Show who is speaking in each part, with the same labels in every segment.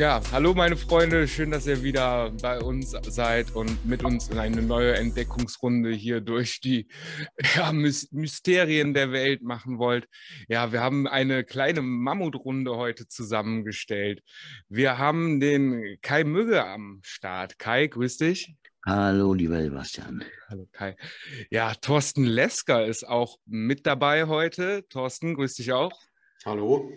Speaker 1: Ja, hallo meine Freunde, schön, dass ihr wieder bei uns seid und mit uns in eine neue Entdeckungsrunde hier durch die ja, Mysterien der Welt machen wollt. Ja, wir haben eine kleine Mammutrunde heute zusammengestellt. Wir haben den Kai Mügge am Start. Kai, grüß dich.
Speaker 2: Hallo, lieber Sebastian.
Speaker 1: Hallo Kai. Ja, Thorsten Lesker ist auch mit dabei heute. Thorsten, grüß dich auch.
Speaker 3: Hallo.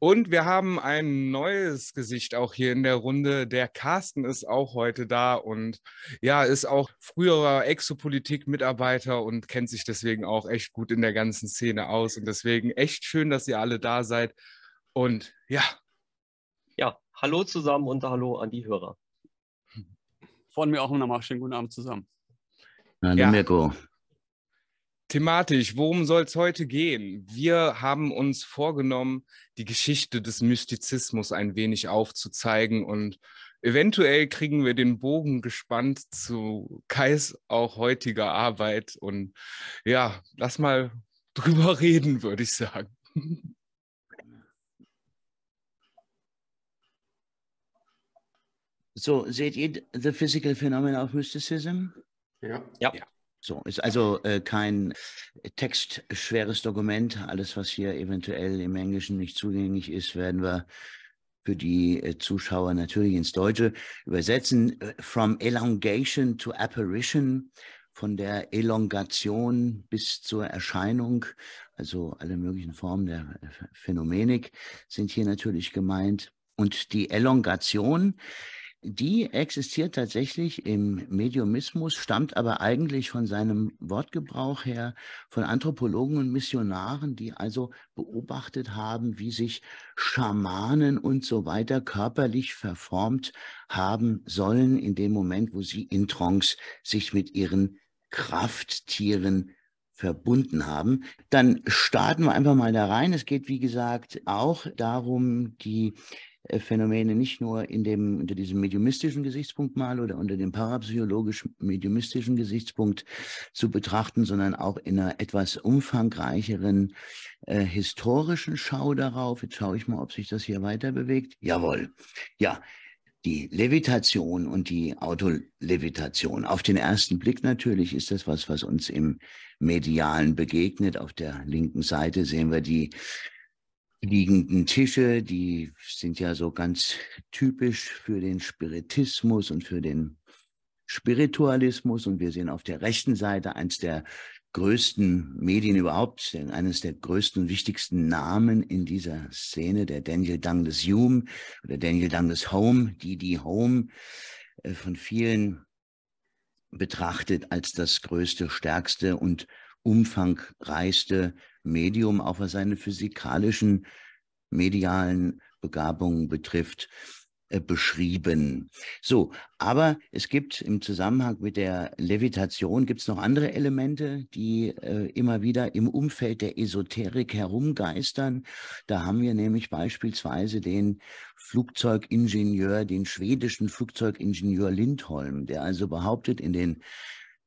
Speaker 1: Und wir haben ein neues Gesicht auch hier in der Runde. Der Carsten ist auch heute da und ja, ist auch früherer Exopolitik-Mitarbeiter und kennt sich deswegen auch echt gut in der ganzen Szene aus. Und deswegen echt schön, dass ihr alle da seid. Und ja.
Speaker 4: Ja, hallo zusammen und hallo an die Hörer.
Speaker 5: Von mir auch nochmal schönen guten Abend zusammen.
Speaker 2: Hallo ja. Mirko.
Speaker 1: Thematisch, worum soll es heute gehen? Wir haben uns vorgenommen, die Geschichte des Mystizismus ein wenig aufzuzeigen und eventuell kriegen wir den Bogen gespannt zu Kais auch heutiger Arbeit und ja, lass mal drüber reden, würde ich sagen.
Speaker 2: So, seht ihr The Physical Phenomena of Mysticism?
Speaker 3: Ja.
Speaker 2: ja. So, ist also äh, kein textschweres Dokument. Alles, was hier eventuell im Englischen nicht zugänglich ist, werden wir für die äh, Zuschauer natürlich ins Deutsche übersetzen. Äh, from Elongation to Apparition, von der Elongation bis zur Erscheinung, also alle möglichen Formen der äh, Phänomenik sind hier natürlich gemeint. Und die Elongation die existiert tatsächlich im Mediumismus, stammt aber eigentlich von seinem Wortgebrauch her von Anthropologen und Missionaren, die also beobachtet haben, wie sich Schamanen und so weiter körperlich verformt haben sollen in dem Moment, wo sie in Trance sich mit ihren Krafttieren verbunden haben. Dann starten wir einfach mal da rein. Es geht, wie gesagt, auch darum, die Phänomene nicht nur in dem, unter diesem mediumistischen Gesichtspunkt mal oder unter dem parapsychologisch-mediumistischen Gesichtspunkt zu betrachten, sondern auch in einer etwas umfangreicheren äh, historischen Schau darauf. Jetzt schaue ich mal, ob sich das hier weiter bewegt. Jawohl. Ja, die Levitation und die Autolevitation. Auf den ersten Blick natürlich ist das was, was uns im Medialen begegnet. Auf der linken Seite sehen wir die liegenden Tische, die sind ja so ganz typisch für den Spiritismus und für den Spiritualismus. Und wir sehen auf der rechten Seite eins der größten Medien überhaupt, eines der größten und wichtigsten Namen in dieser Szene, der Daniel Douglas Hume oder Daniel Douglas Home, die die Home äh, von vielen betrachtet als das größte, stärkste und umfangreichste Medium, auch was seine physikalischen, medialen Begabungen betrifft, äh, beschrieben. So, aber es gibt im Zusammenhang mit der Levitation gibt es noch andere Elemente, die äh, immer wieder im Umfeld der Esoterik herumgeistern. Da haben wir nämlich beispielsweise den Flugzeugingenieur, den schwedischen Flugzeugingenieur Lindholm, der also behauptet, in den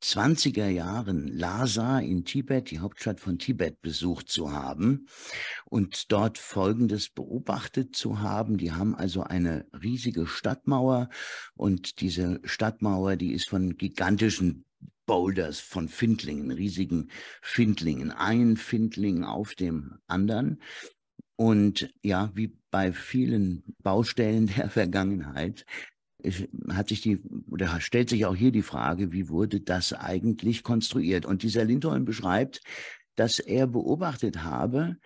Speaker 2: 20er Jahren Lhasa in Tibet, die Hauptstadt von Tibet, besucht zu haben und dort Folgendes beobachtet zu haben. Die haben also eine riesige Stadtmauer und diese Stadtmauer, die ist von gigantischen Boulders, von Findlingen, riesigen Findlingen, ein Findling auf dem anderen. Und ja, wie bei vielen Baustellen der Vergangenheit hat sich die, oder stellt sich auch hier die Frage, wie wurde das eigentlich konstruiert? Und dieser Lindholm beschreibt, dass er beobachtet habe,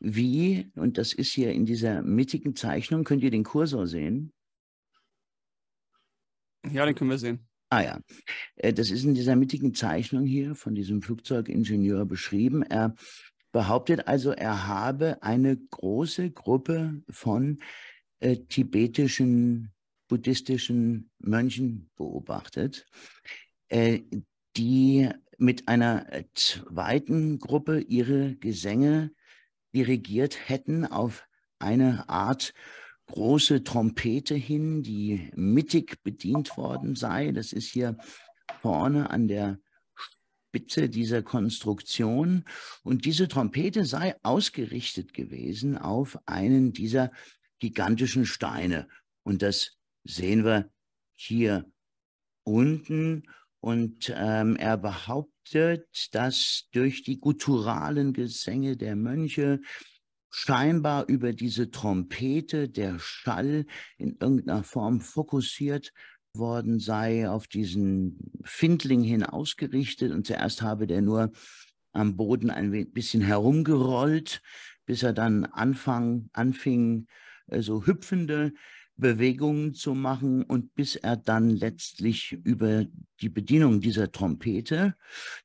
Speaker 2: wie, und das ist hier in dieser mittigen Zeichnung, könnt ihr den Kursor sehen?
Speaker 5: Ja, den können wir sehen.
Speaker 2: Ah ja, äh, das ist in dieser mittigen Zeichnung hier von diesem Flugzeugingenieur beschrieben. Er behauptet also, er habe eine große Gruppe von äh, tibetischen buddhistischen Mönchen beobachtet, äh, die mit einer zweiten Gruppe ihre Gesänge dirigiert hätten auf eine Art große Trompete hin, die mittig bedient worden sei. Das ist hier vorne an der Spitze dieser Konstruktion. Und diese Trompete sei ausgerichtet gewesen auf einen dieser gigantischen Steine, Und das sehen wir hier unten. Und ähm, er behauptet, dass durch die gutturalen Gesänge der Mönche scheinbar über diese Trompete der Schall in irgendeiner Form fokussiert worden sei, auf diesen Findling hin ausgerichtet. Und zuerst habe der nur am Boden ein bisschen herumgerollt, bis er dann anfang, anfing, äh, so hüpfende Bewegungen zu machen und bis er dann letztlich über die Bedienung dieser Trompete,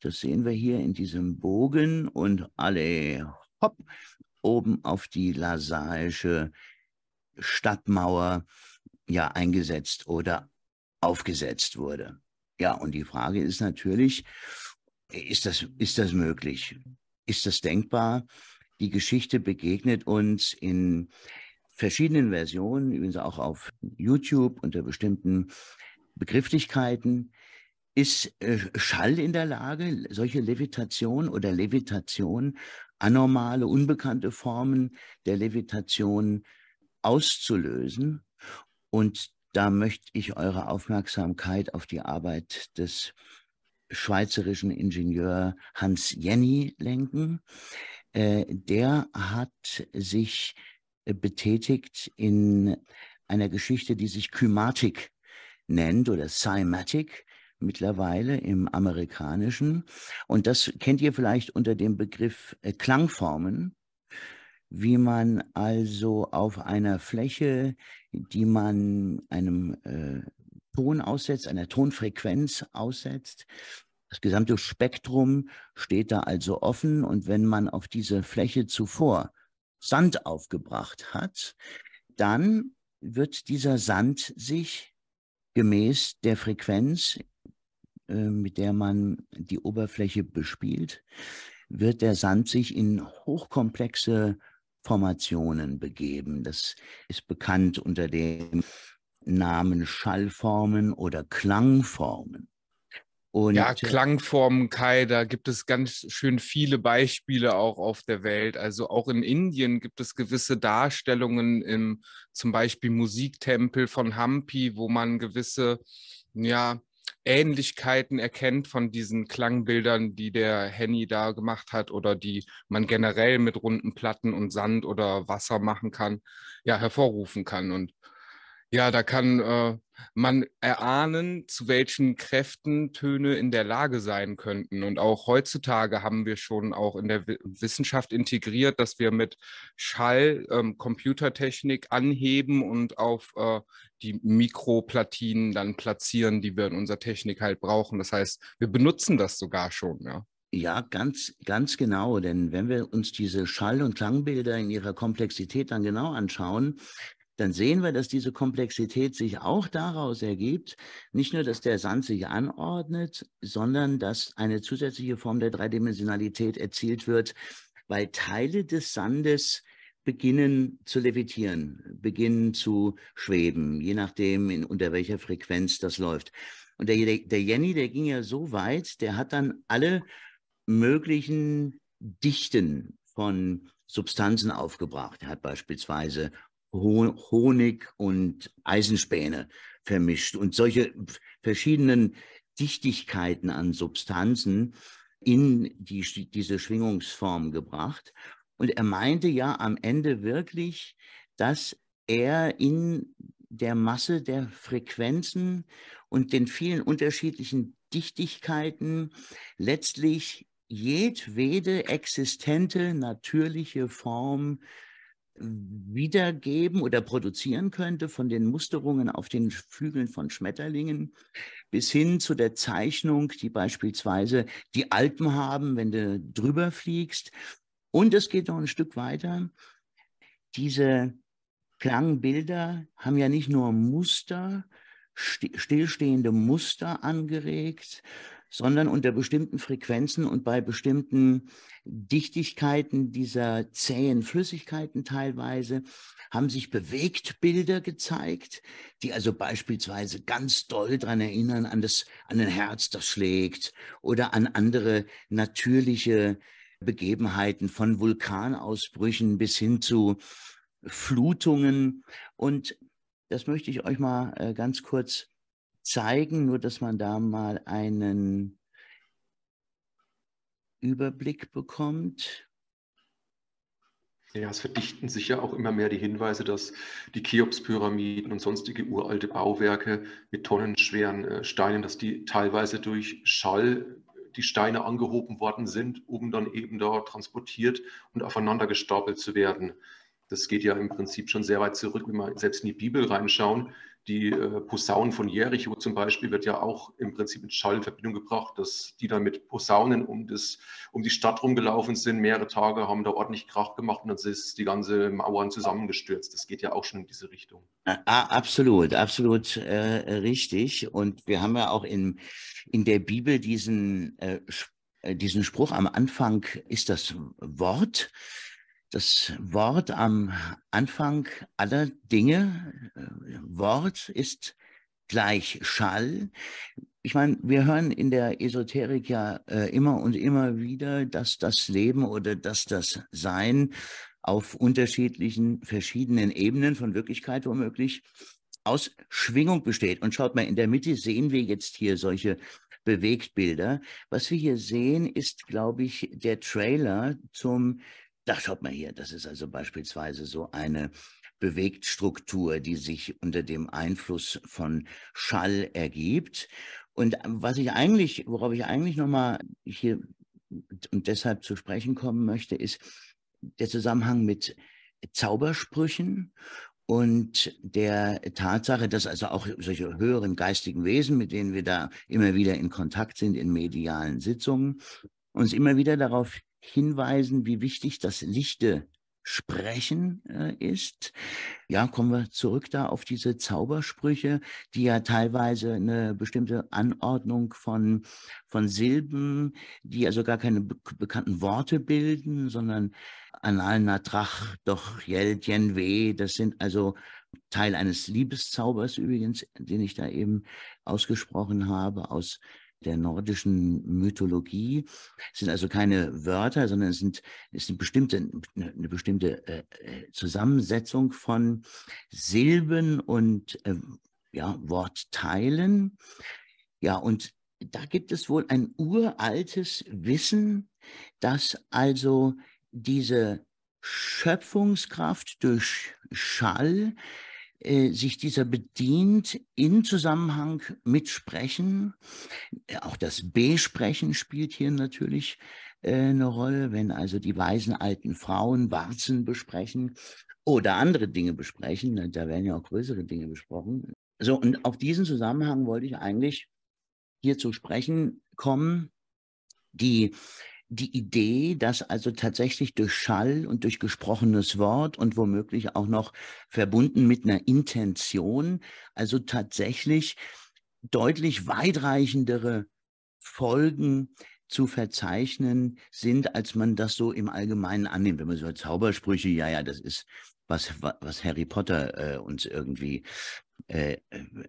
Speaker 2: das sehen wir hier in diesem Bogen und alle hopp, oben auf die lasaische Stadtmauer ja eingesetzt oder aufgesetzt wurde. Ja, und die Frage ist natürlich, ist das, ist das möglich? Ist das denkbar? Die Geschichte begegnet uns in verschiedenen Versionen, übrigens auch auf YouTube unter bestimmten Begrifflichkeiten. Ist äh, Schall in der Lage, solche Levitation oder Levitation, anormale, unbekannte Formen der Levitation auszulösen? Und da möchte ich eure Aufmerksamkeit auf die Arbeit des schweizerischen Ingenieur Hans Jenny lenken. Äh, der hat sich betätigt in einer Geschichte, die sich Kymatik nennt oder Cymatic mittlerweile im amerikanischen. Und das kennt ihr vielleicht unter dem Begriff äh, Klangformen, wie man also auf einer Fläche, die man einem äh, Ton aussetzt, einer Tonfrequenz aussetzt, das gesamte Spektrum steht da also offen und wenn man auf diese Fläche zuvor Sand aufgebracht hat, dann wird dieser Sand sich gemäß der Frequenz, äh, mit der man die Oberfläche bespielt, wird der Sand sich in hochkomplexe Formationen begeben. Das ist bekannt unter dem Namen Schallformen oder Klangformen.
Speaker 1: Und ja, Klangformen, Kai, da gibt es ganz schön viele Beispiele auch auf der Welt. Also auch in Indien gibt es gewisse Darstellungen im zum Beispiel Musiktempel von Hampi, wo man gewisse ja, Ähnlichkeiten erkennt von diesen Klangbildern, die der Henny da gemacht hat oder die man generell mit runden Platten und Sand oder Wasser machen kann, ja, hervorrufen kann. Und ja, da kann äh, man erahnen, zu welchen Kräften Töne in der Lage sein könnten. Und auch heutzutage haben wir schon auch in der Wissenschaft integriert, dass wir mit Schall ähm, Computertechnik anheben und auf äh, die Mikroplatinen dann platzieren, die wir in unserer Technik halt brauchen. Das heißt, wir benutzen das sogar schon, ja.
Speaker 2: Ja, ganz, ganz genau. Denn wenn wir uns diese Schall- und Klangbilder in ihrer Komplexität dann genau anschauen, dann sehen wir, dass diese Komplexität sich auch daraus ergibt, nicht nur, dass der Sand sich anordnet, sondern dass eine zusätzliche Form der Dreidimensionalität erzielt wird, weil Teile des Sandes beginnen zu levitieren, beginnen zu schweben, je nachdem, in, unter welcher Frequenz das läuft. Und der, der Jenny, der ging ja so weit, der hat dann alle möglichen Dichten von Substanzen aufgebracht. Er hat beispielsweise Honig und Eisenspäne vermischt und solche verschiedenen Dichtigkeiten an Substanzen in die, diese Schwingungsform gebracht. Und er meinte ja am Ende wirklich, dass er in der Masse der Frequenzen und den vielen unterschiedlichen Dichtigkeiten letztlich jedwede existente natürliche Form wiedergeben oder produzieren könnte, von den Musterungen auf den Flügeln von Schmetterlingen bis hin zu der Zeichnung, die beispielsweise die Alpen haben, wenn du drüber fliegst. Und es geht noch ein Stück weiter. Diese Klangbilder haben ja nicht nur Muster, stillstehende Muster angeregt, sondern unter bestimmten Frequenzen und bei bestimmten Dichtigkeiten dieser zähen Flüssigkeiten teilweise haben sich Bewegtbilder gezeigt, die also beispielsweise ganz doll daran erinnern an das, an ein Herz, das schlägt oder an andere natürliche Begebenheiten von Vulkanausbrüchen bis hin zu Flutungen. Und Das möchte ich euch mal äh, ganz kurz zeigen, nur dass man da mal einen Überblick bekommt.
Speaker 3: Ja, es verdichten sich ja auch immer mehr die Hinweise, dass die Cheops-Pyramiden und sonstige uralte Bauwerke mit tonnenschweren äh, Steinen, dass die teilweise durch Schall die Steine angehoben worden sind, um dann eben da transportiert und aufeinander gestapelt zu werden. Das geht ja im Prinzip schon sehr weit zurück, wenn wir selbst in die Bibel reinschauen. Die äh, Posaunen von Jericho zum Beispiel wird ja auch im Prinzip mit Schall in Verbindung gebracht, dass die dann mit Posaunen um, das, um die Stadt rumgelaufen sind, mehrere Tage, haben da ordentlich Krach gemacht und dann ist die ganze Mauern zusammengestürzt. Das geht ja auch schon in diese Richtung.
Speaker 2: Ah, absolut, absolut äh, richtig. Und wir haben ja auch in, in der Bibel diesen, äh, äh diesen Spruch am Anfang ist das Wort das Wort am Anfang aller Dinge. Äh, Wort ist gleich Schall. Ich meine, wir hören in der Esoterik ja äh, immer und immer wieder, dass das Leben oder dass das Sein auf unterschiedlichen, verschiedenen Ebenen von Wirklichkeit womöglich aus Schwingung besteht. Und schaut mal, in der Mitte sehen wir jetzt hier solche Bewegtbilder. Was wir hier sehen, ist, glaube ich, der Trailer zum da schaut mal hier, das ist also beispielsweise so eine Bewegtstruktur, die sich unter dem Einfluss von Schall ergibt. Und was ich eigentlich, worauf ich eigentlich nochmal hier und deshalb zu sprechen kommen möchte, ist der Zusammenhang mit Zaubersprüchen und der Tatsache, dass also auch solche höheren geistigen Wesen, mit denen wir da immer wieder in Kontakt sind in medialen Sitzungen, uns immer wieder darauf hinweisen, wie wichtig das lichte Sprechen äh, ist. Ja, kommen wir zurück da auf diese Zaubersprüche, die ja teilweise eine bestimmte Anordnung von, von Silben, die also gar keine be bekannten Worte bilden, sondern Anal Natrach, doch Jel, Jen, Weh, das sind also Teil eines Liebeszaubers übrigens, den ich da eben ausgesprochen habe, aus der nordischen Mythologie. Es sind also keine Wörter, sondern es sind, es eine bestimmte, eine bestimmte äh, äh, Zusammensetzung von Silben und äh, ja, Wortteilen. Ja, und da gibt es wohl ein uraltes Wissen, dass also diese Schöpfungskraft durch Schall äh, sich dieser bedient in Zusammenhang mit Sprechen. Äh, auch das B-Sprechen spielt hier natürlich äh, eine Rolle, wenn also die weisen alten Frauen Warzen besprechen oder andere Dinge besprechen. Ne, da werden ja auch größere Dinge besprochen. So, und auf diesen Zusammenhang wollte ich eigentlich hier zu sprechen kommen. Die die Idee, dass also tatsächlich durch Schall und durch gesprochenes Wort und womöglich auch noch verbunden mit einer Intention, also tatsächlich deutlich weitreichendere Folgen zu verzeichnen sind, als man das so im Allgemeinen annimmt. Wenn man so Zaubersprüche, ja, ja, das ist was, was Harry Potter äh, uns irgendwie äh,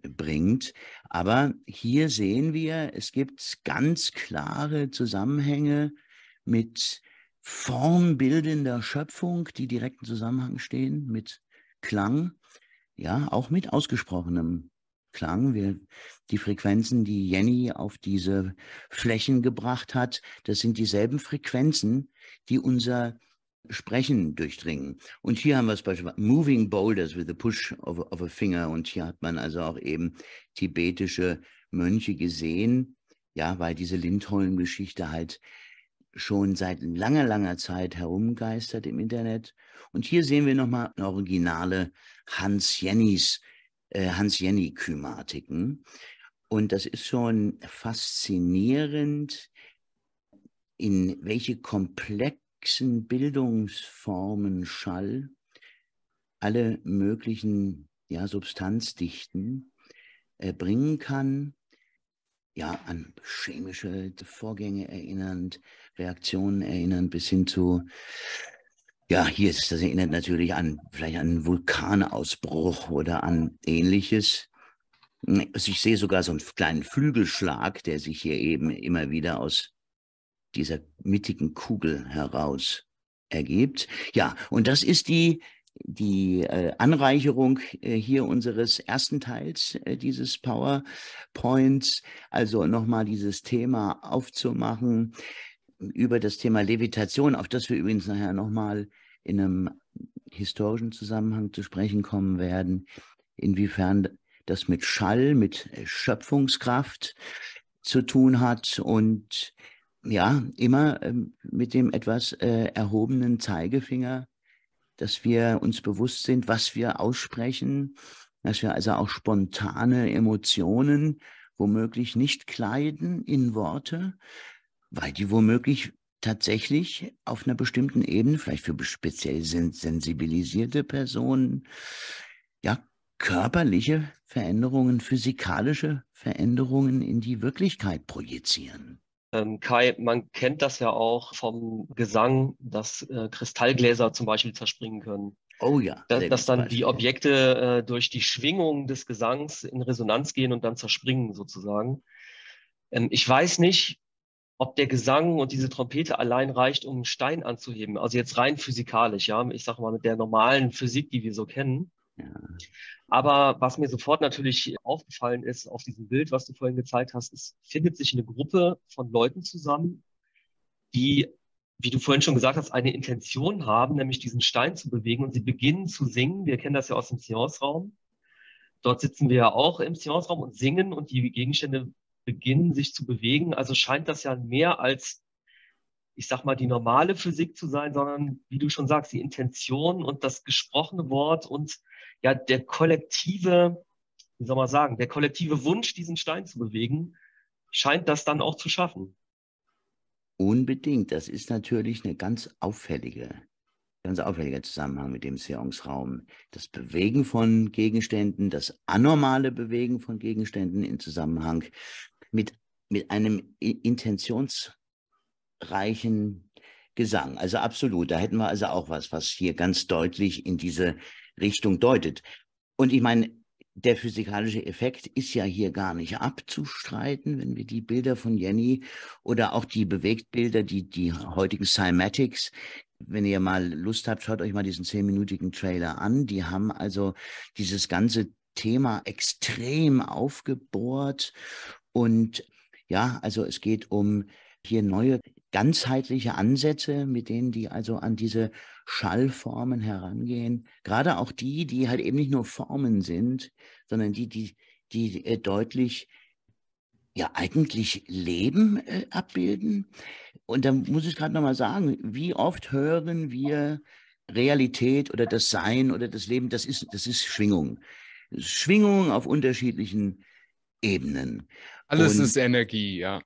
Speaker 2: bringt. Aber hier sehen wir, es gibt ganz klare Zusammenhänge mit formbildender Schöpfung, die direkten Zusammenhang stehen, mit Klang, ja, auch mit ausgesprochenem Klang. Wir, die Frequenzen, die Jenny auf diese Flächen gebracht hat, das sind dieselben Frequenzen, die unser Sprechen durchdringen. Und hier haben wir es beispielsweise Moving Boulders with the Push of, of a Finger. Und hier hat man also auch eben tibetische Mönche gesehen, ja, weil diese Lindholm-Geschichte halt schon seit langer, langer Zeit herumgeistert im Internet. Und hier sehen wir nochmal originale Hans Jennys, äh, Hans Jenny-Kymatiken. Und das ist schon faszinierend, in welche komplexen Bildungsformen Schall alle möglichen ja, Substanzdichten äh, bringen kann ja, an chemische Vorgänge erinnernd, Reaktionen erinnern, bis hin zu, ja, hier ist das erinnert natürlich an vielleicht an einen Vulkanausbruch oder an ähnliches. Also ich sehe sogar so einen kleinen Flügelschlag, der sich hier eben immer wieder aus dieser mittigen Kugel heraus ergibt. Ja, und das ist die die äh, Anreicherung äh, hier unseres ersten Teils äh, dieses PowerPoints, also nochmal dieses Thema aufzumachen über das Thema Levitation, auf das wir übrigens nachher nochmal in einem historischen Zusammenhang zu sprechen kommen werden, inwiefern das mit Schall, mit Schöpfungskraft zu tun hat und ja, immer ähm, mit dem etwas äh, erhobenen Zeigefinger, dass wir uns bewusst sind, was wir aussprechen, dass wir also auch spontane Emotionen womöglich nicht kleiden in Worte, weil die womöglich tatsächlich auf einer bestimmten Ebene, vielleicht für speziell sensibilisierte Personen, ja, körperliche Veränderungen, physikalische Veränderungen in die Wirklichkeit projizieren.
Speaker 4: Ähm, Kai, man kennt das ja auch vom Gesang, dass äh, Kristallgläser zum Beispiel zerspringen können.
Speaker 2: Oh ja.
Speaker 4: Da, dass dann Beispiel. die Objekte äh, durch die Schwingung des Gesangs in Resonanz gehen und dann zerspringen sozusagen. Ähm, ich weiß nicht, ob der Gesang und diese Trompete allein reicht, um einen Stein anzuheben. Also jetzt rein physikalisch, ja. Ich sage mal mit der normalen Physik, die wir so kennen. Ja. Aber was mir sofort natürlich aufgefallen ist auf diesem Bild, was du vorhin gezeigt hast, es findet sich eine Gruppe von Leuten zusammen, die, wie du vorhin schon gesagt hast, eine Intention haben, nämlich diesen Stein zu bewegen und sie beginnen zu singen. Wir kennen das ja aus dem Seance-Raum. Dort sitzen wir ja auch im Seance-Raum und singen und die Gegenstände beginnen sich zu bewegen. Also scheint das ja mehr als ich sag mal, die normale Physik zu sein, sondern wie du schon sagst, die Intention und das gesprochene Wort und ja, der kollektive, wie soll man sagen, der kollektive Wunsch, diesen Stein zu bewegen, scheint das dann auch zu schaffen.
Speaker 2: Unbedingt. Das ist natürlich eine ganz auffällige, ganz auffälliger Zusammenhang mit dem Seance-Raum. Das Bewegen von Gegenständen, das anormale Bewegen von Gegenständen in Zusammenhang mit, mit einem Intentions reichen Gesang. Also absolut, da hätten wir also auch was, was hier ganz deutlich in diese Richtung deutet. Und ich meine, der physikalische Effekt ist ja hier gar nicht abzustreiten, wenn wir die Bilder von Jenny oder auch die Bewegtbilder, die, die heutigen Cymatics, wenn ihr mal Lust habt, schaut euch mal diesen zehnminütigen Trailer an. Die haben also dieses ganze Thema extrem aufgebohrt. Und ja, also es geht um hier neue ganzheitliche Ansätze, mit denen die also an diese Schallformen herangehen. Gerade auch die, die halt eben nicht nur Formen sind, sondern die, die, die äh, deutlich ja eigentlich Leben äh, abbilden. Und da muss ich gerade nochmal sagen, wie oft hören wir Realität oder das Sein oder das Leben, das ist, das ist Schwingung. Schwingung auf unterschiedlichen Ebenen.
Speaker 1: Alles Und, ist Energie, ja.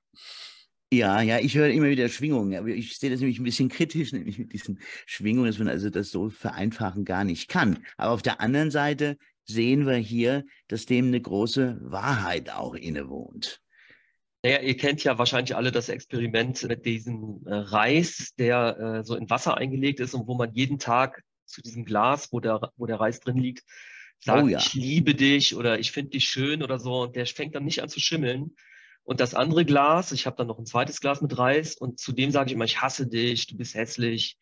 Speaker 2: Ja, ja, ich höre immer wieder Schwingungen. Aber ich sehe das nämlich ein bisschen kritisch, nämlich mit diesen Schwingungen, dass man also das so vereinfachen gar nicht kann. Aber auf der anderen Seite sehen wir hier, dass dem eine große Wahrheit auch innewohnt.
Speaker 4: Naja, ihr kennt ja wahrscheinlich alle das Experiment mit diesem äh, Reis, der äh, so in Wasser eingelegt ist und wo man jeden Tag zu diesem Glas, wo der, wo der Reis drin liegt, sagt, oh ja. ich liebe dich oder ich finde dich schön oder so. Und der fängt dann nicht an zu schimmeln, und das andere Glas, ich habe dann noch ein zweites Glas mit Reis und zu dem sage ich immer, ich hasse dich, du bist hässlich.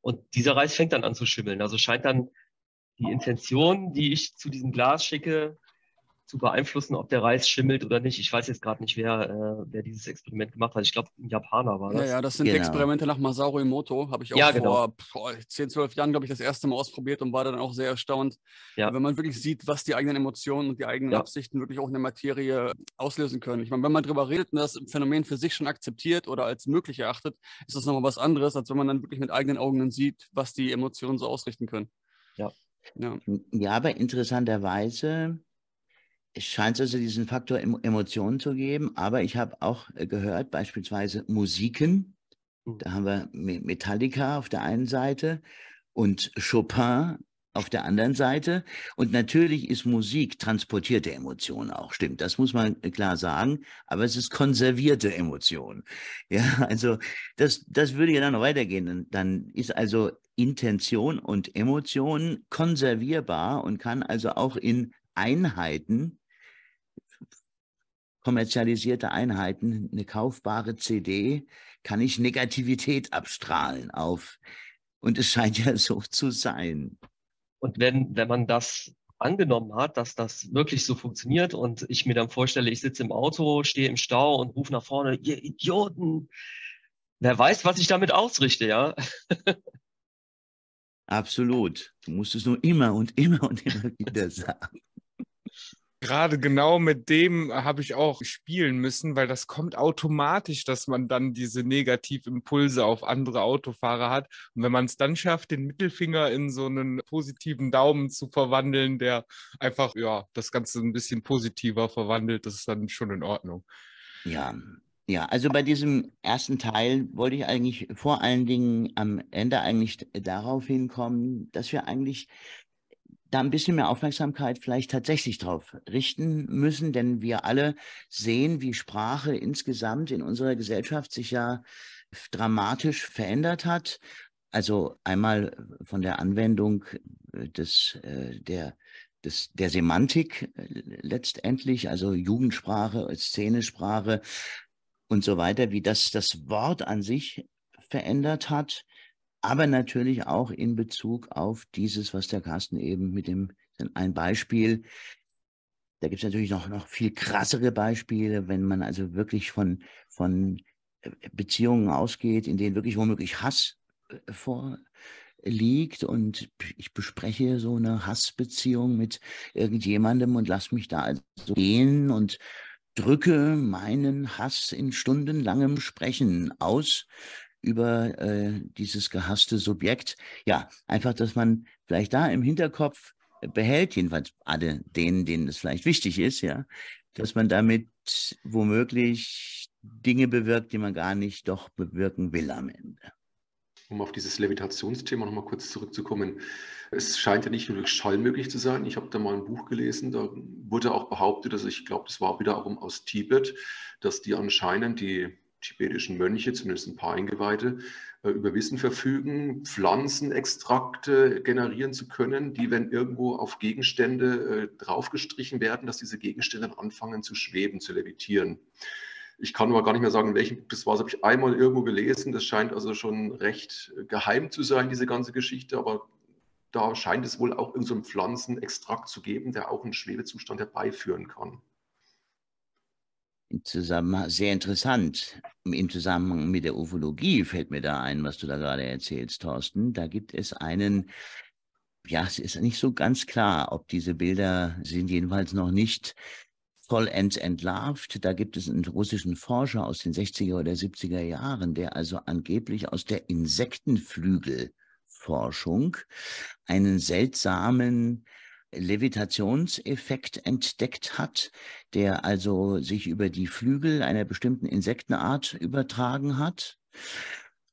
Speaker 4: Und dieser Reis fängt dann an zu schimmeln. Also scheint dann die Intention, die ich zu diesem Glas schicke, zu beeinflussen, ob der Reis schimmelt oder nicht. Ich weiß jetzt gerade nicht, wer, äh, wer dieses Experiment gemacht hat. Ich glaube, ein Japaner war das.
Speaker 5: Ja, ja, das sind genau. Experimente nach Masaru Emoto. Habe ich auch ja, genau. vor boah, 10, 12 Jahren, glaube ich, das erste Mal ausprobiert und war dann auch sehr erstaunt. Ja. Wenn man wirklich sieht, was die eigenen Emotionen und die eigenen ja. Absichten wirklich auch in der Materie auslösen können. Ich meine, wenn man darüber redet und das Phänomen für sich schon akzeptiert oder als möglich erachtet, ist das nochmal was anderes, als wenn man dann wirklich mit eigenen Augen sieht, was die Emotionen so ausrichten können.
Speaker 2: Ja. Ja, ja aber interessanterweise es scheint also diesen Faktor Emotionen zu geben, aber ich habe auch äh, gehört, beispielsweise Musiken. Hm. Da haben wir Metallica auf der einen Seite und Chopin auf der anderen Seite. Und natürlich ist Musik transportierte Emotion auch, stimmt. Das muss man äh, klar sagen. Aber es ist konservierte Emotion. Ja, also das, das würde ja dann noch weitergehen. Dann ist also Intention und Emotion konservierbar und kann also auch in Einheiten kommerzialisierte Einheiten, eine kaufbare CD, kann ich Negativität abstrahlen auf. Und es scheint ja so zu sein.
Speaker 4: Und wenn, wenn man das angenommen hat, dass das wirklich so funktioniert und ich mir dann vorstelle, ich sitze im Auto, stehe im Stau und rufe nach vorne, ihr Idioten, wer weiß, was ich damit ausrichte, ja.
Speaker 2: Absolut. Du musst es nur immer und immer und immer wieder sagen
Speaker 1: gerade genau mit dem habe ich auch spielen müssen, weil das kommt automatisch, dass man dann diese Negativimpulse auf andere Autofahrer hat. Und wenn man es dann schafft, den Mittelfinger in so einen positiven Daumen zu verwandeln, der einfach ja das Ganze ein bisschen positiver verwandelt, das ist dann schon in Ordnung.
Speaker 2: Ja, ja, also bei diesem ersten Teil wollte ich eigentlich vor allen Dingen am Ende eigentlich darauf hinkommen, dass wir eigentlich da ein bisschen mehr Aufmerksamkeit vielleicht tatsächlich drauf richten müssen, denn wir alle sehen, wie Sprache insgesamt in unserer Gesellschaft sich ja dramatisch verändert hat. Also einmal von der Anwendung äh, des, äh, der, des, der Semantik äh, letztendlich, also Jugendsprache, Szenesprache und so weiter, wie das das Wort an sich verändert hat aber natürlich auch in Bezug auf dieses, was der Carsten eben mit dem, ein Beispiel, da gibt es natürlich noch, noch viel krassere Beispiele, wenn man also wirklich von, von äh, Beziehungen ausgeht, in denen wirklich womöglich Hass äh, vorliegt und ich bespreche so eine Hassbeziehung mit irgendjemandem und lass mich da also gehen und drücke meinen Hass in stundenlangem Sprechen aus über äh, dieses gehasste Subjekt. Ja, einfach, dass man vielleicht da im Hinterkopf behält, jedenfalls alle denen, denen es vielleicht wichtig ist, ja, dass man damit womöglich Dinge bewirkt, die man gar nicht doch bewirken will am Ende.
Speaker 3: Um auf dieses Levitationsthema nochmal kurz zurückzukommen. Es scheint ja nicht nur durch Schall möglich zu sein. Ich habe da mal ein Buch gelesen, da wurde auch behauptet, dass ich glaube, das war wiederum aus Tibet, dass die anscheinend die tibetischen Mönche, zumindest ein paar Eingeweihte, äh, über Wissen verfügen, Pflanzenextrakte generieren zu können, die, wenn irgendwo auf Gegenstände äh, draufgestrichen werden, dass diese Gegenstände anfangen zu schweben, zu levitieren. Ich kann aber gar nicht mehr sagen, Buch das war. Das habe ich einmal irgendwo gelesen. Das scheint also schon recht äh, geheim zu sein, diese ganze Geschichte. Aber da scheint es wohl auch irgendeinen so Pflanzenextrakt zu geben, der auch einen Schwebezustand herbeiführen kann
Speaker 2: Zusammenhang, sehr interessant, im Zusammenhang mit der Ufologie fällt mir da ein, was du da gerade erzählst, Thorsten. Da gibt es einen, ja, es ist nicht so ganz klar, ob diese Bilder sind jedenfalls noch nicht vollends entlarvt. Da gibt es einen russischen Forscher aus den 60er oder 70er Jahren, der also angeblich aus der Insektenflügelforschung einen seltsamen Levitationseffekt entdeckt hat, der also sich über die Flügel einer bestimmten Insektenart übertragen hat.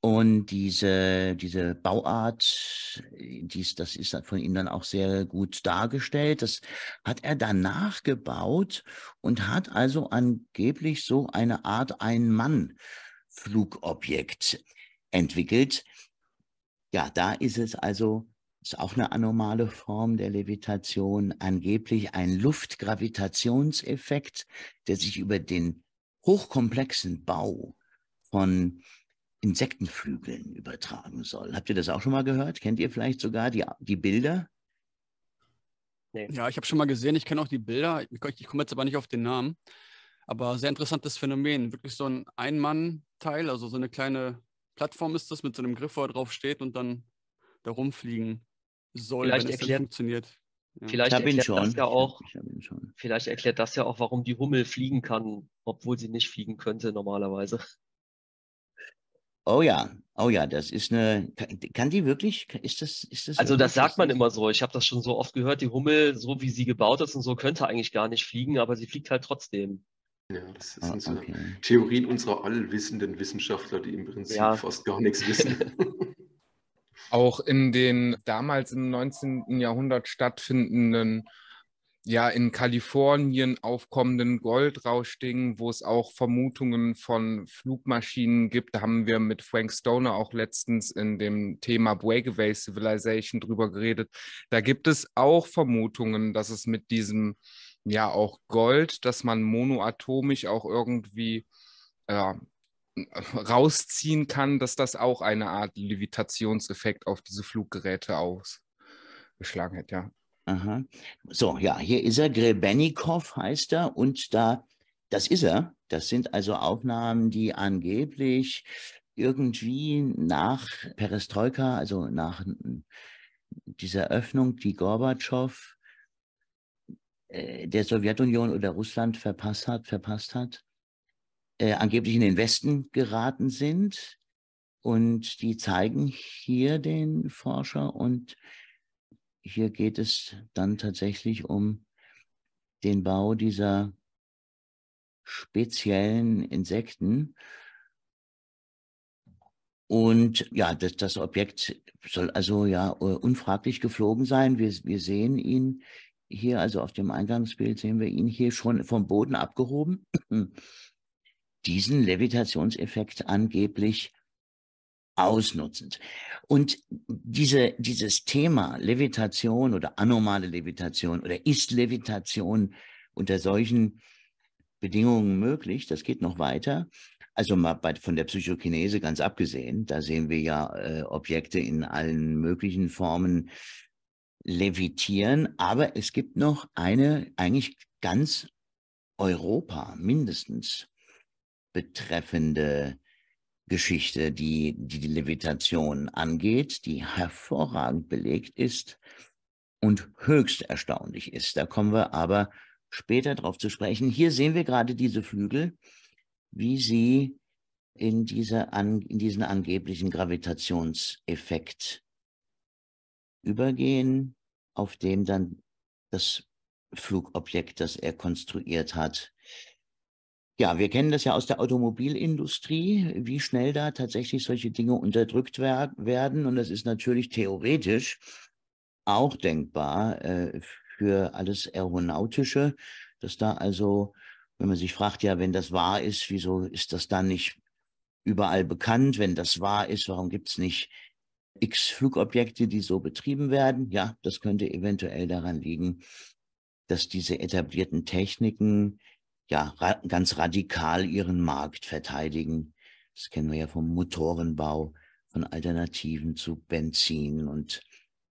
Speaker 2: Und diese, diese Bauart, dies, das ist von ihm dann auch sehr gut dargestellt. Das hat er danach gebaut und hat also angeblich so eine Art Ein-Mann-Flugobjekt entwickelt. Ja, da ist es also ist auch eine anormale Form der Levitation, angeblich ein Luftgravitationseffekt, der sich über den hochkomplexen Bau von Insektenflügeln übertragen soll. Habt ihr das auch schon mal gehört? Kennt ihr vielleicht sogar die, die Bilder?
Speaker 5: Nee. Ja, ich habe schon mal gesehen, ich kenne auch die Bilder. Ich, ich komme jetzt aber nicht auf den Namen. Aber sehr interessantes Phänomen. Wirklich so ein Ein-Mann-Teil, also so eine kleine Plattform ist das mit so einem Griff, wo er drauf steht und dann da rumfliegen soll, vielleicht wenn erklärt, funktioniert.
Speaker 4: Ja. Vielleicht erklärt das ja auch, vielleicht erklärt das ja auch, warum die Hummel fliegen kann, obwohl sie nicht fliegen könnte normalerweise.
Speaker 2: Oh ja, oh ja, das ist eine. Kann die wirklich? Ist das? Ist das
Speaker 4: also das sagt man immer so. Ich habe das schon so oft gehört. Die Hummel, so wie sie gebaut ist und so, könnte eigentlich gar nicht fliegen, aber sie fliegt halt trotzdem.
Speaker 3: Ja, das sind oh, so okay. Theorien unserer allwissenden Wissenschaftler, die im Prinzip ja. fast gar nichts wissen.
Speaker 1: auch in den damals im 19. Jahrhundert stattfindenden, ja, in Kalifornien aufkommenden Goldrauschdingen, wo es auch Vermutungen von Flugmaschinen gibt. Da haben wir mit Frank Stoner auch letztens in dem Thema Breakaway Civilization drüber geredet. Da gibt es auch Vermutungen, dass es mit diesem, ja, auch Gold, dass man monoatomisch auch irgendwie ja, rausziehen kann, dass das auch eine Art Levitationseffekt auf diese Fluggeräte ausübt. geschlagen hätte, ja.
Speaker 2: Aha. So, ja, hier ist er, Grebennikov heißt er und da, das ist er. Das sind also Aufnahmen, die angeblich irgendwie nach Perestroika, also nach dieser Öffnung, die Gorbatschow äh, der Sowjetunion oder Russland verpasst hat, verpasst hat, äh, angeblich in den Westen geraten sind. Und die zeigen hier den Forscher und hier geht es dann tatsächlich um den Bau dieser speziellen Insekten. Und ja, das, das Objekt soll also ja unfraglich geflogen sein. Wir, wir sehen ihn hier, also auf dem Eingangsbild sehen wir ihn hier schon vom Boden abgehoben. Diesen Levitationseffekt angeblich ausnutzend. Und diese, dieses Thema Levitation oder anormale Levitation oder ist Levitation unter solchen Bedingungen möglich, das geht noch weiter. Also mal bei, von der Psychokinese ganz abgesehen, da sehen wir ja äh, Objekte in allen möglichen Formen levitieren, aber es gibt noch eine eigentlich ganz Europa mindestens betreffende Geschichte, die, die Levitation angeht, die hervorragend belegt ist und höchst erstaunlich ist. Da kommen wir aber später drauf zu sprechen. Hier sehen wir gerade diese Flügel, wie sie in, dieser an, in diesen angeblichen Gravitationseffekt übergehen, auf dem dann das Flugobjekt, das er konstruiert hat, ja, wir kennen das ja aus der Automobilindustrie, wie schnell da tatsächlich solche Dinge unterdrückt wer werden. Und das ist natürlich theoretisch auch denkbar äh, für alles Aeronautische, dass da also, wenn man sich fragt, ja, wenn das wahr ist, wieso ist das dann nicht überall bekannt? Wenn das wahr ist, warum gibt es nicht x Flugobjekte, die so betrieben werden? Ja, das könnte eventuell daran liegen, dass diese etablierten Techniken ja, ra ganz radikal ihren Markt verteidigen. Das kennen wir ja vom Motorenbau, von Alternativen zu Benzin und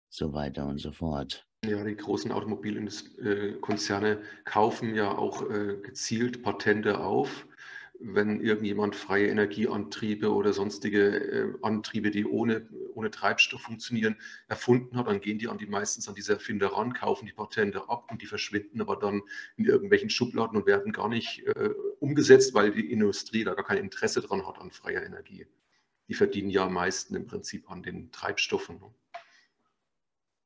Speaker 2: so weiter und so fort.
Speaker 3: Ja, die großen Automobilkonzerne kaufen ja auch äh, gezielt Patente auf wenn irgendjemand freie Energieantriebe oder sonstige äh, Antriebe, die ohne, ohne Treibstoff funktionieren, erfunden hat, dann gehen die an die meistens an diese Erfinder ran, kaufen die Patente ab und die verschwinden aber dann in irgendwelchen Schubladen und werden gar nicht äh, umgesetzt, weil die Industrie da gar kein Interesse dran hat an freier Energie. Die verdienen ja am meisten im Prinzip an den Treibstoffen. Ne?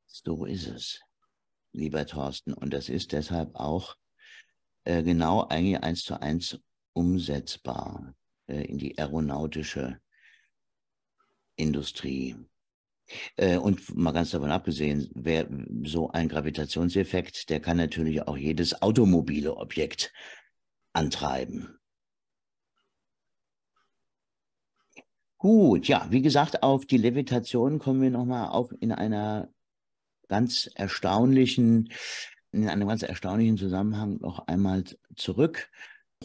Speaker 2: So ist es, lieber Thorsten. Und das ist deshalb auch äh, genau eigentlich eins zu eins umsetzbar äh, in die aeronautische Industrie. Äh, und mal ganz davon abgesehen, wer so ein Gravitationseffekt, der kann natürlich auch jedes automobile Objekt antreiben. Gut, ja, wie gesagt, auf die Levitation kommen wir nochmal auf in einer ganz erstaunlichen, in einem ganz erstaunlichen Zusammenhang noch einmal zurück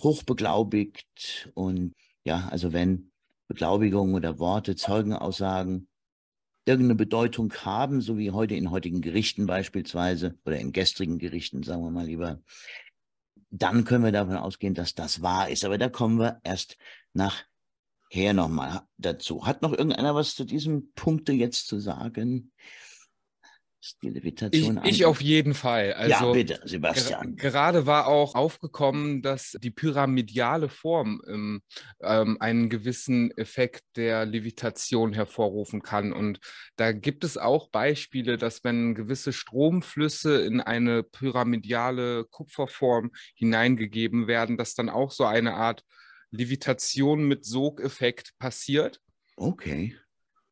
Speaker 2: hochbeglaubigt und ja, also wenn Beglaubigungen oder Worte, Zeugenaussagen irgendeine Bedeutung haben, so wie heute in heutigen Gerichten beispielsweise oder in gestrigen Gerichten, sagen wir mal lieber, dann können wir davon ausgehen, dass das wahr ist. Aber da kommen wir erst nachher nochmal dazu. Hat noch irgendeiner was zu diesem Punkt jetzt zu sagen?
Speaker 1: Die Levitation ich, ich auf jeden Fall. Also,
Speaker 2: ja, bitte, Sebastian.
Speaker 1: gerade war auch aufgekommen, dass die pyramidiale Form ähm, ähm, einen gewissen Effekt der Levitation hervorrufen kann. Und da gibt es auch Beispiele, dass wenn gewisse Stromflüsse in eine pyramidiale Kupferform hineingegeben werden, dass dann auch so eine Art Levitation mit Sogeffekt passiert.
Speaker 2: Okay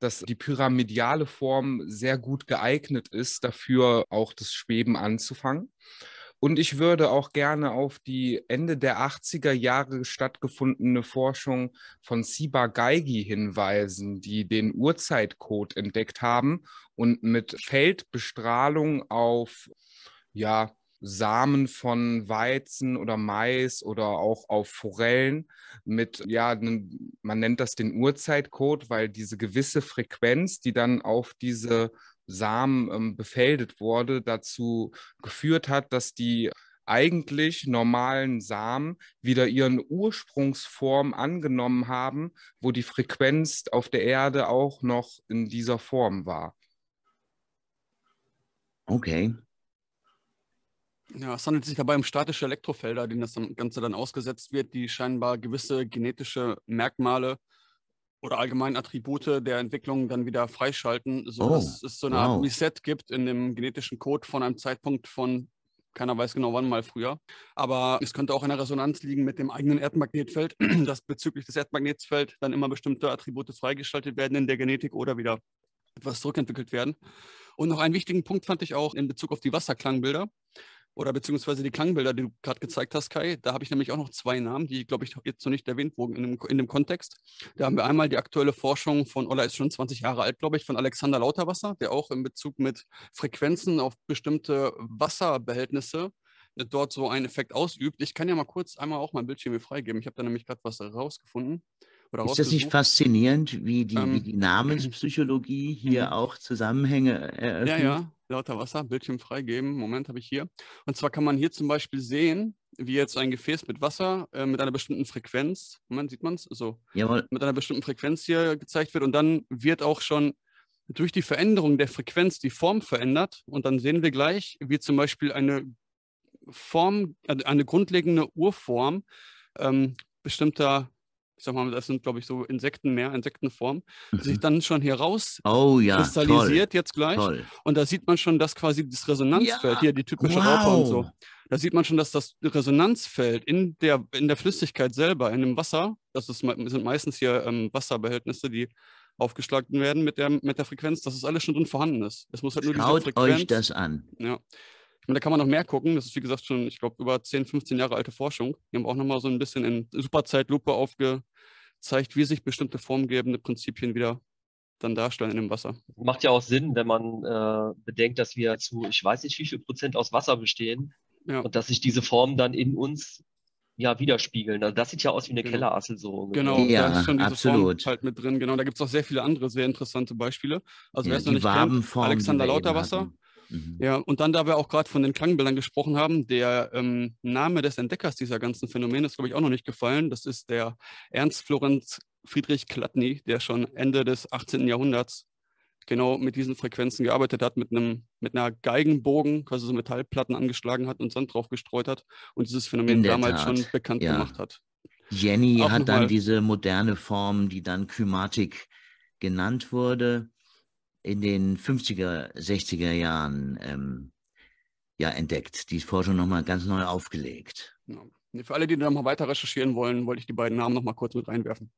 Speaker 1: dass die pyramidiale Form sehr gut geeignet ist, dafür auch das Schweben anzufangen. Und ich würde auch gerne auf die Ende der 80er Jahre stattgefundene Forschung von Siba Geigi hinweisen, die den Uhrzeitcode entdeckt haben und mit Feldbestrahlung auf ja, Samen von Weizen oder Mais oder auch auf Forellen mit, ja, man nennt das den Uhrzeitcode, weil diese gewisse Frequenz, die dann auf diese Samen ähm, befeldet wurde, dazu geführt hat, dass die eigentlich normalen Samen wieder ihren Ursprungsform angenommen haben, wo die Frequenz auf der Erde auch noch in dieser Form war.
Speaker 2: Okay.
Speaker 5: Ja, es handelt sich dabei um statische Elektrofelder, denen das Ganze dann ausgesetzt wird, die scheinbar gewisse genetische Merkmale oder allgemein Attribute der Entwicklung dann wieder freischalten, sodass oh, es so eine wow. Art Reset gibt in dem genetischen Code von einem Zeitpunkt von keiner weiß genau wann mal früher. Aber es könnte auch in der Resonanz liegen mit dem eigenen Erdmagnetfeld, dass bezüglich des Erdmagnetfelds dann immer bestimmte Attribute freigeschaltet werden in der Genetik oder wieder etwas zurückentwickelt werden. Und noch einen wichtigen Punkt fand ich auch in Bezug auf die Wasserklangbilder oder beziehungsweise die Klangbilder, die du gerade gezeigt hast, Kai. Da habe ich nämlich auch noch zwei Namen, die, glaube ich, jetzt noch nicht erwähnt wurden in dem, in dem Kontext. Da haben wir einmal die aktuelle Forschung von, Ola ist schon 20 Jahre alt, glaube ich, von Alexander Lauterwasser, der auch in Bezug mit Frequenzen auf bestimmte Wasserbehältnisse äh, dort so einen Effekt ausübt. Ich kann ja mal kurz einmal auch mein Bildschirm hier freigeben. Ich habe da nämlich gerade was rausgefunden.
Speaker 2: Ist das nicht faszinierend, wie die, ähm, wie die Namenspsychologie hier mhm. auch Zusammenhänge eröffnet?
Speaker 5: Ja, ja, lauter Wasser, Bildschirm freigeben. Moment, habe ich hier. Und zwar kann man hier zum Beispiel sehen, wie jetzt ein Gefäß mit Wasser äh, mit einer bestimmten Frequenz, Moment, sieht man es? So, Jawohl. mit einer bestimmten Frequenz hier gezeigt wird. Und dann wird auch schon durch die Veränderung der Frequenz die Form verändert. Und dann sehen wir gleich, wie zum Beispiel eine Form, äh, eine grundlegende Urform ähm, bestimmter ich sag mal, das sind, glaube ich, so Insekten mehr, Insektenform, mhm. sich dann schon hier raus
Speaker 2: oh, ja,
Speaker 5: kristallisiert toll, jetzt gleich. Toll. Und da sieht man schon, dass quasi das Resonanzfeld, ja, hier die typische wow. Raupe und so, da sieht man schon, dass das Resonanzfeld in der, in der Flüssigkeit selber, in dem Wasser, das ist, sind meistens hier ähm, Wasserbehältnisse, die aufgeschlagen werden mit der, mit der Frequenz, dass es alles schon drin vorhanden ist. Es muss halt nur
Speaker 2: Schaut Frequenz, euch das an.
Speaker 5: Ja. Meine, da kann man noch mehr gucken. Das ist, wie gesagt, schon, ich glaube, über 10, 15 Jahre alte Forschung. Die haben auch nochmal so ein bisschen in Superzeitlupe aufgezeigt, wie sich bestimmte formgebende Prinzipien wieder dann darstellen in dem Wasser.
Speaker 4: Macht ja auch Sinn, wenn man äh, bedenkt, dass wir zu, ich weiß nicht, wie viel Prozent aus Wasser bestehen ja. und dass sich diese Formen dann in uns ja, widerspiegeln. Also das sieht ja aus wie eine genau. Kellerassel so.
Speaker 5: Genau, ja, da ist schon diese absolut. Form halt mit drin. Genau, da gibt es auch sehr viele andere sehr interessante Beispiele. Also ja, wer es noch nicht kennt, Alexander Lauterwasser, Mhm. Ja, und dann, da wir auch gerade von den Klangbildern gesprochen haben, der ähm, Name des Entdeckers dieser ganzen Phänomene ist, glaube ich, auch noch nicht gefallen. Das ist der Ernst Florenz Friedrich Klatny, der schon Ende des 18. Jahrhunderts genau mit diesen Frequenzen gearbeitet hat, mit einem mit einer Geigenbogen, quasi so Metallplatten angeschlagen hat und Sand drauf gestreut hat und dieses Phänomen damals Tat. schon bekannt ja. gemacht hat.
Speaker 2: Jenny Auch hat dann diese moderne Form, die dann Kymatik genannt wurde, in den 50er, 60er Jahren ähm, ja, entdeckt. Die Forschung nochmal ganz neu aufgelegt.
Speaker 5: Ja. Für alle, die da mal weiter recherchieren wollen, wollte ich die beiden Namen nochmal kurz mit reinwerfen.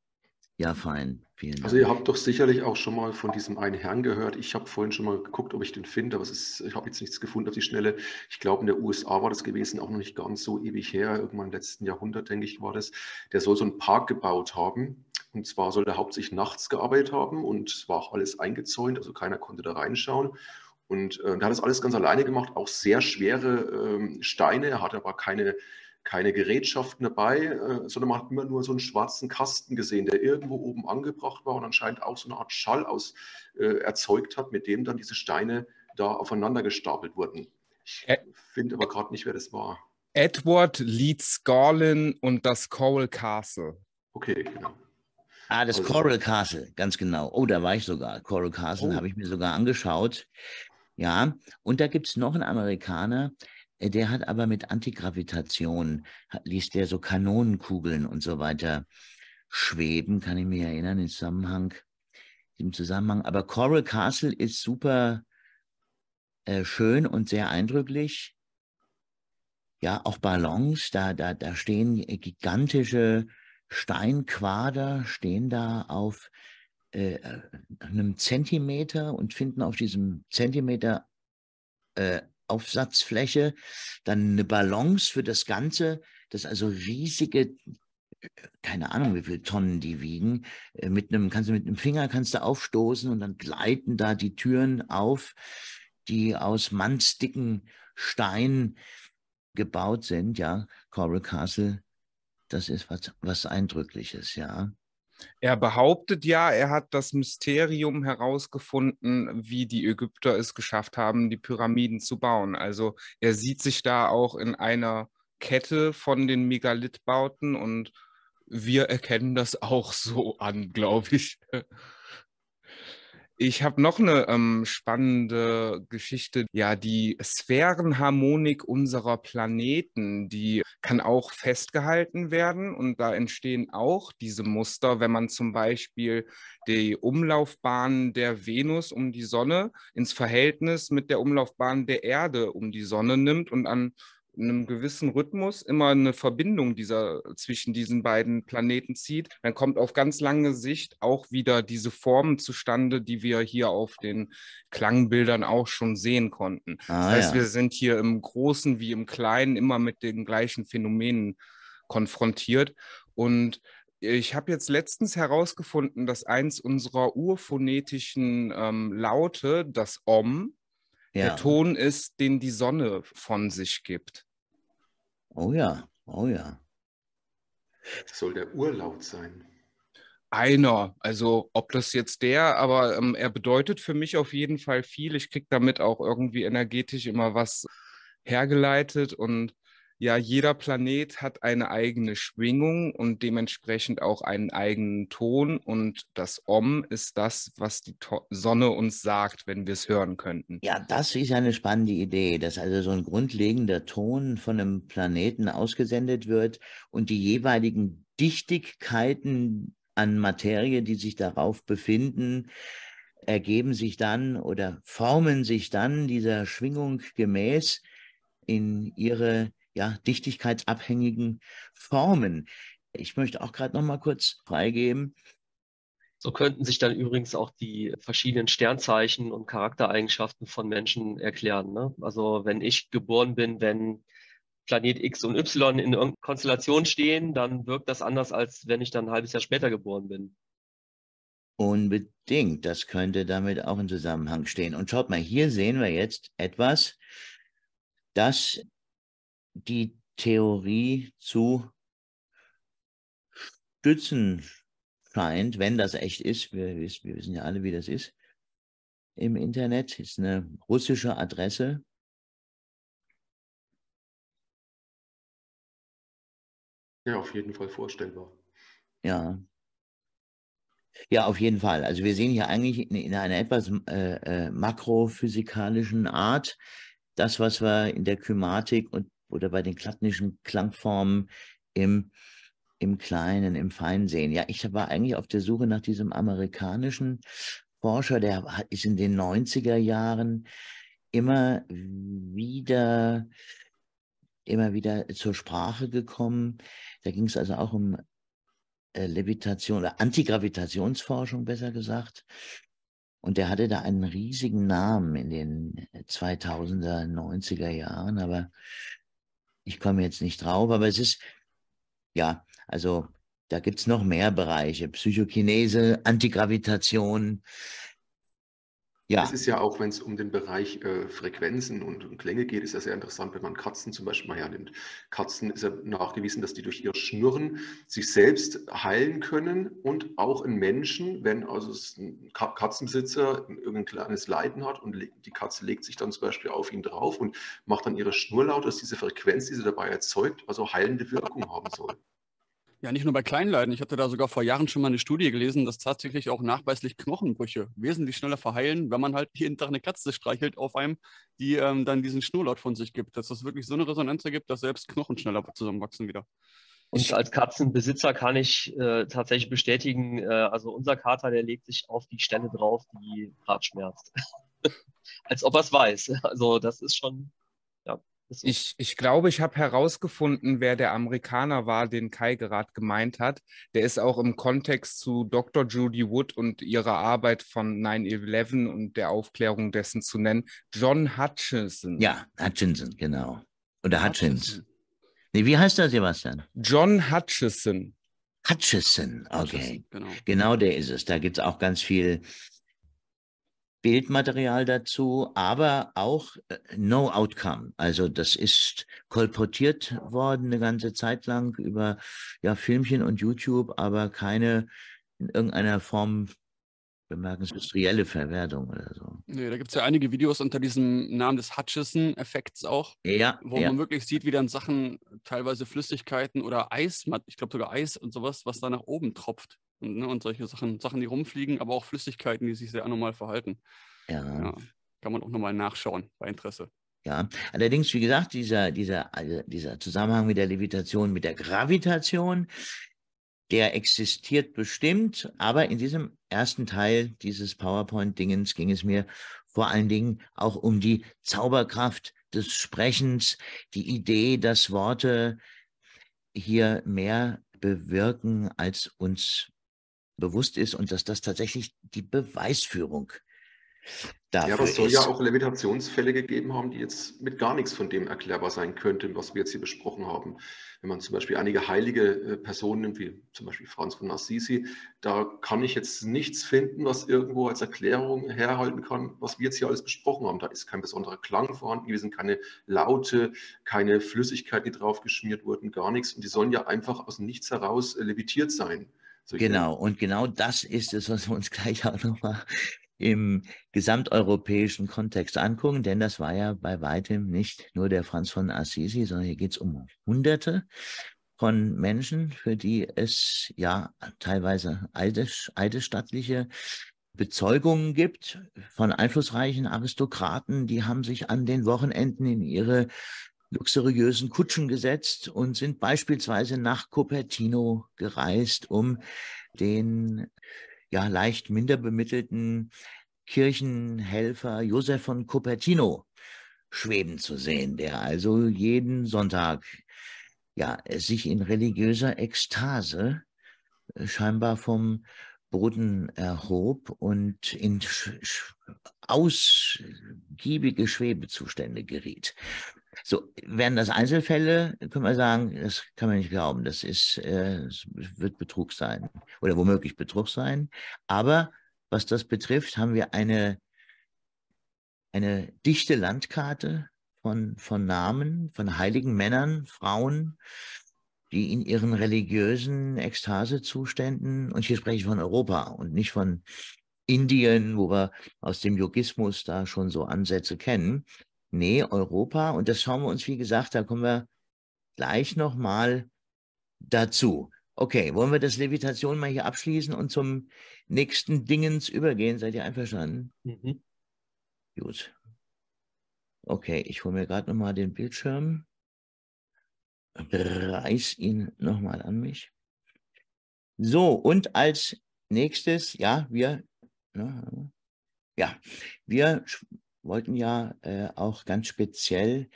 Speaker 2: Ja, fein.
Speaker 3: Vielen Dank. Also ihr habt doch sicherlich auch schon mal von diesem einen Herrn gehört. Ich habe vorhin schon mal geguckt, ob ich den finde, aber es ist, ich habe jetzt nichts gefunden auf die Schnelle. Ich glaube, in der USA war das gewesen, auch noch nicht ganz so ewig her. Irgendwann im letzten Jahrhundert, denke ich, war das. Der soll so einen Park gebaut haben. Und zwar soll er hauptsächlich nachts gearbeitet haben und es war auch alles eingezäunt, also keiner konnte da reinschauen. Und äh, er hat das alles ganz alleine gemacht, auch sehr schwere ähm, Steine. Er hatte aber keine keine Gerätschaften dabei, äh, sondern man hat immer nur so einen schwarzen Kasten gesehen, der irgendwo oben angebracht war und anscheinend auch so eine Art Schall aus, äh, erzeugt hat, mit dem dann diese Steine da aufeinander gestapelt wurden. Ich finde aber gerade nicht, wer das war.
Speaker 1: Edward Leeds Garlin und das Coral Castle.
Speaker 3: Okay, genau.
Speaker 2: Ah, das also, Coral Castle, ganz genau. Oh, da war ich sogar. Coral Castle oh. habe ich mir sogar angeschaut. Ja, und da gibt es noch einen Amerikaner, äh, der hat aber mit Antigravitation, ließ der so Kanonenkugeln und so weiter schweben, kann ich mich erinnern, im Zusammenhang, im Zusammenhang. Aber Coral Castle ist super äh, schön und sehr eindrücklich. Ja, auch Ballons, da, da, da stehen gigantische Steinquader, stehen da auf äh, einem Zentimeter und finden auf diesem Zentimeter äh, Aufsatzfläche, dann eine Balance für das Ganze, das also riesige, keine Ahnung, wie viele Tonnen die wiegen, äh, mit einem, kannst du mit einem Finger kannst du aufstoßen und dann gleiten da die Türen auf, die aus mannsdicken Stein gebaut sind, ja, Coral Castle, das ist was, was Eindrückliches, ja.
Speaker 1: Er behauptet ja, er hat das Mysterium herausgefunden, wie die Ägypter es geschafft haben, die Pyramiden zu bauen. Also er sieht sich da auch in einer Kette von den Megalithbauten und wir erkennen das auch so an, glaube ich. Ich habe noch eine ähm, spannende Geschichte. Ja, die Sphärenharmonik unserer Planeten, die kann auch festgehalten werden und da entstehen auch diese Muster, wenn man zum Beispiel die Umlaufbahn der Venus um die Sonne ins Verhältnis mit der Umlaufbahn der Erde um die Sonne nimmt und an einem gewissen Rhythmus immer eine Verbindung dieser, zwischen diesen beiden Planeten zieht, dann kommt auf ganz lange Sicht auch wieder diese Form zustande, die wir hier auf den Klangbildern auch schon sehen konnten. Ah, das heißt, ja. wir sind hier im Großen wie im Kleinen immer mit den gleichen Phänomenen konfrontiert. Und ich habe jetzt letztens herausgefunden, dass eins unserer urphonetischen ähm, Laute, das Om, ja. der Ton ist, den die Sonne von sich gibt.
Speaker 2: Oh ja, oh ja.
Speaker 3: Das soll der Urlaut sein.
Speaker 1: Einer, also ob das jetzt der, aber ähm, er bedeutet für mich auf jeden Fall viel. Ich kriege damit auch irgendwie energetisch immer was hergeleitet und ja, jeder Planet hat eine eigene Schwingung und dementsprechend auch einen eigenen Ton. Und das Om ist das, was die to Sonne uns sagt, wenn wir es hören könnten.
Speaker 2: Ja, das ist eine spannende Idee, dass also so ein grundlegender Ton von einem Planeten ausgesendet wird und die jeweiligen Dichtigkeiten an Materie, die sich darauf befinden, ergeben sich dann oder formen sich dann dieser Schwingung gemäß in ihre ja, dichtigkeitsabhängigen Formen. Ich möchte auch gerade noch mal kurz freigeben.
Speaker 4: So könnten sich dann übrigens auch die verschiedenen Sternzeichen und Charaktereigenschaften von Menschen erklären. Ne? Also wenn ich geboren bin, wenn Planet X und Y in irgendeiner Konstellation stehen, dann wirkt das anders, als wenn ich dann ein halbes Jahr später geboren bin.
Speaker 2: Unbedingt, das könnte damit auch in Zusammenhang stehen. Und schaut mal, hier sehen wir jetzt etwas, das die Theorie zu stützen scheint, wenn das echt ist, wir, wir wissen ja alle, wie das ist, im Internet, ist eine russische Adresse.
Speaker 3: Ja, auf jeden Fall vorstellbar.
Speaker 2: Ja. Ja, auf jeden Fall. Also wir sehen hier eigentlich in, in einer etwas äh, äh, makrophysikalischen Art das, was wir in der Kymatik und oder bei den klattnischen Klangformen im, im Kleinen, im Feinen sehen. Ja, ich war eigentlich auf der Suche nach diesem amerikanischen Forscher, der ist in den 90er Jahren immer wieder immer wieder zur Sprache gekommen. Da ging es also auch um äh, Levitation oder Antigravitationsforschung, besser gesagt. Und der hatte da einen riesigen Namen in den 2000er, 90er Jahren, aber ich komme jetzt nicht drauf, aber es ist, ja, also da gibt es noch mehr Bereiche. Psychokinese, Antigravitation.
Speaker 3: Ja. Es ist ja auch, wenn es um den Bereich äh, Frequenzen und, und, Klänge geht, ist ja sehr interessant, wenn man Katzen zum Beispiel mal hernimmt. Katzen ist ja nachgewiesen, dass die durch ihr Schnurren sich selbst heilen können und auch in Menschen, wenn also ein Katzenbesitzer irgendein kleines Leiden hat und die Katze legt sich dann zum Beispiel auf ihn drauf und macht dann ihre Schnurlaut, dass diese Frequenz, die sie dabei erzeugt, also heilende Wirkung haben soll.
Speaker 5: Ja, nicht nur bei Kleinleiden. Ich hatte da sogar vor Jahren schon mal eine Studie gelesen, dass tatsächlich auch nachweislich Knochenbrüche wesentlich schneller verheilen, wenn man halt jeden Tag eine Katze streichelt auf einem, die ähm, dann diesen Schnurlaut von sich gibt. Dass das wirklich so eine Resonanz ergibt, dass selbst Knochen schneller zusammenwachsen wieder.
Speaker 4: Und als Katzenbesitzer kann ich äh, tatsächlich bestätigen, äh, also unser Kater, der legt sich auf die Stelle drauf, die gerade schmerzt. als ob er es weiß. Also das ist schon
Speaker 1: ich, ich glaube, ich habe herausgefunden, wer der Amerikaner war, den Kai gerade gemeint hat. Der ist auch im Kontext zu Dr. Judy Wood und ihrer Arbeit von 9-11 und der Aufklärung dessen zu nennen. John Hutchinson.
Speaker 2: Ja, Hutchinson, genau. Oder Hutchins. Nee, wie heißt der, Sebastian?
Speaker 1: John Hutchison.
Speaker 2: Hutchison, okay. Hutchison, genau. genau der ist es. Da gibt es auch ganz viel Bildmaterial dazu, aber auch äh, No Outcome. Also das ist kolportiert worden eine ganze Zeit lang über ja, Filmchen und YouTube, aber keine in irgendeiner Form bemerkenswerte Verwertung oder so.
Speaker 5: Nee, da gibt es ja einige Videos unter diesem Namen des Hutchison-Effekts auch,
Speaker 2: ja,
Speaker 5: wo
Speaker 2: ja.
Speaker 5: man wirklich sieht, wie dann Sachen, teilweise Flüssigkeiten oder Eis, ich glaube sogar Eis und sowas, was da nach oben tropft. Und, ne, und solche Sachen, Sachen, die rumfliegen, aber auch Flüssigkeiten, die sich sehr anormal verhalten.
Speaker 2: Ja. ja
Speaker 5: kann man auch nochmal nachschauen bei Interesse.
Speaker 2: Ja, allerdings, wie gesagt, dieser, dieser, also dieser Zusammenhang mit der Levitation, mit der Gravitation, der existiert bestimmt, aber in diesem ersten Teil dieses PowerPoint-Dingens ging es mir vor allen Dingen auch um die Zauberkraft des Sprechens, die Idee, dass Worte hier mehr bewirken, als uns bewusst ist und dass das tatsächlich die Beweisführung
Speaker 3: Dafür ja, aber es soll ja auch Levitationsfälle gegeben haben, die jetzt mit gar nichts von dem erklärbar sein könnten, was wir jetzt hier besprochen haben. Wenn man zum Beispiel einige heilige äh, Personen nimmt, wie zum Beispiel Franz von Assisi, da kann ich jetzt nichts finden, was irgendwo als Erklärung herhalten kann, was wir jetzt hier alles besprochen haben. Da ist kein besonderer Klang vorhanden gewesen, keine Laute, keine Flüssigkeit, die drauf geschmiert wurden, gar nichts. Und die sollen ja einfach aus nichts heraus äh, levitiert sein.
Speaker 2: Genau, und genau das ist es, was wir uns gleich auch nochmal im gesamteuropäischen Kontext angucken, denn das war ja bei weitem nicht nur der Franz von Assisi, sondern hier geht es um Hunderte von Menschen, für die es ja teilweise eides, eidesstattliche Bezeugungen gibt von einflussreichen Aristokraten, die haben sich an den Wochenenden in ihre luxuriösen Kutschen gesetzt und sind beispielsweise nach Cupertino gereist, um den ja leicht minder bemittelten Kirchenhelfer Josef von Cupertino schweben zu sehen, der also jeden Sonntag ja sich in religiöser Ekstase äh, scheinbar vom Boden erhob und in ausgiebige Schwebezustände geriet. So, wären das Einzelfälle, können wir sagen, das kann man nicht glauben. Das ist, äh, wird Betrug sein oder womöglich Betrug sein. Aber was das betrifft, haben wir eine, eine dichte Landkarte von, von Namen, von heiligen Männern, Frauen, die in ihren religiösen Ekstasezuständen, und hier spreche ich von Europa und nicht von Indien, wo wir aus dem Yogismus da schon so Ansätze kennen, Nee, Europa. Und das schauen wir uns, wie gesagt, da kommen wir gleich nochmal dazu. Okay, wollen wir das Levitation mal hier abschließen und zum nächsten Dingens übergehen? Seid ihr einverstanden? Mhm. Gut. Okay, ich hole mir gerade nochmal den Bildschirm, reiß ihn nochmal an mich. So, und als nächstes, ja, wir, ja, wir wollten ja äh, auch ganz speziell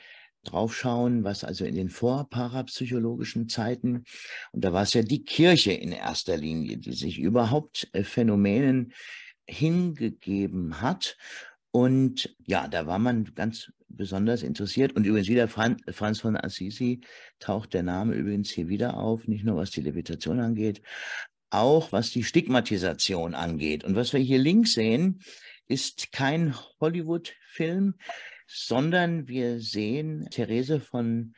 Speaker 2: draufschauen, was also in den vorparapsychologischen Zeiten, und da war es ja die Kirche in erster Linie, die sich überhaupt äh, Phänomenen hingegeben hat. Und ja, da war man ganz besonders interessiert. Und übrigens wieder Franz, Franz von Assisi taucht der Name übrigens hier wieder auf, nicht nur was die Levitation angeht, auch was die Stigmatisation angeht. Und was wir hier links sehen, ist kein Hollywood-Film, sondern wir sehen Therese von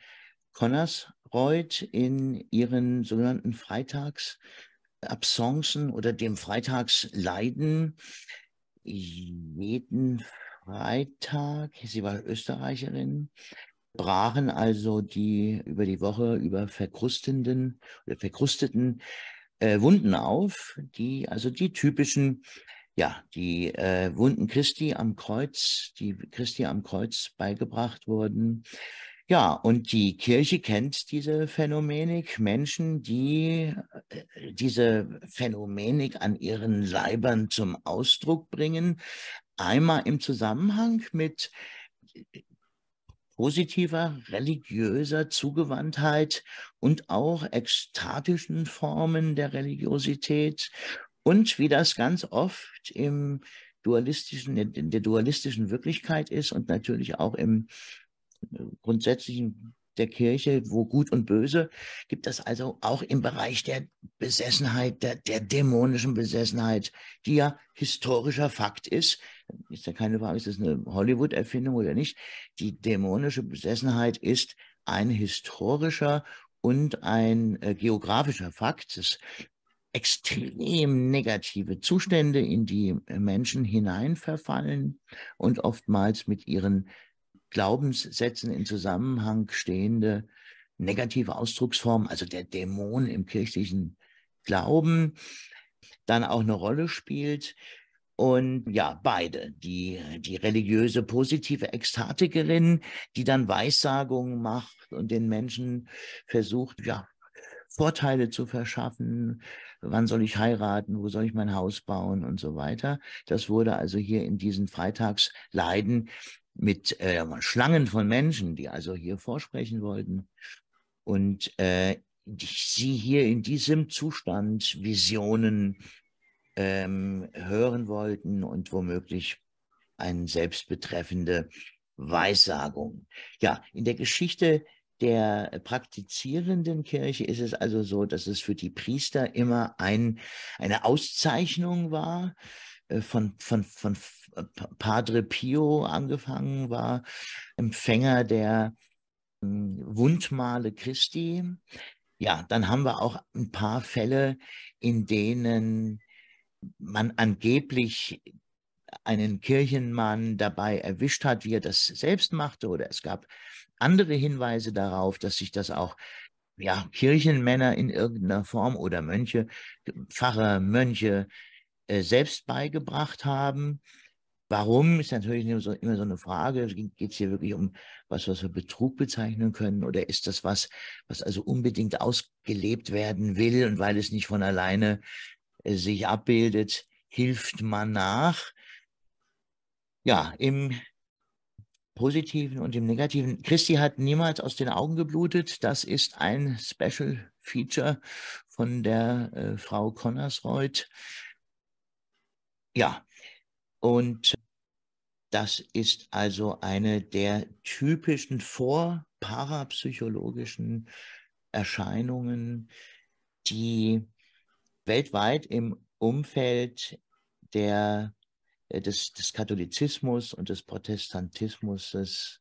Speaker 2: Connersreuth in ihren sogenannten Freitagsabsencen oder dem Freitagsleiden. Jeden Freitag, sie war Österreicherin, brachen also die über die Woche über verkrustenden oder verkrusteten äh, Wunden auf, die also die typischen ja, die äh, Wunden Christi am Kreuz, die Christi am Kreuz beigebracht wurden. Ja, und die Kirche kennt diese Phänomenik, Menschen, die äh, diese Phänomenik an ihren Leibern zum Ausdruck bringen, einmal im Zusammenhang mit äh, positiver religiöser Zugewandtheit und auch ekstatischen Formen der Religiosität und wie das ganz oft im dualistischen, in der dualistischen Wirklichkeit ist und natürlich auch im äh, grundsätzlichen der Kirche, wo gut und böse, gibt es also auch im Bereich der Besessenheit, der, der dämonischen Besessenheit, die ja historischer Fakt ist. Ist ja keine Frage, ist das eine Hollywood-Erfindung oder nicht? Die dämonische Besessenheit ist ein historischer und ein äh, geografischer Fakt. Das extrem negative Zustände, in die Menschen hineinverfallen und oftmals mit ihren Glaubenssätzen in Zusammenhang stehende negative Ausdrucksformen, also der Dämon im kirchlichen Glauben, dann auch eine Rolle spielt. Und ja, beide, die, die religiöse positive Ekstatikerin, die dann Weissagungen macht und den Menschen versucht, ja, Vorteile zu verschaffen, wann soll ich heiraten, wo soll ich mein Haus bauen und so weiter. Das wurde also hier in diesen Freitagsleiden mit äh, Schlangen von Menschen, die also hier vorsprechen wollten. Und äh, sie hier in diesem Zustand Visionen ähm, hören wollten und womöglich eine selbstbetreffende Weissagung. Ja, in der Geschichte der praktizierenden Kirche ist es also so, dass es für die Priester immer ein, eine Auszeichnung war, äh, von, von, von Padre Pio angefangen war, Empfänger der hm, Wundmale Christi. Ja, dann haben wir auch ein paar Fälle, in denen man angeblich einen Kirchenmann dabei erwischt hat, wie er das selbst machte, oder es gab andere Hinweise darauf, dass sich das auch ja, Kirchenmänner in irgendeiner Form oder Mönche, Pfarrer, Mönche äh, selbst beigebracht haben. Warum ist natürlich immer so, immer so eine Frage. Geht es hier wirklich um was, was wir Betrug bezeichnen können? Oder ist das was, was also unbedingt ausgelebt werden will und weil es nicht von alleine äh, sich abbildet, hilft man nach? Ja, im Positiven und im Negativen. Christi hat niemals aus den Augen geblutet. Das ist ein Special Feature von der äh, Frau Connersreuth. Ja, und das ist also eine der typischen vorparapsychologischen Erscheinungen, die weltweit im Umfeld der des, des Katholizismus und des Protestantismus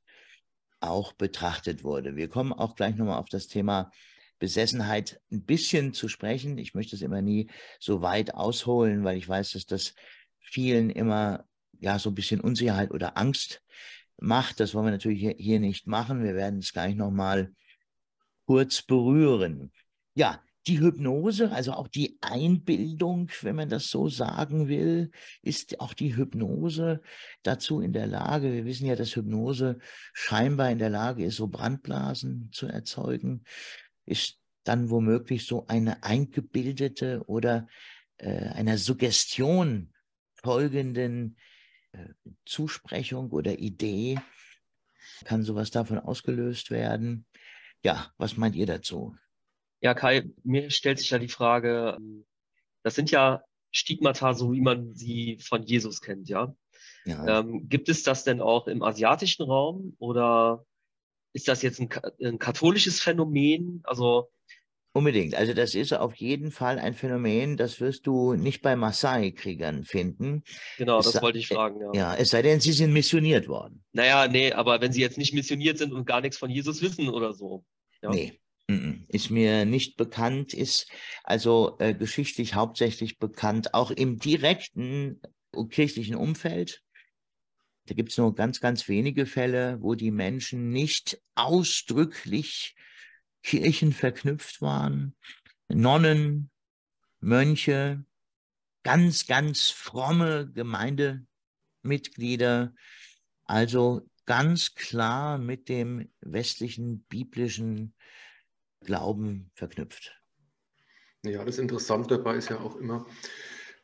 Speaker 2: auch betrachtet wurde. Wir kommen auch gleich nochmal auf das Thema Besessenheit ein bisschen zu sprechen. Ich möchte es immer nie so weit ausholen, weil ich weiß, dass das vielen immer ja so ein bisschen Unsicherheit oder Angst macht. Das wollen wir natürlich hier, hier nicht machen. Wir werden es gleich nochmal kurz berühren. Ja, die Hypnose, also auch die Einbildung, wenn man das so sagen will, ist auch die Hypnose dazu in der Lage. Wir wissen ja, dass Hypnose scheinbar in der Lage ist, so Brandblasen zu erzeugen, ist dann womöglich so eine eingebildete oder äh, einer Suggestion folgenden äh, Zusprechung oder Idee. Kann sowas davon ausgelöst werden? Ja, was meint ihr dazu?
Speaker 4: Ja, Kai, mir stellt sich ja die Frage, das sind ja Stigmata, so wie man sie von Jesus kennt, ja. ja. Ähm, gibt es das denn auch im asiatischen Raum oder ist das jetzt ein, ein katholisches Phänomen? Also
Speaker 2: Unbedingt. Also das ist auf jeden Fall ein Phänomen, das wirst du nicht bei Maasai-Kriegern finden.
Speaker 4: Genau, es das wollte ich fragen,
Speaker 2: ja. Ja, es sei denn, sie sind missioniert worden.
Speaker 4: Naja, nee, aber wenn sie jetzt nicht missioniert sind und gar nichts von Jesus wissen oder so.
Speaker 2: Ja. Nee, ist mir nicht bekannt, ist also äh, geschichtlich hauptsächlich bekannt, auch im direkten kirchlichen Umfeld. Da gibt es nur ganz, ganz wenige Fälle, wo die Menschen nicht ausdrücklich Kirchen verknüpft waren. Nonnen, Mönche, ganz, ganz fromme Gemeindemitglieder, also ganz klar mit dem westlichen biblischen Glauben verknüpft.
Speaker 3: Ja, das Interessante dabei ist ja auch immer,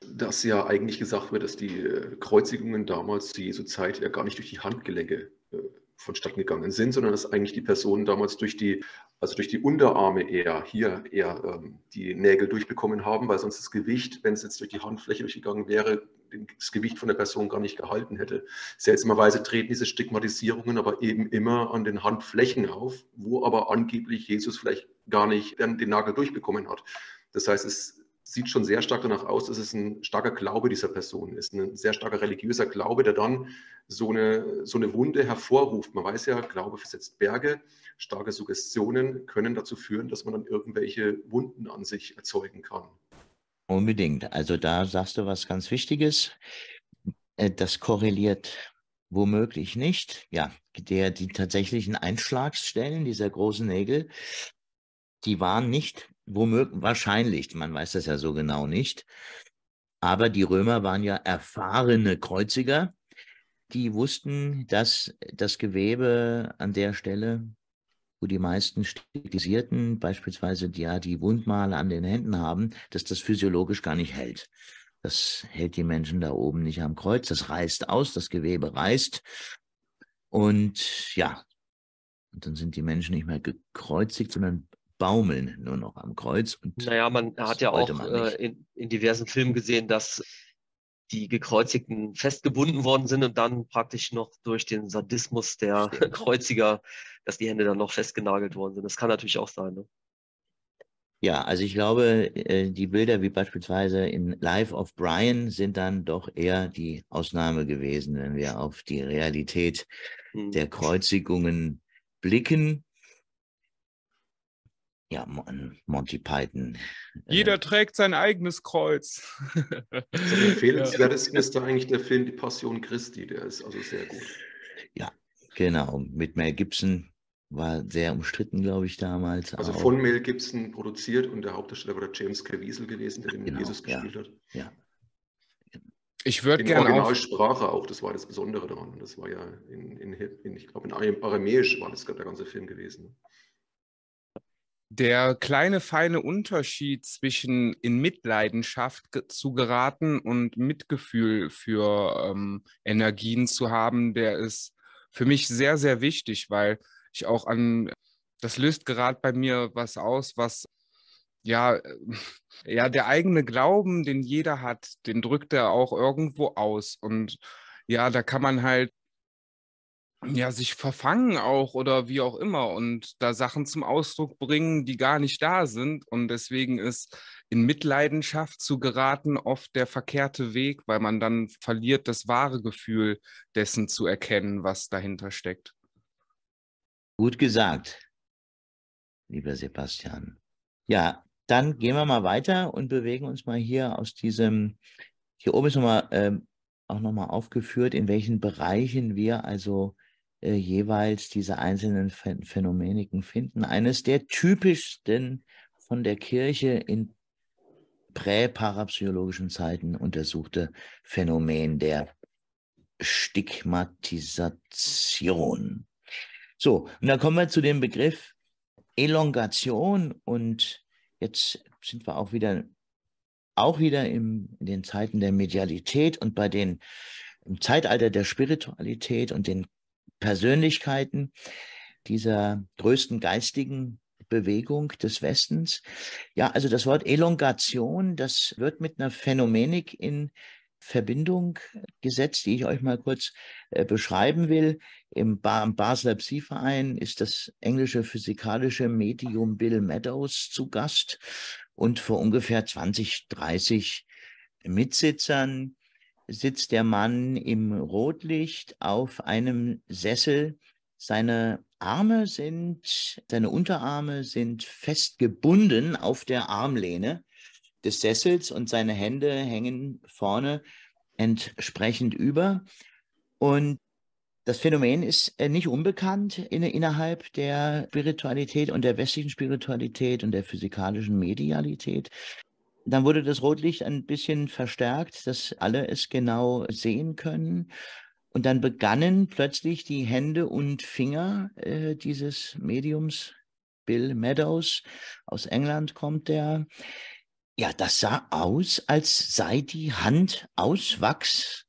Speaker 3: dass ja eigentlich gesagt wird, dass die äh, Kreuzigungen damals zu Jesu Zeit ja gar nicht durch die Handgelenke äh, vonstatten gegangen sind, sondern dass eigentlich die Personen damals durch die, also durch die Unterarme eher hier eher ähm, die Nägel durchbekommen haben, weil sonst das Gewicht, wenn es jetzt durch die Handfläche durchgegangen wäre, das Gewicht von der Person gar nicht gehalten hätte. Seltsamerweise treten diese Stigmatisierungen aber eben immer an den Handflächen auf, wo aber angeblich Jesus vielleicht gar nicht den Nagel durchbekommen hat. Das heißt, es sieht schon sehr stark danach aus, dass es ein starker Glaube dieser Person ist, ein sehr starker religiöser Glaube, der dann so eine, so eine Wunde hervorruft. Man weiß ja, Glaube versetzt Berge, starke Suggestionen können dazu führen, dass man dann irgendwelche Wunden an sich erzeugen kann.
Speaker 2: Unbedingt. Also da sagst du was ganz Wichtiges. Äh, das korreliert womöglich nicht. Ja, der, die tatsächlichen Einschlagsstellen dieser großen Nägel, die waren nicht womöglich, wahrscheinlich, man weiß das ja so genau nicht. Aber die Römer waren ja erfahrene Kreuziger. Die wussten, dass das Gewebe an der Stelle, wo die meisten Stilisierten beispielsweise ja die Wundmale an den Händen haben, dass das physiologisch gar nicht hält. Das hält die Menschen da oben nicht am Kreuz. Das reißt aus, das Gewebe reißt. Und ja, und dann sind die Menschen nicht mehr gekreuzigt, sondern baumeln nur noch am Kreuz. Und
Speaker 4: naja, man hat ja auch äh, in, in diversen Filmen gesehen, dass die Gekreuzigten festgebunden worden sind und dann praktisch noch durch den Sadismus der Kreuziger, dass die Hände dann noch festgenagelt worden sind. Das kann natürlich auch sein. Ne?
Speaker 2: Ja, also ich glaube, äh, die Bilder wie beispielsweise in Life of Brian sind dann doch eher die Ausnahme gewesen, wenn wir auf die Realität hm. der Kreuzigungen blicken. Ja, Monty Python.
Speaker 1: Jeder äh, trägt sein eigenes Kreuz.
Speaker 3: so empfehlenswertesten ja. ist da eigentlich der Film Die Passion Christi, der ist also sehr gut.
Speaker 2: Ja, genau, mit Mel Gibson war sehr umstritten, glaube ich, damals.
Speaker 3: Also auch. von Mel Gibson produziert und der Hauptdarsteller war der James Caviezel gewesen, der den
Speaker 2: genau,
Speaker 3: Jesus gespielt
Speaker 2: ja,
Speaker 3: hat.
Speaker 2: Ja.
Speaker 1: Ich würde
Speaker 3: gerne
Speaker 1: auch...
Speaker 3: Originalsprache auch, das war das Besondere daran. Das war ja in, in, in ich glaube, in Aramäisch war das der ganze Film gewesen.
Speaker 1: Der kleine feine Unterschied zwischen in Mitleidenschaft zu geraten und Mitgefühl für ähm, Energien zu haben, der ist für mich sehr, sehr wichtig, weil ich auch an, das löst gerade bei mir was aus, was ja, äh, ja, der eigene Glauben, den jeder hat, den drückt er auch irgendwo aus. Und ja, da kann man halt ja, sich verfangen auch oder wie auch immer und da Sachen zum Ausdruck bringen, die gar nicht da sind. Und deswegen ist in Mitleidenschaft zu geraten oft der verkehrte Weg, weil man dann verliert das wahre Gefühl dessen zu erkennen, was dahinter steckt.
Speaker 2: Gut gesagt, lieber Sebastian. Ja, dann gehen wir mal weiter und bewegen uns mal hier aus diesem, hier oben ist nochmal ähm, auch nochmal aufgeführt, in welchen Bereichen wir also äh, jeweils diese einzelnen Phänomeniken finden. Eines der typischsten von der Kirche in präparapsychologischen Zeiten untersuchte Phänomen der Stigmatisation. So, und dann kommen wir zu dem Begriff Elongation und jetzt sind wir auch wieder, auch wieder im, in den Zeiten der Medialität und bei den, im Zeitalter der Spiritualität und den Persönlichkeiten dieser größten geistigen Bewegung des Westens. Ja, also das Wort Elongation, das wird mit einer Phänomenik in Verbindung gesetzt, die ich euch mal kurz äh, beschreiben will. Im, ba Basler Psi-Verein ist das englische physikalische Medium Bill Meadows zu Gast und vor ungefähr 20, 30 Mitsitzern sitzt der Mann im Rotlicht auf einem Sessel. Seine Arme sind, seine Unterarme sind fest gebunden auf der Armlehne des Sessels und seine Hände hängen vorne entsprechend über. Und das Phänomen ist äh, nicht unbekannt in, innerhalb der Spiritualität und der westlichen Spiritualität und der physikalischen Medialität. Dann wurde das Rotlicht ein bisschen verstärkt, dass alle es genau sehen können. Und dann begannen plötzlich die Hände und Finger äh, dieses Mediums, Bill Meadows, aus England kommt der, ja, das sah aus, als sei die Hand aus Wachs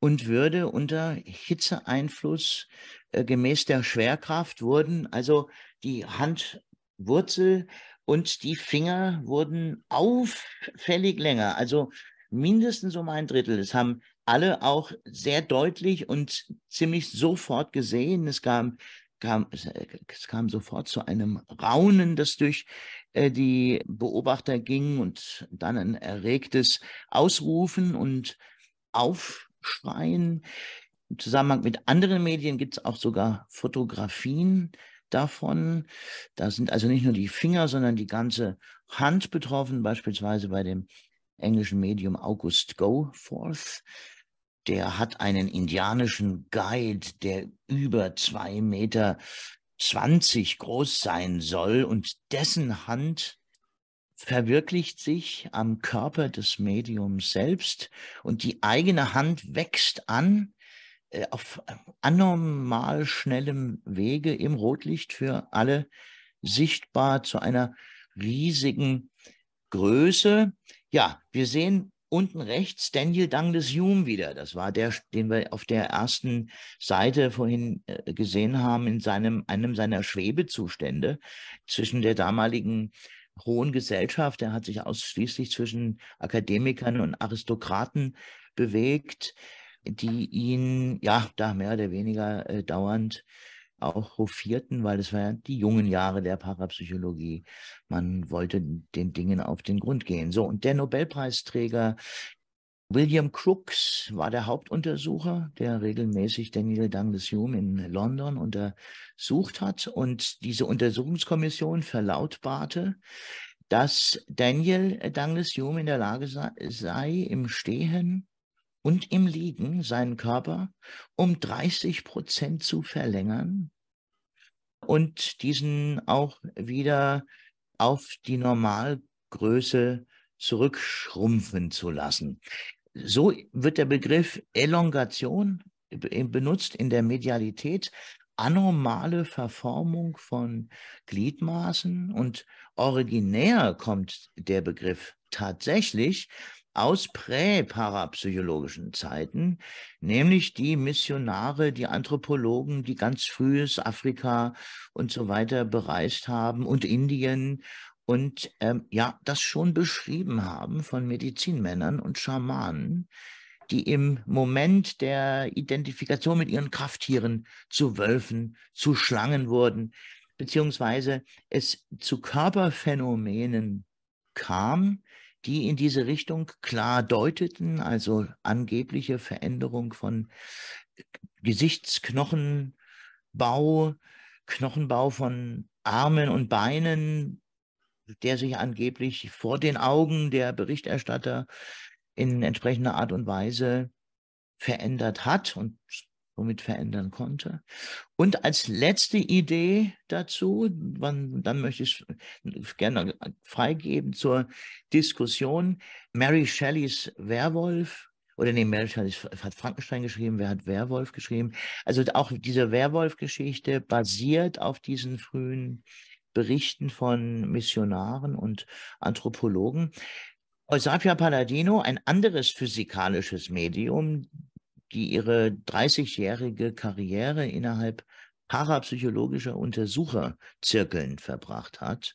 Speaker 2: und würde unter Hitzeeinfluss äh, gemäß der Schwerkraft wurden also die Handwurzel und die Finger wurden auffällig länger, also mindestens um ein Drittel. Das haben alle auch sehr deutlich und ziemlich sofort gesehen. Es kam, kam, es kam sofort zu einem Raunen, das durch äh, die Beobachter ging und dann ein erregtes Ausrufen und Aufschreien. Im Zusammenhang mit anderen Medien gibt es auch sogar Fotografien davon. Da sind also nicht nur die Finger, sondern die ganze Hand betroffen, beispielsweise bei dem englischen Medium August Goforth. Der hat einen indianischen Guide, der über zwei Meter zwanzig groß sein soll und dessen Hand verwirklicht sich am Körper des Mediums selbst und die eigene Hand wächst an auf anormal schnellem Wege im Rotlicht für alle sichtbar zu einer riesigen Größe. Ja, wir sehen unten rechts Daniel Douglas Hume wieder. Das war der, den wir auf der ersten Seite vorhin äh, gesehen haben in seinem, einem seiner Schwebezustände zwischen der damaligen hohen Gesellschaft. Er hat sich ausschließlich zwischen Akademikern und Aristokraten bewegt, die ihn ja da mehr oder weniger äh, dauernd auch hofierten, weil es war ja die jungen Jahre der Parapsychologie. Man wollte den Dingen auf den Grund gehen. So, und der Nobelpreisträger William Crooks war der Hauptuntersucher, der regelmäßig Daniel Douglas Hume in London untersucht hat. Und diese Untersuchungskommission verlautbarte, dass Daniel Douglas Hume in der Lage sei, im Stehen und im Liegen seinen Körper um 30 Prozent zu verlängern und diesen auch wieder auf die Normalgröße zurückschrumpfen zu lassen. So wird der Begriff Elongation benutzt in der Medialität, anormale Verformung von Gliedmaßen und originär kommt der Begriff tatsächlich aus präparapsychologischen Zeiten, nämlich die Missionare, die Anthropologen, die ganz frühes Afrika und so weiter bereist haben und Indien und ähm, ja, das schon beschrieben haben von Medizinmännern und Schamanen, die im Moment der Identifikation mit ihren Krafttieren zu Wölfen, zu Schlangen wurden, beziehungsweise es zu Körperphänomenen kam, die in diese Richtung klar deuteten, also angebliche Veränderung von Gesichtsknochenbau, Knochenbau von Armen und Beinen, der sich angeblich vor den Augen der Berichterstatter in entsprechender Art und Weise verändert hat und somit verändern konnte. Und als letzte Idee dazu, dann, dann möchte ich gerne freigeben zur Diskussion, Mary Shelleys Werwolf, oder nee, Mary Shelley hat Frankenstein geschrieben, wer hat Werwolf geschrieben? Also auch diese Werwolf-Geschichte basiert auf diesen frühen Berichten von Missionaren und Anthropologen. Eusapia Palladino, ein anderes physikalisches Medium, die ihre 30-jährige Karriere innerhalb parapsychologischer Untersucherzirkeln verbracht hat.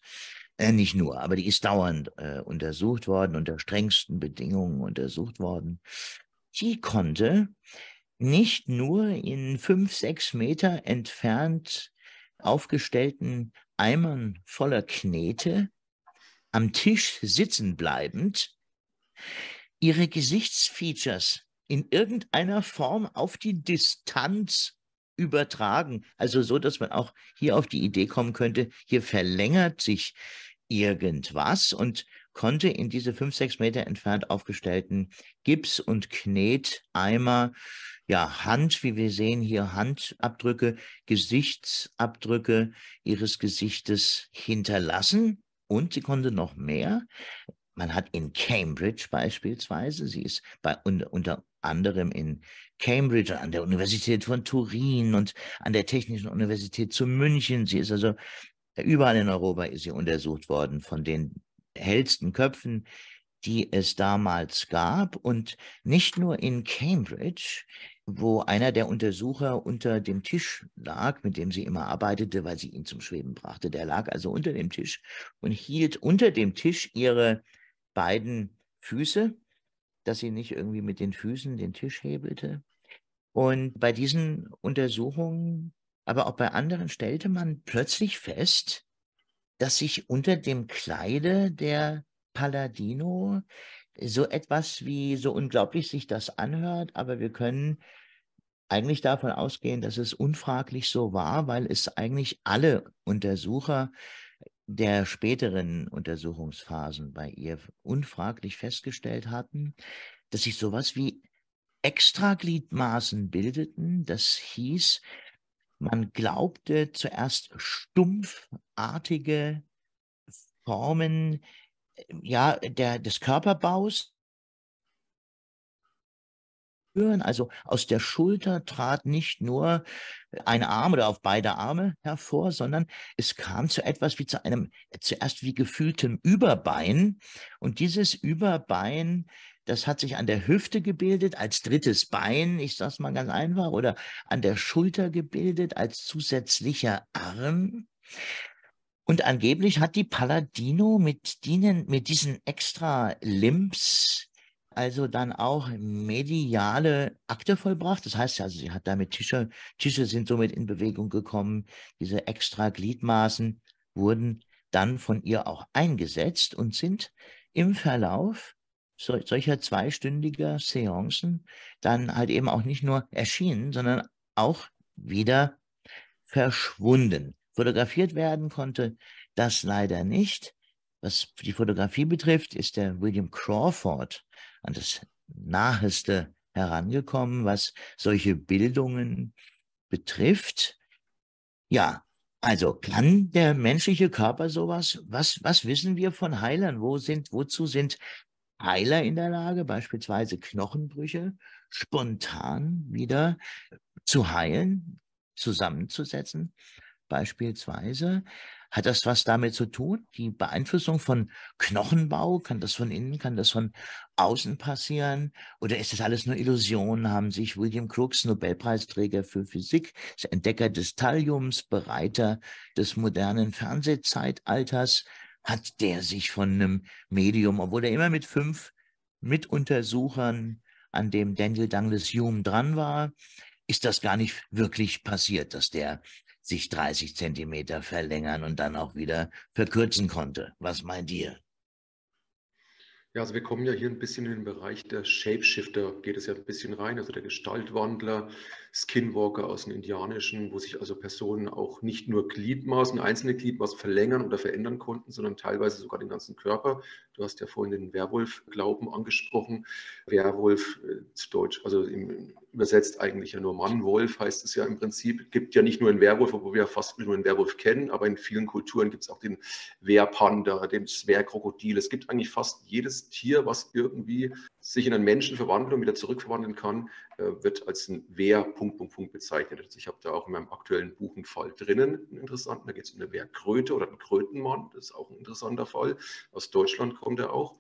Speaker 2: Äh, nicht nur, aber die ist dauernd äh, untersucht worden, unter strengsten Bedingungen untersucht worden. Die konnte nicht nur in fünf, sechs Meter entfernt aufgestellten Eimern voller Knete am Tisch sitzen bleibend ihre Gesichtsfeatures in irgendeiner Form auf die Distanz übertragen. Also so, dass man auch hier auf die Idee kommen könnte, hier verlängert sich irgendwas und konnte in diese fünf, sechs Meter entfernt aufgestellten Gips- und Kneteimer ja, Hand, wie wir sehen hier, Handabdrücke, Gesichtsabdrücke ihres Gesichtes hinterlassen. Und sie konnte noch mehr. Man hat in Cambridge beispielsweise, sie ist bei, unter anderem in Cambridge, an der Universität von Turin und an der Technischen Universität zu München. Sie ist also überall in Europa ist sie untersucht worden von den hellsten Köpfen, die es damals gab. Und nicht nur in Cambridge, wo einer der Untersucher unter dem Tisch lag, mit dem sie immer arbeitete, weil sie ihn zum Schweben brachte. Der lag also unter dem Tisch und hielt unter dem Tisch ihre beiden Füße dass sie nicht irgendwie mit den Füßen den Tisch hebelte. Und bei diesen Untersuchungen, aber auch bei anderen, stellte man plötzlich fest, dass sich unter dem Kleide der Palladino so etwas wie, so unglaublich sich das anhört, aber wir können eigentlich davon ausgehen, dass es unfraglich so war, weil es eigentlich alle Untersucher der späteren Untersuchungsphasen bei ihr unfraglich festgestellt hatten, dass sich sowas wie Extragliedmaßen bildeten. Das hieß, man glaubte zuerst stumpfartige Formen ja, der, des Körperbaus also aus der Schulter trat nicht nur ein Arm oder auf beide Arme hervor, sondern es kam zu etwas wie zu einem zuerst wie gefühltem Überbein. Und dieses Überbein, das hat sich an der Hüfte gebildet als drittes Bein, ich sage es mal ganz einfach, oder an der Schulter gebildet als zusätzlicher Arm. Und angeblich hat die Palladino mit, dienen, mit diesen extra Limps also dann auch mediale Akte vollbracht. Das heißt also, sie hat damit Tische, Tische sind somit in Bewegung gekommen. Diese extra Gliedmaßen wurden dann von ihr auch eingesetzt und sind im Verlauf so, solcher zweistündiger Seancen dann halt eben auch nicht nur erschienen, sondern auch wieder verschwunden. Fotografiert werden konnte das leider nicht. Was die Fotografie betrifft, ist der William Crawford an das Naheste herangekommen, was solche Bildungen betrifft. Ja, also kann der menschliche Körper sowas? Was, was wissen wir von Heilern? Wo sind, wozu sind Heiler in der Lage, beispielsweise Knochenbrüche spontan wieder zu heilen, zusammenzusetzen? Beispielsweise hat das was damit zu tun? Die Beeinflussung von Knochenbau, kann das von innen, kann das von außen passieren? Oder ist das alles nur Illusion? Haben sich William Crookes, Nobelpreisträger für Physik, Entdecker des Thalliums, Bereiter des modernen Fernsehzeitalters, hat der sich von einem Medium, obwohl er immer mit fünf Mituntersuchern an dem Daniel Douglas Hume dran war, ist das gar nicht wirklich passiert, dass der sich 30 Zentimeter verlängern und dann auch wieder verkürzen konnte. Was meint ihr?
Speaker 3: Ja, also wir kommen ja hier ein bisschen in den Bereich der Shapeshifter, geht es ja ein bisschen rein, also der Gestaltwandler, Skinwalker aus dem Indianischen, wo sich also Personen auch nicht nur Gliedmaßen, einzelne Gliedmaßen verlängern oder verändern konnten, sondern teilweise sogar den ganzen Körper. Du hast ja vorhin den Werwolf-Glauben angesprochen. Werwolf äh, zu Deutsch, also im, übersetzt eigentlich ja nur Mann. Wolf heißt es ja im Prinzip. Gibt ja nicht nur einen Werwolf, obwohl wir ja fast nur einen Werwolf kennen, aber in vielen Kulturen gibt es auch den Wehrpanda, den Zwergkrokodil. Es gibt eigentlich fast jedes Tier, was irgendwie sich in einen Menschen verwandeln und wieder zurückverwandeln kann, äh, wird als ein Wehr Punkt, Punkt, Punkt bezeichnet. Also ich habe da auch in meinem aktuellen Buch einen Fall drinnen, einen interessanten. Da geht es um eine Wehrkröte oder einen Krötenmann. Das ist auch ein interessanter Fall. Aus Deutschland kommt er auch.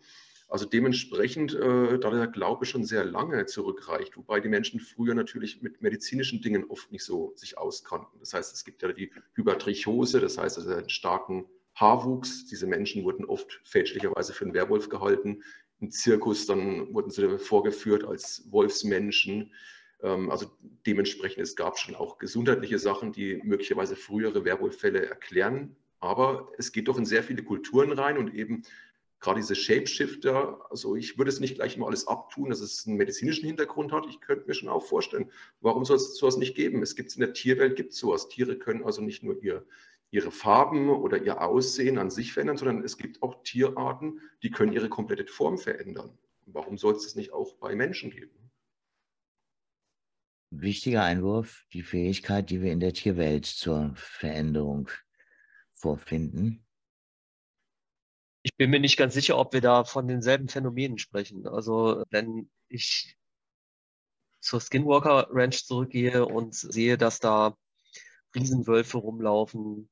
Speaker 3: Also dementsprechend, äh, da der Glaube schon sehr lange zurückreicht, wobei die Menschen früher natürlich mit medizinischen Dingen oft nicht so sich auskannten. Das heißt, es gibt ja die Hypertrichose, das heißt also einen starken Haarwuchs. Diese Menschen wurden oft fälschlicherweise für einen Werwolf gehalten im Zirkus, dann wurden sie vorgeführt als Wolfsmenschen. Ähm, also dementsprechend, es gab schon auch gesundheitliche Sachen, die möglicherweise frühere Werwolffälle erklären. Aber es geht doch in sehr viele Kulturen rein und eben gerade diese Shapeshifter, also ich würde es nicht gleich immer alles abtun, dass es einen medizinischen Hintergrund hat. Ich könnte mir schon auch vorstellen, warum soll es sowas nicht geben? Es gibt es in der Tierwelt, gibt es sowas. Tiere können also nicht nur ihr ihre Farben oder ihr Aussehen an sich verändern, sondern es gibt auch Tierarten, die können ihre komplette Form verändern. Warum soll es das nicht auch bei Menschen geben?
Speaker 2: Wichtiger Einwurf, die Fähigkeit, die wir in der Tierwelt zur Veränderung vorfinden.
Speaker 4: Ich bin mir nicht ganz sicher, ob wir da von denselben Phänomenen sprechen. Also wenn ich zur Skinwalker Ranch zurückgehe und sehe, dass da Riesenwölfe rumlaufen,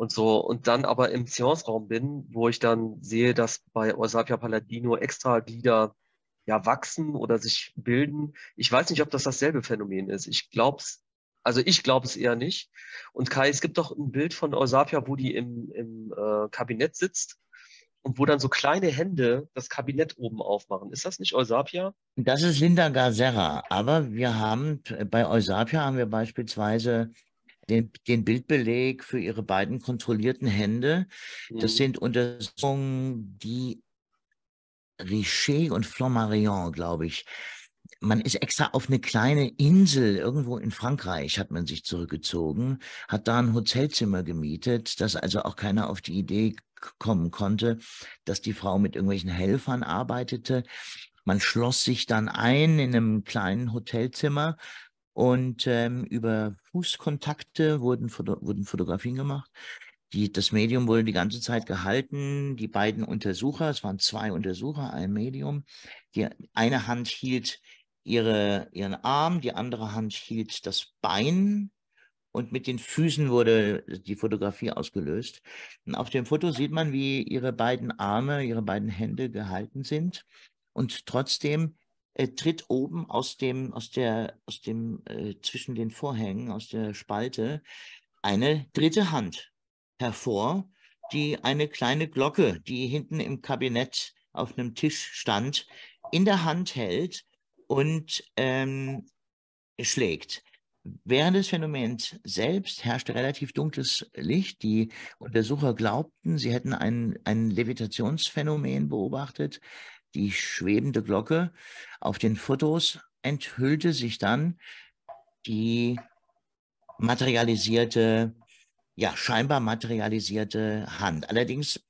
Speaker 4: und so. Und dann aber im Seance-Raum bin, wo ich dann sehe, dass bei Eusapia Palladino extra Glieder ja wachsen oder sich bilden. Ich weiß nicht, ob das dasselbe Phänomen ist. Ich glaube es, also ich glaube es eher nicht. Und Kai, es gibt doch ein Bild von Eusapia, wo die im, im äh, Kabinett sitzt und wo dann so kleine Hände das Kabinett oben aufmachen. Ist das nicht Eusapia?
Speaker 2: Das ist Linda Gazera. Aber wir haben, bei Eusapia haben wir beispielsweise den, den Bildbeleg für ihre beiden kontrollierten Hände. Das mhm. sind Untersuchungen, die Richer und Flammarion, glaube ich, man ist extra auf eine kleine Insel irgendwo in Frankreich, hat man sich zurückgezogen, hat da ein Hotelzimmer gemietet, dass also auch keiner auf die Idee kommen konnte, dass die Frau mit irgendwelchen Helfern arbeitete. Man schloss sich dann ein in einem kleinen Hotelzimmer und ähm, über Fußkontakte wurden, Foto wurden Fotografien gemacht. Die, das Medium wurde die ganze Zeit gehalten. Die beiden Untersucher, es waren zwei Untersucher, ein Medium. Die eine Hand hielt ihre, ihren Arm, die andere Hand hielt das Bein und mit den Füßen wurde die Fotografie ausgelöst. Und auf dem Foto sieht man, wie ihre beiden Arme, ihre beiden Hände gehalten sind und trotzdem äh, tritt oben aus dem, aus der, aus dem, äh, zwischen den Vorhängen, aus der Spalte, eine dritte Hand hervor, die eine kleine Glocke, die hinten im Kabinett auf einem Tisch stand, in der Hand hält und ähm, schlägt. Während des Phänomens selbst herrschte relativ dunkles Licht. Die Untersucher glaubten, sie hätten ein, ein Levitationsphänomen beobachtet. Die schwebende Glocke auf den Fotos enthüllte sich dann die materialisierte, ja, scheinbar materialisierte Hand. Allerdings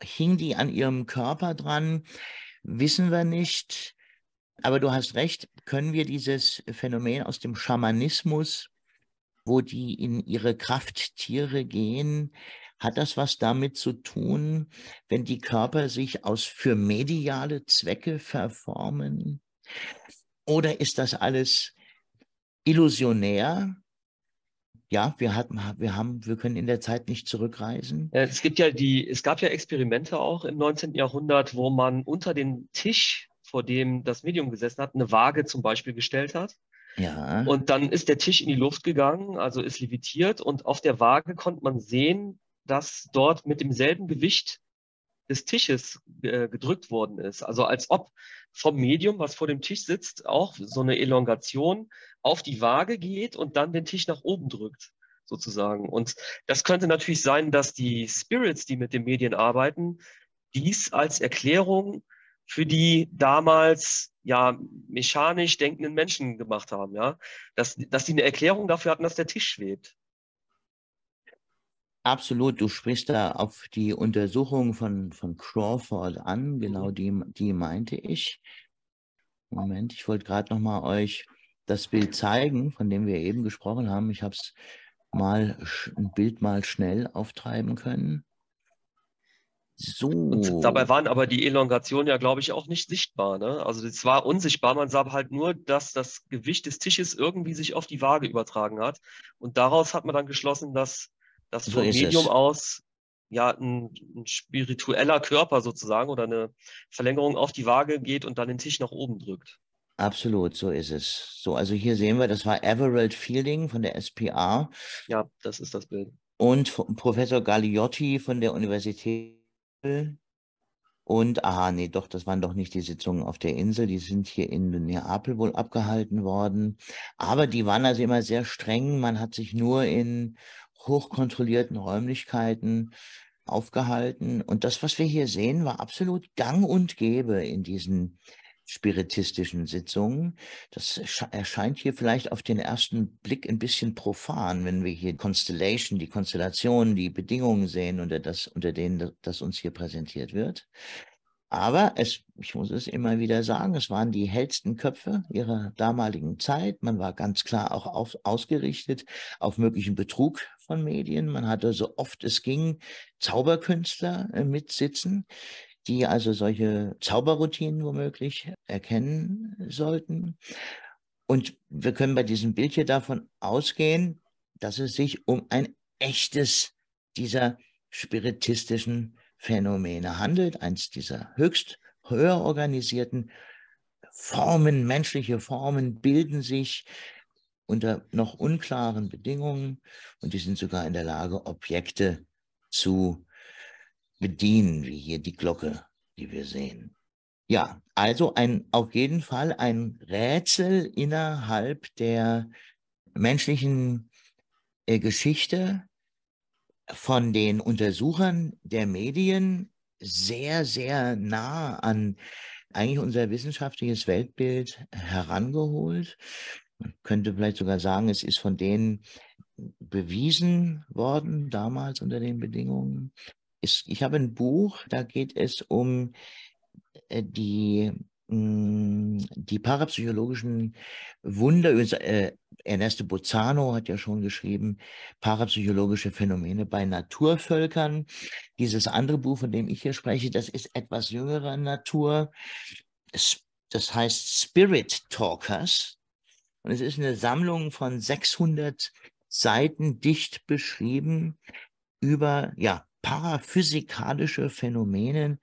Speaker 2: hing die an ihrem Körper dran, wissen wir nicht. Aber du hast recht, können wir dieses Phänomen aus dem Schamanismus, wo die in ihre Krafttiere gehen, hat das was damit zu tun, wenn die Körper sich aus für mediale Zwecke verformen? Oder ist das alles illusionär? Ja, wir hatten, wir haben, wir können in der Zeit nicht zurückreisen.
Speaker 4: Es gibt ja die, es gab ja Experimente auch im 19. Jahrhundert, wo man unter den Tisch, vor dem das Medium gesessen hat, eine Waage zum Beispiel gestellt hat.
Speaker 2: Ja.
Speaker 4: Und dann ist der Tisch in die Luft gegangen, also ist levitiert und auf der Waage konnte man sehen, dass dort mit demselben Gewicht des Tisches äh, gedrückt worden ist. Also als ob vom Medium, was vor dem Tisch sitzt, auch so eine Elongation auf die Waage geht und dann den Tisch nach oben drückt, sozusagen. Und das könnte natürlich sein, dass die Spirits, die mit den Medien arbeiten, dies als Erklärung für die damals ja mechanisch denkenden Menschen gemacht haben, ja, dass, dass die eine Erklärung dafür hatten, dass der Tisch schwebt.
Speaker 2: Absolut, du sprichst da auf die Untersuchung von, von Crawford an, genau mhm. die, die meinte ich. Moment, ich wollte gerade noch mal euch das Bild zeigen, von dem wir eben gesprochen haben. Ich habe es mal, ein Bild mal schnell auftreiben können.
Speaker 4: So. Und dabei waren aber die Elongationen ja, glaube ich, auch nicht sichtbar. Ne? Also es war unsichtbar. Man sah halt nur, dass das Gewicht des Tisches irgendwie sich auf die Waage übertragen hat. Und daraus hat man dann geschlossen, dass dass so vom Medium es. aus ja ein, ein, spiritueller Körper sozusagen oder eine Verlängerung auf die Waage geht und dann den Tisch nach oben drückt.
Speaker 2: Absolut, so ist es. So, also hier sehen wir, das war Everett Fielding von der SPA.
Speaker 4: Ja, das ist das Bild.
Speaker 2: Und Professor Gagliotti von der Universität. Und, aha, nee, doch, das waren doch nicht die Sitzungen auf der Insel, die sind hier in Neapel wohl abgehalten worden. Aber die waren also immer sehr streng. Man hat sich nur in hochkontrollierten Räumlichkeiten aufgehalten. Und das, was wir hier sehen, war absolut gang und gäbe in diesen spiritistischen Sitzungen. Das erscheint hier vielleicht auf den ersten Blick ein bisschen profan, wenn wir hier Constellation, die Konstellation, die Bedingungen sehen, unter, das, unter denen das uns hier präsentiert wird. Aber es, ich muss es immer wieder sagen, es waren die hellsten Köpfe ihrer damaligen Zeit. Man war ganz klar auch auf, ausgerichtet auf möglichen Betrug von Medien. Man hatte so oft es ging Zauberkünstler äh, mitsitzen, die also solche Zauberroutinen womöglich erkennen sollten. Und wir können bei diesem Bild hier davon ausgehen, dass es sich um ein echtes dieser spiritistischen Phänomene handelt, eins dieser höchst höher organisierten Formen, menschliche Formen bilden sich unter noch unklaren Bedingungen und die sind sogar in der Lage, Objekte zu bedienen, wie hier die Glocke, die wir sehen. Ja, also ein, auf jeden Fall ein Rätsel innerhalb der menschlichen äh, Geschichte, von den Untersuchern der Medien sehr, sehr nah an eigentlich unser wissenschaftliches Weltbild herangeholt. Man könnte vielleicht sogar sagen, es ist von denen bewiesen worden, damals unter den Bedingungen. Ich habe ein Buch, da geht es um äh, die hm, die parapsychologischen Wunder, äh, Ernesto Bozzano hat ja schon geschrieben, parapsychologische Phänomene bei Naturvölkern. Dieses andere Buch, von dem ich hier spreche, das ist etwas jüngerer Natur. Das heißt Spirit Talkers. Und es ist eine Sammlung von 600 Seiten dicht beschrieben über, ja, paraphysikalische Phänomene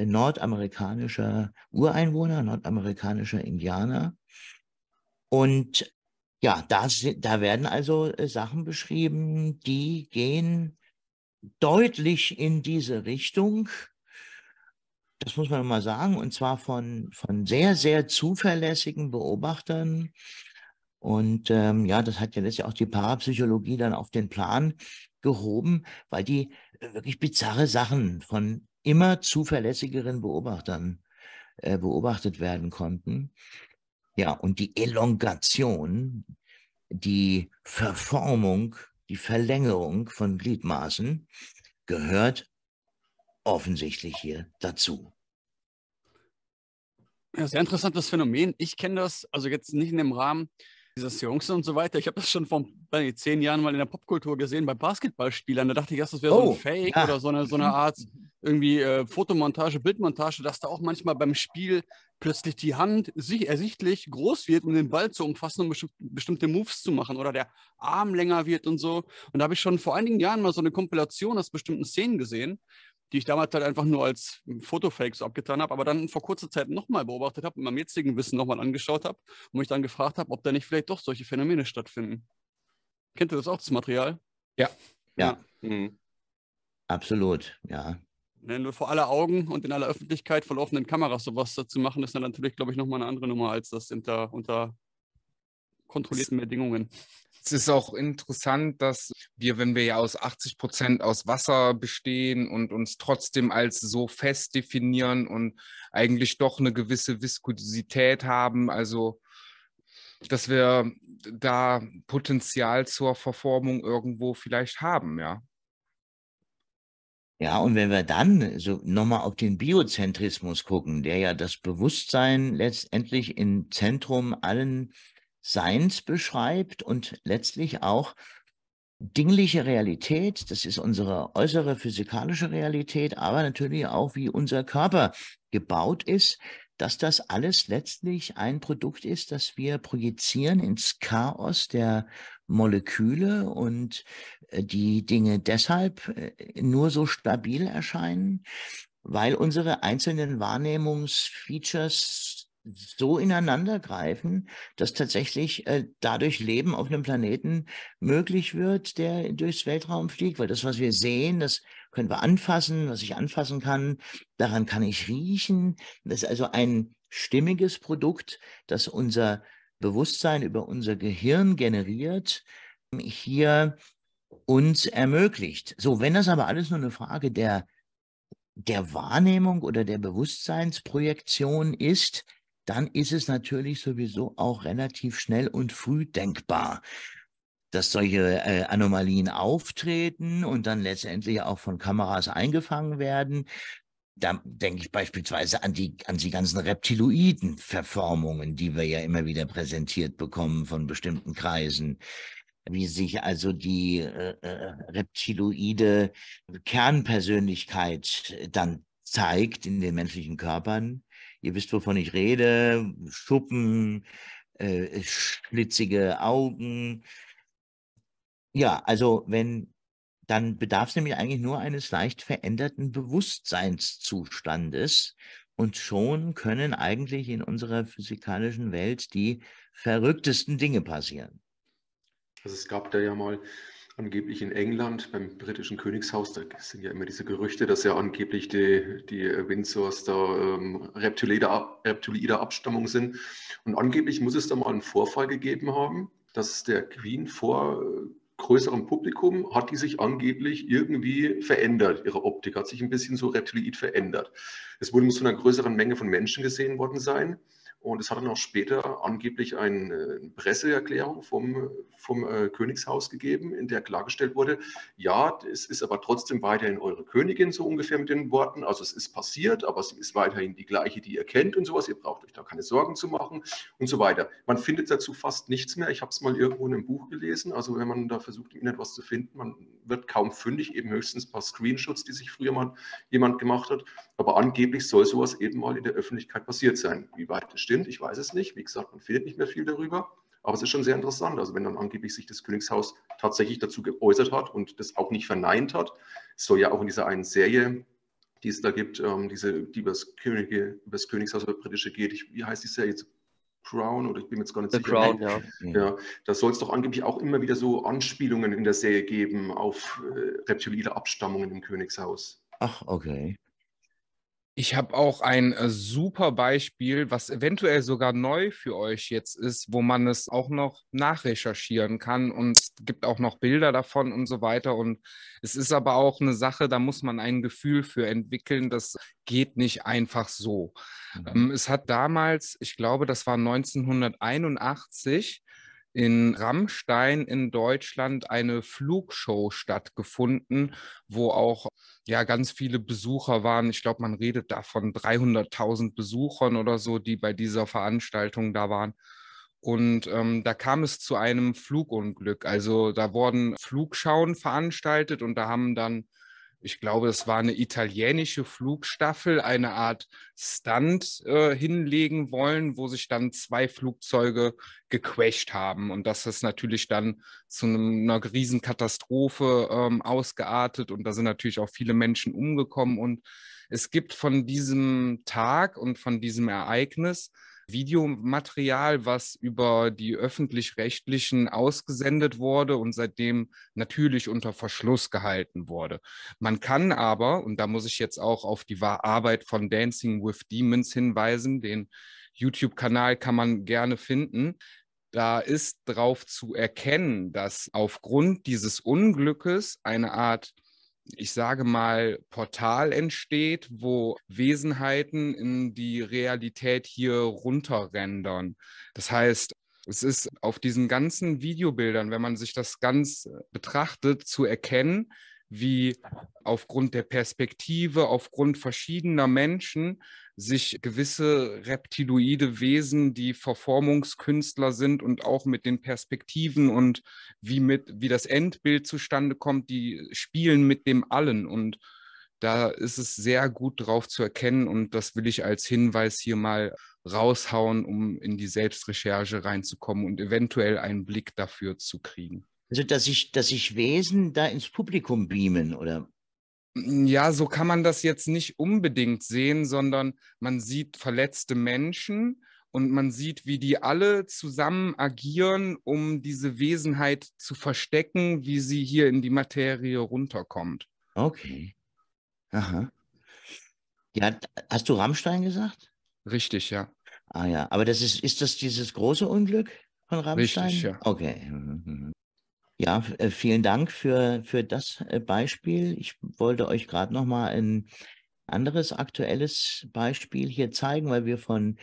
Speaker 2: nordamerikanischer Ureinwohner, nordamerikanischer Indianer. Und ja, da, da werden also äh, Sachen beschrieben, die gehen deutlich in diese Richtung. Das muss man mal sagen, und zwar von, von sehr, sehr zuverlässigen Beobachtern. Und ähm, ja, das hat ja letztlich auch die Parapsychologie dann auf den Plan gehoben, weil die äh, wirklich bizarre Sachen von immer zuverlässigeren Beobachtern äh, beobachtet werden konnten. Ja, und die Elongation, die Verformung, die Verlängerung von Gliedmaßen gehört offensichtlich hier dazu.
Speaker 5: Ja, sehr interessantes Phänomen. Ich kenne das, also jetzt nicht in dem Rahmen dieser Seance und so weiter. Ich habe das schon vor zehn Jahren mal in der Popkultur gesehen bei Basketballspielern. Da dachte ich erst, das wäre oh, so ein oh, Fake ja. oder so eine, so eine Art irgendwie äh, Fotomontage, Bildmontage, dass da auch manchmal beim Spiel plötzlich die Hand sich ersichtlich groß wird, um den Ball zu umfassen und um bestimmte Moves zu machen oder der Arm länger wird und so. Und da habe ich schon vor einigen Jahren mal so eine Kompilation aus bestimmten Szenen gesehen die ich damals halt einfach nur als Fotofake so abgetan habe, aber dann vor kurzer Zeit nochmal beobachtet habe, mit meinem jetzigen Wissen nochmal angeschaut habe und mich dann gefragt habe, ob da nicht vielleicht doch solche Phänomene stattfinden. Kennt ihr das auch, das Material?
Speaker 2: Ja. Ja. ja. Mhm. Absolut, ja.
Speaker 5: Ne, nur vor aller Augen und in aller Öffentlichkeit vor laufenden Kameras sowas zu machen, ist dann natürlich, glaube ich, nochmal eine andere Nummer als das unter, unter kontrollierten Bedingungen.
Speaker 1: Es ist auch interessant, dass wir, wenn wir ja aus 80 Prozent aus Wasser bestehen und uns trotzdem als so fest definieren und eigentlich doch eine gewisse Viskosität haben, also dass wir da Potenzial zur Verformung irgendwo vielleicht haben, ja.
Speaker 2: Ja, und wenn wir dann so nochmal auf den Biozentrismus gucken, der ja das Bewusstsein letztendlich im Zentrum allen Seins beschreibt und letztlich auch dingliche Realität, das ist unsere äußere physikalische Realität, aber natürlich auch, wie unser Körper gebaut ist, dass das alles letztlich ein Produkt ist, das wir projizieren ins Chaos der Moleküle und äh, die Dinge deshalb äh, nur so stabil erscheinen, weil unsere einzelnen Wahrnehmungsfeatures so ineinander greifen, dass tatsächlich äh, dadurch Leben auf einem Planeten möglich wird, der durchs Weltraum fliegt. Weil das, was wir sehen, das können wir anfassen, was ich anfassen kann, daran kann ich riechen. Das ist also ein stimmiges Produkt, das unser Bewusstsein über unser Gehirn generiert, hier uns ermöglicht. So, wenn das aber alles nur eine Frage der der Wahrnehmung oder der Bewusstseinsprojektion ist, dann ist es natürlich sowieso auch relativ schnell und früh denkbar, dass solche äh, Anomalien auftreten und dann letztendlich auch von Kameras eingefangen werden. Da denke ich beispielsweise an die, an die ganzen Reptiloiden-Verformungen, die wir ja immer wieder präsentiert bekommen von bestimmten Kreisen wie sich also die äh, äh reptiloide Kernpersönlichkeit dann zeigt in den menschlichen Körpern. Ihr wisst, wovon ich rede. Schuppen, äh, schlitzige Augen. Ja, also wenn, dann bedarf es nämlich eigentlich nur eines leicht veränderten Bewusstseinszustandes. Und schon können eigentlich in unserer physikalischen Welt die verrücktesten Dinge passieren.
Speaker 3: Also es gab da ja mal angeblich in England beim britischen Königshaus, da sind ja immer diese Gerüchte, dass ja angeblich die, die Windsors da ähm, reptiloider, reptiloider Abstammung sind. Und angeblich muss es da mal einen Vorfall gegeben haben, dass der Queen vor größerem Publikum hat die sich angeblich irgendwie verändert. Ihre Optik hat sich ein bisschen so reptiloid verändert. Es wurde muss von einer größeren Menge von Menschen gesehen worden sein. Und es hat dann auch später angeblich eine Presseerklärung vom, vom äh, Königshaus gegeben, in der klargestellt wurde, ja, es ist aber trotzdem weiterhin eure Königin, so ungefähr mit den Worten. Also es ist passiert, aber sie ist weiterhin die gleiche, die ihr kennt und sowas. Ihr braucht euch da keine Sorgen zu machen und so weiter. Man findet dazu fast nichts mehr. Ich habe es mal irgendwo in einem Buch gelesen. Also wenn man da versucht, im Internet was zu finden, man wird kaum fündig, eben höchstens ein paar Screenshots, die sich früher mal jemand gemacht hat. Aber angeblich soll sowas eben mal in der Öffentlichkeit passiert sein. Wie weit das stimmt, ich weiß es nicht. Wie gesagt, man findet nicht mehr viel darüber. Aber es ist schon sehr interessant. Also wenn dann angeblich sich das Königshaus tatsächlich dazu geäußert hat und das auch nicht verneint hat, soll ja auch in dieser einen Serie, die es da gibt, ähm, diese, die über das, Könige, über das Königshaus über britische geht, ich, wie heißt die Serie jetzt? Crown oder ich bin mir jetzt gar nicht
Speaker 4: The
Speaker 3: sicher.
Speaker 4: Crown, ja.
Speaker 3: ja. Da soll es doch angeblich auch immer wieder so Anspielungen in der Serie geben auf äh, reptiloide Abstammungen im Königshaus.
Speaker 2: Ach, okay.
Speaker 1: Ich habe auch ein äh, super Beispiel, was eventuell sogar neu für euch jetzt ist, wo man es auch noch nachrecherchieren kann und es gibt auch noch Bilder davon und so weiter. Und es ist aber auch eine Sache, da muss man ein Gefühl für entwickeln. Das geht nicht einfach so. Mhm. Ähm, es hat damals, ich glaube, das war 1981, in Rammstein in Deutschland eine Flugshow stattgefunden, wo auch ja ganz viele Besucher waren. Ich glaube, man redet da von 300.000 Besuchern oder so, die bei dieser Veranstaltung da waren. Und ähm, da kam es zu einem Flugunglück. Also da wurden Flugschauen veranstaltet und da haben dann ich glaube, es war eine italienische Flugstaffel, eine Art Stunt äh, hinlegen wollen, wo sich dann zwei Flugzeuge gequetscht haben. Und das ist natürlich dann zu einer Riesenkatastrophe ähm, ausgeartet. Und da sind natürlich auch viele Menschen umgekommen. Und es gibt von diesem Tag und von diesem Ereignis Videomaterial, was über die öffentlich-rechtlichen ausgesendet wurde und seitdem natürlich unter Verschluss gehalten wurde. Man kann aber, und da muss ich jetzt auch auf die Arbeit von Dancing with Demons hinweisen, den YouTube-Kanal kann man gerne finden, da ist darauf zu erkennen, dass aufgrund dieses Unglückes eine Art ich sage mal, Portal entsteht, wo Wesenheiten in die Realität hier runterrendern. Das heißt, es ist auf diesen ganzen Videobildern, wenn man sich das ganz betrachtet, zu erkennen, wie aufgrund der Perspektive, aufgrund verschiedener Menschen sich gewisse reptiloide Wesen, die Verformungskünstler sind und auch mit den Perspektiven und wie mit wie das Endbild zustande kommt, die spielen mit dem allen und da ist es sehr gut drauf zu erkennen und das will ich als Hinweis hier mal raushauen, um in die Selbstrecherche reinzukommen und eventuell einen Blick dafür zu kriegen.
Speaker 2: Also, dass sich dass ich Wesen da ins Publikum beamen, oder?
Speaker 1: Ja, so kann man das jetzt nicht unbedingt sehen, sondern man sieht verletzte Menschen und man sieht, wie die alle zusammen agieren, um diese Wesenheit zu verstecken, wie sie hier in die Materie runterkommt.
Speaker 2: Okay. Aha. Ja, hast du Rammstein gesagt?
Speaker 1: Richtig, ja.
Speaker 2: Ah ja, aber das ist, ist das dieses große Unglück von Rammstein?
Speaker 1: Richtig, ja.
Speaker 2: Okay. Mhm. Ja, äh, vielen Dank für, für das äh, Beispiel. Ich wollte euch gerade noch mal ein anderes aktuelles Beispiel hier zeigen, weil wir von,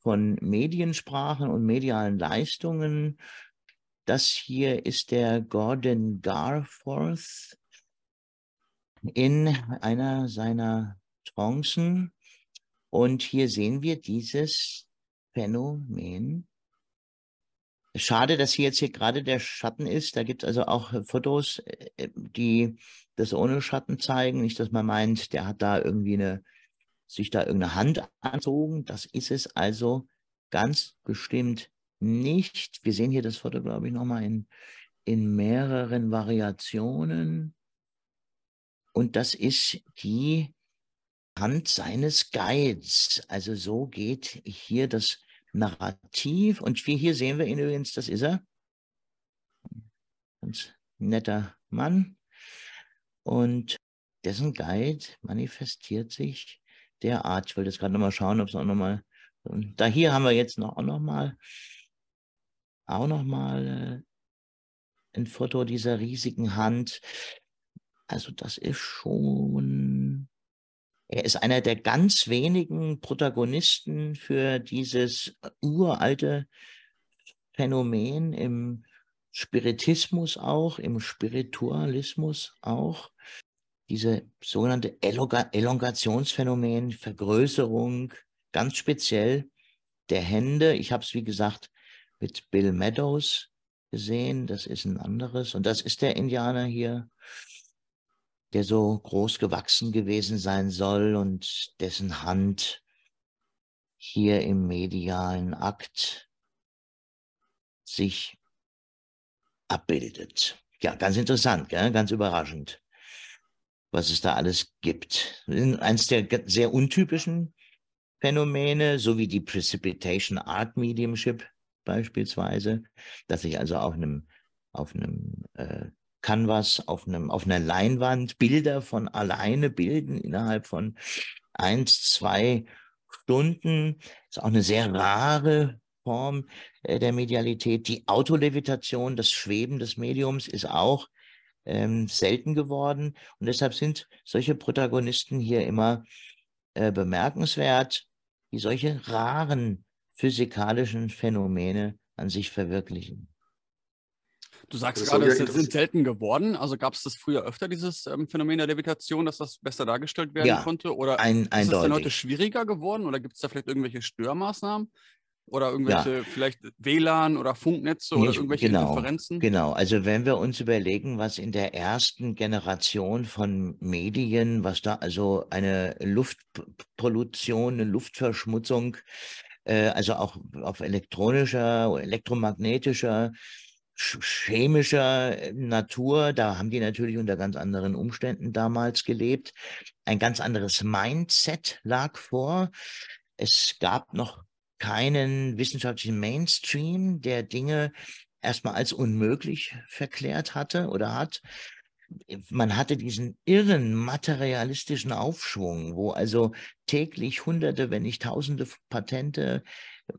Speaker 2: von Medien sprachen und medialen Leistungen. Das hier ist der Gordon Garforth in einer seiner Trancen. Und hier sehen wir dieses Phänomen Schade, dass hier jetzt hier gerade der Schatten ist. Da gibt es also auch äh, Fotos, äh, äh, die das ohne Schatten zeigen. Nicht, dass man meint, der hat da irgendwie eine, sich da irgendeine Hand anzogen. Das ist es also ganz bestimmt nicht. Wir sehen hier das Foto, glaube ich, nochmal in, in mehreren Variationen. Und das ist die Hand seines Guides. Also so geht hier das Narrativ. Und hier sehen wir ihn übrigens, das ist er. Ganz netter Mann. Und dessen Guide manifestiert sich derart. Ich wollte jetzt gerade nochmal schauen, ob es auch nochmal. Da hier haben wir jetzt noch, auch nochmal auch nochmal ein Foto dieser riesigen Hand. Also das ist schon, er ist einer der ganz wenigen Protagonisten für dieses uralte Phänomen im Spiritismus auch, im Spiritualismus auch. Diese sogenannte Elongationsphänomen, Vergrößerung, ganz speziell der Hände. Ich habe es, wie gesagt, mit Bill Meadows gesehen. Das ist ein anderes. Und das ist der Indianer hier, der so groß gewachsen gewesen sein soll und dessen Hand hier im medialen Akt sich abbildet. Ja, ganz interessant, gell? ganz überraschend, was es da alles gibt. Eins der sehr untypischen Phänomene, so wie die Precipitation Art Mediumship beispielsweise, dass ich also auf einem, auf einem äh, Canvas, auf, einem, auf einer Leinwand Bilder von alleine bilden innerhalb von eins, zwei Stunden. Ist auch eine sehr rare Form äh, der Medialität. Die Autolevitation, das Schweben des Mediums ist auch ähm, selten geworden. Und deshalb sind solche Protagonisten hier immer äh, bemerkenswert, die solche raren physikalischen Phänomene an sich verwirklichen.
Speaker 5: Du sagst das gerade, es sind selten geworden. Also gab es das früher öfter, dieses ähm, Phänomen der Levitation, dass das besser dargestellt werden ja, konnte? Oder
Speaker 2: ein, ist
Speaker 5: es dann heute schwieriger geworden? Oder gibt es da vielleicht irgendwelche Störmaßnahmen? Oder irgendwelche ja. vielleicht WLAN oder Funknetze oder irgendwelche
Speaker 2: genau,
Speaker 5: Interferenzen?
Speaker 2: Genau, also wenn wir uns überlegen, was in der ersten Generation von Medien, was da also eine Luftpollution, eine Luftverschmutzung, äh, also auch auf elektronischer, elektromagnetischer, chemischer Natur, da haben die natürlich unter ganz anderen Umständen damals gelebt. Ein ganz anderes Mindset lag vor. Es gab noch keinen wissenschaftlichen Mainstream, der Dinge erstmal als unmöglich verklärt hatte oder hat. Man hatte diesen irren materialistischen Aufschwung, wo also täglich Hunderte, wenn nicht Tausende Patente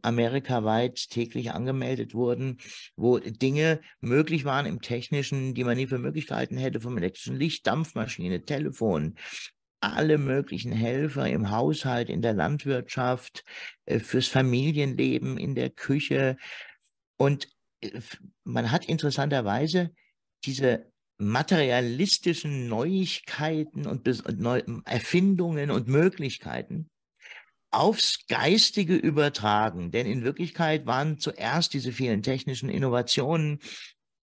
Speaker 2: amerikaweit täglich angemeldet wurden, wo Dinge möglich waren im Technischen, die man nie für möglich gehalten hätte, vom elektrischen Licht, Dampfmaschine, Telefon, alle möglichen Helfer im Haushalt, in der Landwirtschaft, äh, fürs Familienleben, in der Küche. Und äh, man hat interessanterweise diese materialistischen Neuigkeiten und Erfindungen und Möglichkeiten aufs Geistige übertragen. Denn in Wirklichkeit waren zuerst diese vielen technischen Innovationen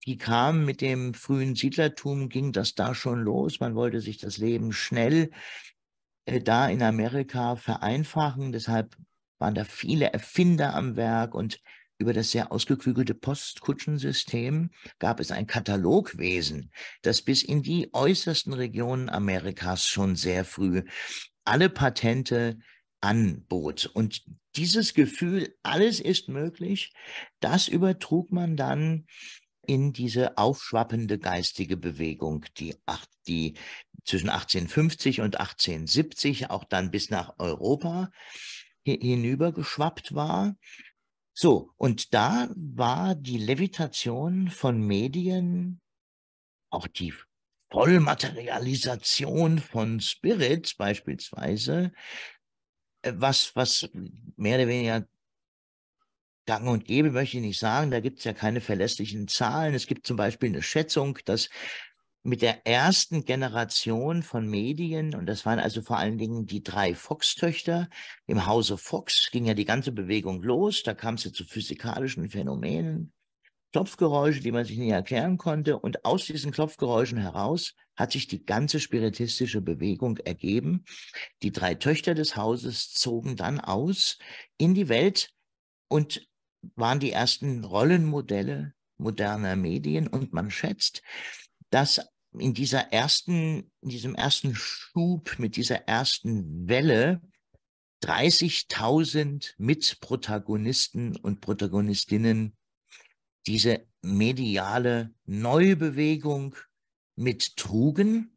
Speaker 2: die kamen mit dem frühen Siedlertum, ging das da schon los. Man wollte sich das Leben schnell äh, da in Amerika vereinfachen. Deshalb waren da viele Erfinder am Werk und über das sehr ausgeklügelte Postkutschensystem gab es ein Katalogwesen, das bis in die äußersten Regionen Amerikas schon sehr früh alle Patente anbot. Und dieses Gefühl, alles ist möglich, das übertrug man dann in diese aufschwappende geistige Bewegung, die, die zwischen 1850 und 1870 auch dann bis nach Europa hinübergeschwappt war. So, und da war die Levitation von Medien, auch die Vollmaterialisation von Spirits beispielsweise, was, was mehr oder weniger gang und gäbe, möchte ich nicht sagen. Da gibt es ja keine verlässlichen Zahlen. Es gibt zum Beispiel eine Schätzung, dass mit der ersten Generation von Medien, und das waren also vor allen Dingen die drei Fox-Töchter, im Hause Fox ging ja die ganze Bewegung los, da kam es ja zu physikalischen Phänomenen, Klopfgeräusche, die man sich nie erklären konnte, und aus diesen Klopfgeräuschen heraus hat sich die ganze spiritistische Bewegung ergeben. Die drei Töchter des Hauses zogen dann aus in die Welt und waren die ersten Rollenmodelle moderner Medien und man schätzt, dass in dieser ersten, in diesem ersten Schub, mit dieser ersten Welle 30.000 Mitprotagonisten und Protagonistinnen diese mediale Neubewegung mittrugen.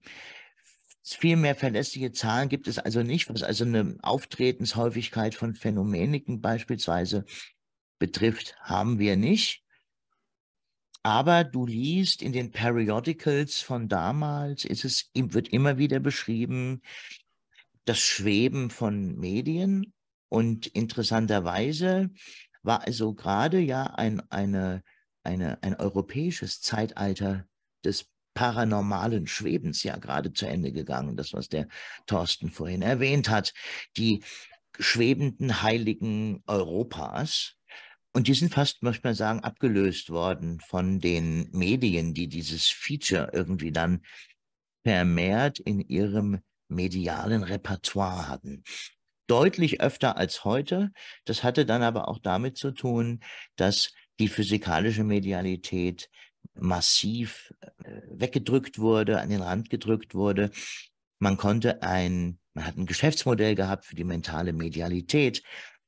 Speaker 2: Viel mehr verlässliche Zahlen gibt es also nicht, was also eine Auftretenshäufigkeit von Phänomeniken beispielsweise betrifft, haben wir nicht. Aber du liest in den Periodicals von damals, ist es, wird immer wieder beschrieben, das Schweben von Medien. Und interessanterweise war also gerade ja ein, eine, eine, ein europäisches Zeitalter des paranormalen Schwebens ja gerade zu Ende gegangen. Das, was der Thorsten vorhin erwähnt hat. Die schwebenden Heiligen Europas, und die sind fast, möchte man sagen, abgelöst worden von den Medien, die dieses Feature irgendwie dann vermehrt in ihrem medialen Repertoire hatten. Deutlich öfter als heute. Das hatte dann aber auch damit zu tun, dass die physikalische Medialität massiv äh, weggedrückt wurde, an den Rand gedrückt wurde. Man konnte ein, man hat ein Geschäftsmodell gehabt für die mentale Medialität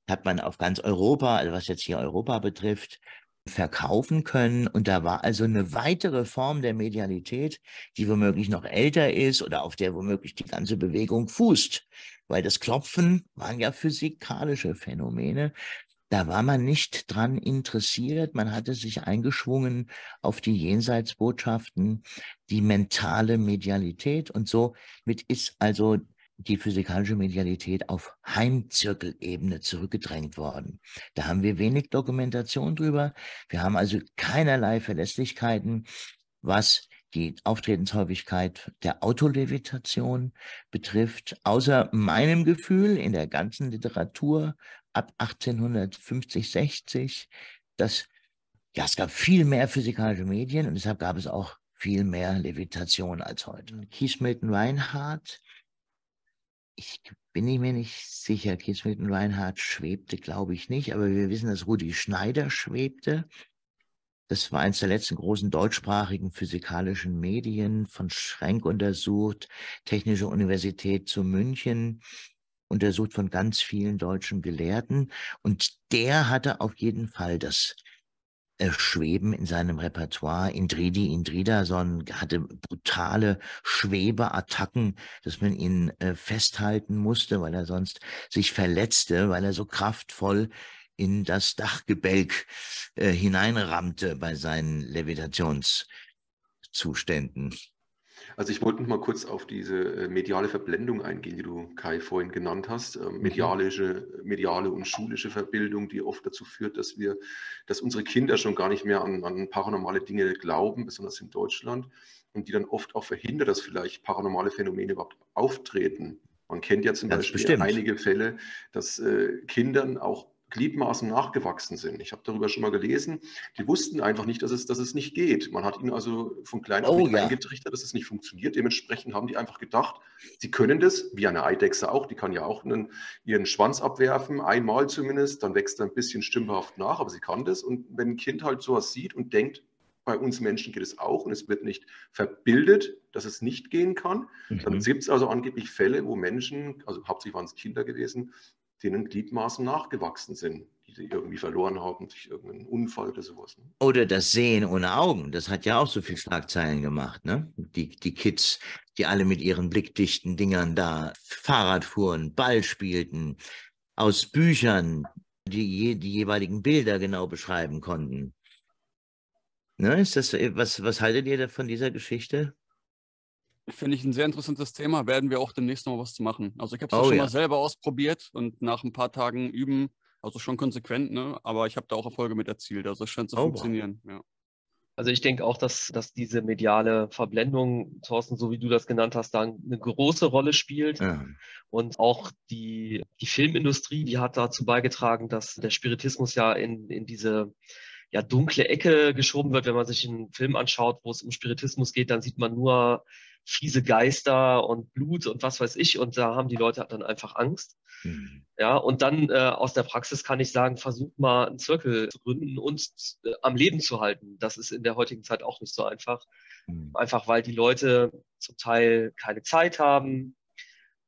Speaker 2: hat man auf ganz Europa, also was jetzt hier Europa betrifft, verkaufen können. Und da war also eine weitere Form der Medialität, die womöglich noch älter ist oder auf der womöglich die ganze Bewegung fußt. Weil das Klopfen waren ja physikalische Phänomene. Da war man nicht dran interessiert. Man hatte sich eingeschwungen auf die Jenseitsbotschaften, die mentale Medialität. Und so mit ist also die physikalische Medialität auf Heimzirkelebene zurückgedrängt worden. Da haben wir wenig Dokumentation drüber. Wir haben also keinerlei Verlässlichkeiten, was die Auftretenshäufigkeit der Autolevitation betrifft, außer meinem Gefühl in der ganzen Literatur ab 1850, 60, dass ja, es gab viel mehr physikalische Medien und deshalb gab es auch viel mehr Levitation als heute. Keith Milton Reinhardt ich bin mir nicht sicher. Kiesmitt und Reinhardt schwebte, glaube ich nicht, aber wir wissen, dass Rudi Schneider schwebte. Das war eines der letzten großen deutschsprachigen physikalischen Medien von Schrenk untersucht, Technische Universität zu München, untersucht von ganz vielen deutschen Gelehrten. Und der hatte auf jeden Fall das äh, schweben in seinem Repertoire. Indridi Indridason hatte brutale Schwebeattacken, dass man ihn äh, festhalten musste, weil er sonst sich verletzte, weil er so kraftvoll in das Dachgebälk äh, hineinrammte bei seinen Levitationszuständen.
Speaker 3: Also ich wollte noch mal kurz auf diese äh, mediale Verblendung eingehen, die du Kai vorhin genannt hast. Ähm, mhm. mediale, mediale und schulische Verbildung, die oft dazu führt, dass wir, dass unsere Kinder schon gar nicht mehr an, an paranormale Dinge glauben, besonders in Deutschland, und die dann oft auch verhindert, dass vielleicht paranormale Phänomene überhaupt auftreten. Man kennt ja zum Ganz Beispiel bestimmt. einige Fälle, dass äh, Kindern auch Gliedmaßen nachgewachsen sind. Ich habe darüber schon mal gelesen. Die wussten einfach nicht, dass es, dass es nicht geht. Man hat ihnen also von klein auf oh, ja. eingetrichtert, dass es nicht funktioniert. Dementsprechend haben die einfach gedacht, sie können das, wie eine Eidechse auch. Die kann ja auch einen, ihren Schwanz abwerfen, einmal zumindest. Dann wächst er ein bisschen stümperhaft nach, aber sie kann das. Und wenn ein Kind halt sowas sieht und denkt, bei uns Menschen geht es auch und es wird nicht verbildet, dass es nicht gehen kann. Mhm. Dann gibt es also angeblich Fälle, wo Menschen, also hauptsächlich waren es Kinder gewesen, denen Gliedmaßen nachgewachsen sind, die sie irgendwie verloren haben durch irgendeinen Unfall oder sowas. Ne?
Speaker 2: Oder das Sehen ohne Augen, das hat ja auch so viel Schlagzeilen gemacht, ne? Die, die Kids, die alle mit ihren blickdichten Dingern da Fahrrad fuhren, Ball spielten, aus Büchern die, die jeweiligen Bilder genau beschreiben konnten. Ne, ist das, was, was haltet ihr von dieser Geschichte?
Speaker 5: Finde ich ein sehr interessantes Thema. Werden wir auch demnächst noch was zu machen. Also ich habe es oh, schon ja. mal selber ausprobiert und nach ein paar Tagen üben, also schon konsequent, ne? aber ich habe da auch Erfolge mit erzielt. Also es scheint zu oh, funktionieren. Wow. Ja.
Speaker 4: Also ich denke auch, dass, dass diese mediale Verblendung, Thorsten, so wie du das genannt hast, da eine große Rolle spielt. Ja. Und auch die, die Filmindustrie, die hat dazu beigetragen, dass der Spiritismus ja in, in diese ja, dunkle Ecke geschoben wird. Wenn man sich einen Film anschaut, wo es um Spiritismus geht, dann sieht man nur fiese Geister und Blut und was weiß ich. Und da haben die Leute dann einfach Angst. Mhm. Ja, und dann äh, aus der Praxis kann ich sagen, versucht mal einen Zirkel zu gründen und äh, am Leben zu halten. Das ist in der heutigen Zeit auch nicht so einfach. Mhm. Einfach weil die Leute zum Teil keine Zeit haben,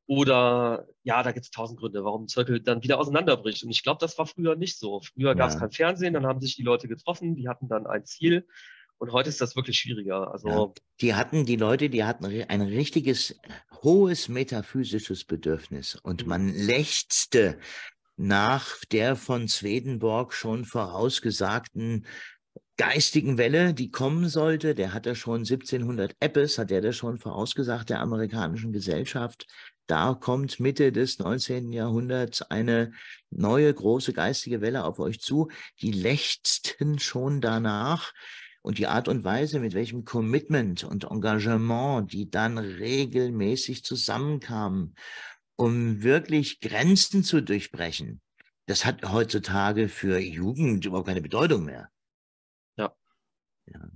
Speaker 4: oder ja, da gibt es tausend Gründe, warum ein Zirkel dann wieder auseinanderbricht. Und ich glaube, das war früher nicht so. Früher ja. gab es kein Fernsehen, dann haben sich die Leute getroffen, die hatten dann ein Ziel und heute ist das wirklich schwieriger. Also ja,
Speaker 2: die hatten die Leute, die hatten ein richtiges hohes metaphysisches Bedürfnis und mhm. man lechzte nach der von Swedenborg schon vorausgesagten geistigen Welle, die kommen sollte. Der hat ja schon 1700 Eppes, hat er das schon vorausgesagt, der amerikanischen Gesellschaft. Da kommt Mitte des 19. Jahrhunderts eine neue große geistige Welle auf euch zu. Die lechzten schon danach. Und die Art und Weise, mit welchem Commitment und Engagement die dann regelmäßig zusammenkamen, um wirklich Grenzen zu durchbrechen, das hat heutzutage für Jugend überhaupt keine Bedeutung mehr.
Speaker 3: Ja. ja.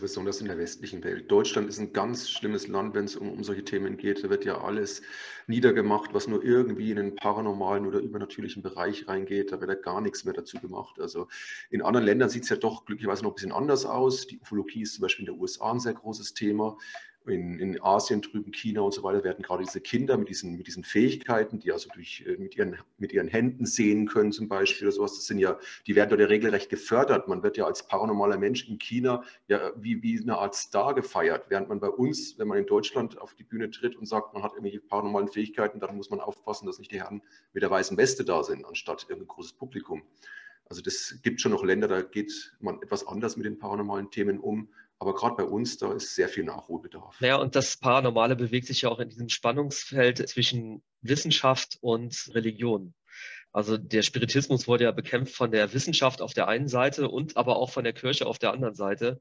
Speaker 3: Besonders in der westlichen Welt. Deutschland ist ein ganz schlimmes Land, wenn es um, um solche Themen geht. Da wird ja alles niedergemacht, was nur irgendwie in den paranormalen oder übernatürlichen Bereich reingeht. Da wird ja gar nichts mehr dazu gemacht. Also in anderen Ländern sieht es ja doch glücklicherweise noch ein bisschen anders aus. Die Ufologie ist zum Beispiel in den USA ein sehr großes Thema in, in Asien drüben, China und so weiter, werden gerade diese Kinder mit diesen, mit diesen Fähigkeiten, die also durch, äh, mit, ihren, mit ihren Händen sehen können zum Beispiel oder sowas, das sind ja, die werden dort ja regelrecht gefördert. Man wird ja als paranormaler Mensch in China ja wie, wie eine Art Star gefeiert, während man bei uns, wenn man in Deutschland auf die Bühne tritt und sagt, man hat irgendwelche paranormalen Fähigkeiten, dann muss man aufpassen, dass nicht die Herren mit der weißen Weste da sind, anstatt irgendein großes Publikum. Also das gibt schon noch Länder, da geht man etwas anders mit den paranormalen Themen um. Aber gerade bei uns, da ist sehr viel Nachholbedarf.
Speaker 4: Naja, und das Paranormale bewegt sich ja auch in diesem Spannungsfeld zwischen Wissenschaft und Religion. Also der Spiritismus wurde ja bekämpft von der Wissenschaft auf der einen Seite und aber auch von der Kirche auf der anderen Seite.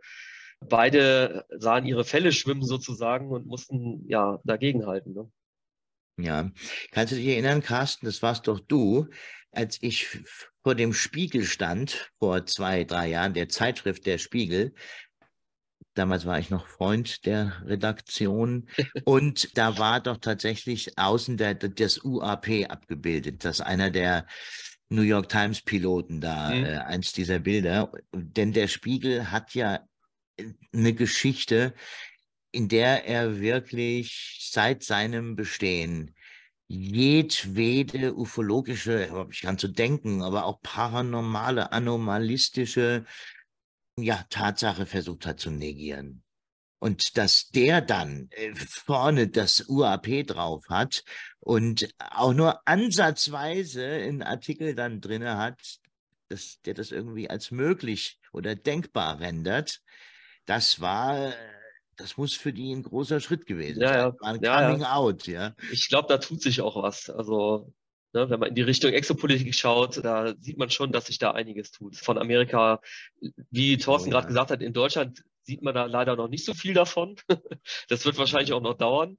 Speaker 4: Beide sahen ihre Fälle schwimmen sozusagen und mussten ja dagegenhalten. Ne?
Speaker 2: Ja, kannst du dich erinnern, Carsten, das warst doch du, als ich vor dem Spiegel stand, vor zwei, drei Jahren, der Zeitschrift Der Spiegel, Damals war ich noch Freund der Redaktion. Und da war doch tatsächlich außen der, das UAP abgebildet, dass einer der New York Times Piloten da, mhm. äh, eins dieser Bilder. Denn der Spiegel hat ja eine Geschichte, in der er wirklich seit seinem Bestehen jedwede ufologische, ich kann zu denken, aber auch paranormale, anomalistische ja, Tatsache versucht hat zu negieren. Und dass der dann äh, vorne das UAP drauf hat und auch nur ansatzweise einen Artikel dann drinne hat, dass der das irgendwie als möglich oder denkbar rendert, das war, das muss für die ein großer Schritt gewesen
Speaker 4: ja,
Speaker 2: sein.
Speaker 4: Ja.
Speaker 2: War ein
Speaker 4: ja,
Speaker 2: Coming ja. Out, ja.
Speaker 4: Ich glaube, da tut sich auch was. Also Ne, wenn man in die Richtung Exopolitik schaut, da sieht man schon, dass sich da einiges tut. Von Amerika, wie Thorsten oh, gerade gesagt hat, in Deutschland sieht man da leider noch nicht so viel davon. das wird wahrscheinlich auch noch dauern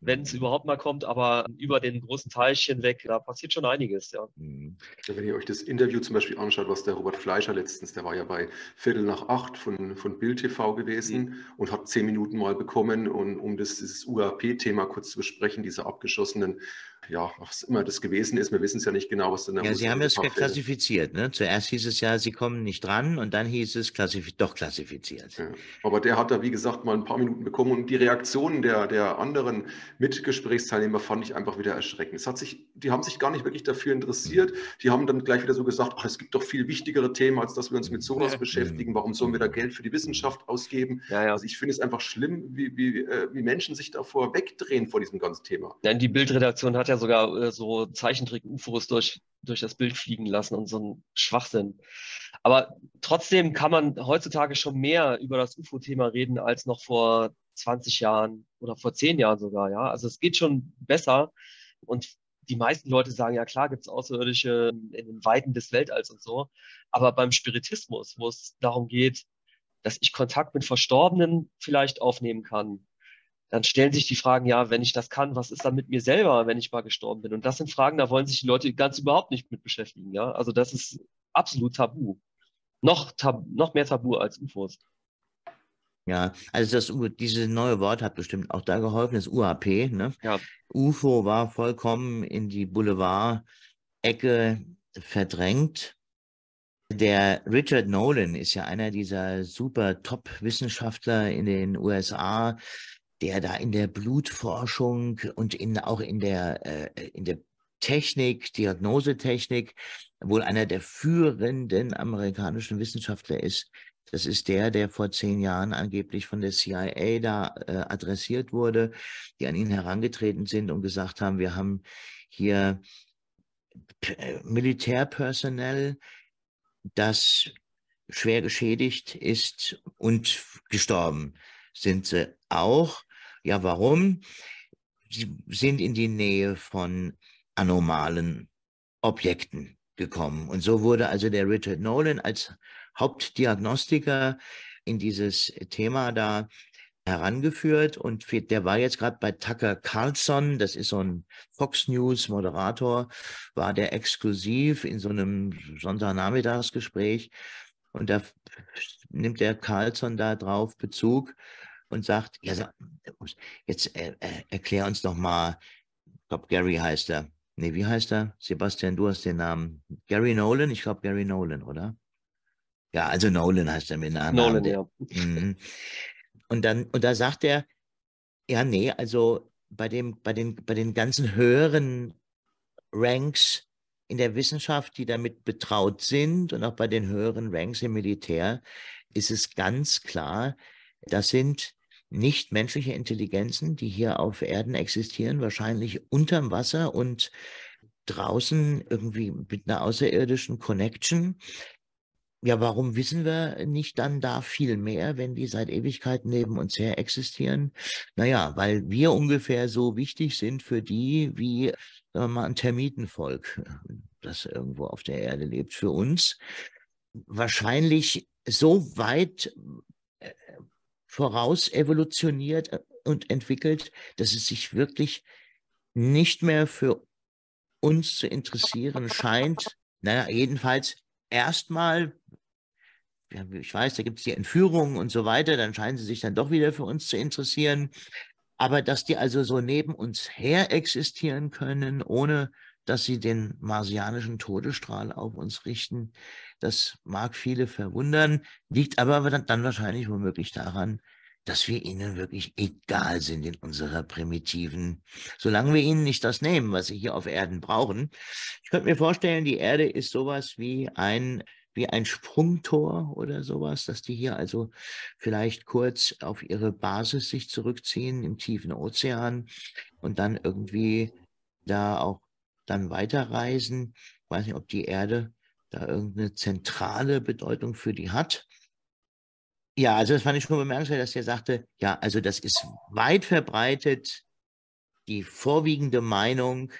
Speaker 4: wenn es überhaupt mal kommt, aber über den großen Teich hinweg, da passiert schon einiges, ja.
Speaker 3: Mhm. ja. Wenn ihr euch das Interview zum Beispiel anschaut, was der Robert Fleischer letztens, der war ja bei Viertel nach acht von, von Bild TV gewesen mhm. und hat zehn Minuten mal bekommen, und, um das, dieses UAP-Thema kurz zu besprechen, diese abgeschossenen ja, was immer das gewesen ist, wir wissen es ja nicht genau, was
Speaker 2: denn da Ja, Sie haben es klassifiziert. Ne? Zuerst hieß es ja, Sie kommen nicht dran und dann hieß es klassif doch klassifiziert. Ja.
Speaker 3: Aber der hat da, wie gesagt, mal ein paar Minuten bekommen und die Reaktionen der, der anderen Mitgesprächsteilnehmer fand ich einfach wieder erschreckend. Es hat sich, die haben sich gar nicht wirklich dafür interessiert. Die haben dann gleich wieder so gesagt, ach, es gibt doch viel wichtigere Themen, als dass wir uns mit sowas ja. beschäftigen. Warum sollen wir da Geld für die Wissenschaft ausgeben? Ja, ja. Also ich finde es einfach schlimm, wie, wie, äh, wie Menschen sich davor wegdrehen vor diesem ganzen Thema.
Speaker 4: Ja, die Bildredaktion hat ja sogar äh, so Zeichentrick-UFOs durch, durch das Bild fliegen lassen und so ein Schwachsinn. Aber trotzdem kann man heutzutage schon mehr über das UFO-Thema reden als noch vor 20 Jahren oder vor 10 Jahren sogar. Ja, also es geht schon besser und die meisten Leute sagen, ja klar, gibt es Außerirdische in den Weiten des Weltalls und so. Aber beim Spiritismus, wo es darum geht, dass ich Kontakt mit Verstorbenen vielleicht aufnehmen kann, dann stellen sich die Fragen, ja, wenn ich das kann, was ist dann mit mir selber, wenn ich mal gestorben bin? Und das sind Fragen, da wollen sich die Leute ganz überhaupt nicht mit beschäftigen, ja. Also das ist absolut tabu. Noch, tab noch mehr tabu als UFOs.
Speaker 2: Ja, also das, dieses neue Wort hat bestimmt auch da geholfen, das UAP, ne? Ja. UFO war vollkommen in die Boulevard-Ecke verdrängt. Der Richard Nolan ist ja einer dieser super Top-Wissenschaftler in den USA, der da in der Blutforschung und in, auch in der, äh, in der Technik, Diagnosetechnik, wohl einer der führenden amerikanischen Wissenschaftler ist. Das ist der, der vor zehn Jahren angeblich von der CIA da äh, adressiert wurde, die an ihn herangetreten sind und gesagt haben, wir haben hier Militärpersonal, das schwer geschädigt ist und gestorben sind sie auch. Ja, warum? Sie sind in die Nähe von anomalen Objekten gekommen. Und so wurde also der Richard Nolan als Hauptdiagnostiker in dieses Thema da herangeführt und der war jetzt gerade bei Tucker Carlson, das ist so ein Fox News Moderator, war der exklusiv in so einem Sonntagnachmittagsgespräch und da nimmt der Carlson da drauf Bezug und sagt, ja, jetzt äh, äh, erklär uns doch mal, ich glaube Gary heißt er. Nee, wie heißt er? Sebastian, du hast den Namen. Gary Nolan? Ich glaube Gary Nolan, oder? Ja, also Nolan heißt er mit Namen. Nolan, ja. Mhm. Und dann, und da sagt er, ja, nee, also bei dem, bei den, bei den ganzen höheren Ranks in der Wissenschaft, die damit betraut sind und auch bei den höheren Ranks im Militär, ist es ganz klar, das sind nicht menschliche Intelligenzen, die hier auf Erden existieren, wahrscheinlich unterm Wasser und draußen irgendwie mit einer außerirdischen Connection. Ja, warum wissen wir nicht dann da viel mehr, wenn die seit Ewigkeiten neben uns her existieren? Naja, weil wir ungefähr so wichtig sind für die, wie sagen wir mal, ein Termitenvolk, das irgendwo auf der Erde lebt, für uns. Wahrscheinlich so weit äh, voraus evolutioniert äh, und entwickelt, dass es sich wirklich nicht mehr für uns zu interessieren scheint. Naja, jedenfalls erstmal ich weiß, da gibt es die Entführungen und so weiter, dann scheinen sie sich dann doch wieder für uns zu interessieren. Aber dass die also so neben uns her existieren können, ohne dass sie den marsianischen Todesstrahl auf uns richten, das mag viele verwundern, liegt aber dann wahrscheinlich womöglich daran, dass wir ihnen wirklich egal sind in unserer primitiven, solange wir ihnen nicht das nehmen, was sie hier auf Erden brauchen. Ich könnte mir vorstellen, die Erde ist sowas wie ein wie ein Sprungtor oder sowas, dass die hier also vielleicht kurz auf ihre Basis sich zurückziehen im tiefen Ozean und dann irgendwie da auch dann weiterreisen. Ich weiß nicht, ob die Erde da irgendeine zentrale Bedeutung für die hat. Ja, also das fand ich schon bemerkenswert, dass er sagte, ja, also das ist weit verbreitet, die vorwiegende Meinung,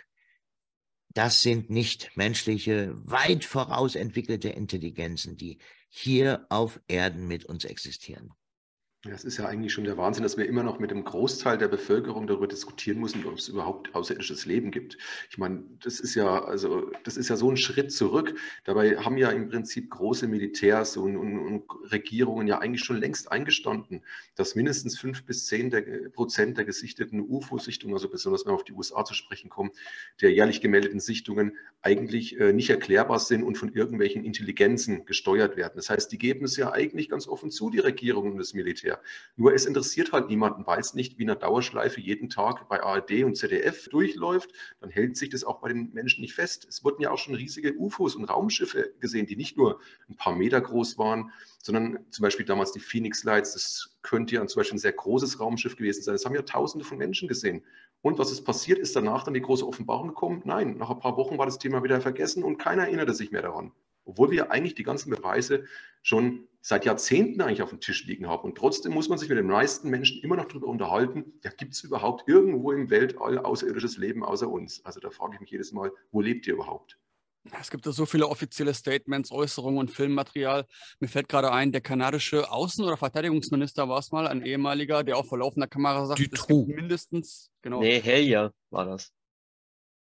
Speaker 2: das sind nicht menschliche, weit vorausentwickelte Intelligenzen, die hier auf Erden mit uns existieren.
Speaker 3: Ja, es ist ja eigentlich schon der Wahnsinn, dass wir immer noch mit dem Großteil der Bevölkerung darüber diskutieren müssen, ob es überhaupt außerirdisches Leben gibt. Ich meine, das ist ja, also, das ist ja so ein Schritt zurück. Dabei haben ja im Prinzip große Militärs und, und, und Regierungen ja eigentlich schon längst eingestanden, dass mindestens fünf bis zehn der, Prozent der gesichteten UFO-Sichtungen, also besonders wenn wir auf die USA zu sprechen kommen, der jährlich gemeldeten Sichtungen eigentlich äh, nicht erklärbar sind und von irgendwelchen Intelligenzen gesteuert werden. Das heißt, die geben es ja eigentlich ganz offen zu, die Regierungen und das Militär her. Nur es interessiert halt niemanden, weil es nicht wie eine Dauerschleife jeden Tag bei ARD und ZDF durchläuft, dann hält sich das auch bei den Menschen nicht fest. Es wurden ja auch schon riesige UFOs und Raumschiffe gesehen, die nicht nur ein paar Meter groß waren, sondern zum Beispiel damals die Phoenix Lights, das könnte ja zum Beispiel ein sehr großes Raumschiff gewesen sein. Das haben ja Tausende von Menschen gesehen. Und was ist passiert? Ist danach dann die große Offenbarung gekommen? Nein, nach ein paar Wochen war das Thema wieder vergessen und keiner erinnerte sich mehr daran. Obwohl wir eigentlich die ganzen Beweise schon seit Jahrzehnten eigentlich auf dem Tisch liegen haben. Und trotzdem muss man sich mit den meisten Menschen immer noch darüber unterhalten, ja, gibt es überhaupt irgendwo im Weltall außerirdisches Leben außer uns? Also da frage ich mich jedes Mal, wo lebt ihr überhaupt?
Speaker 5: Es gibt ja so viele offizielle Statements, Äußerungen und Filmmaterial. Mir fällt gerade ein, der kanadische Außen- oder Verteidigungsminister war es mal, ein ehemaliger, der auch vor laufender Kamera sagt, es gibt mindestens,
Speaker 4: genau. Nee, Hellier war das.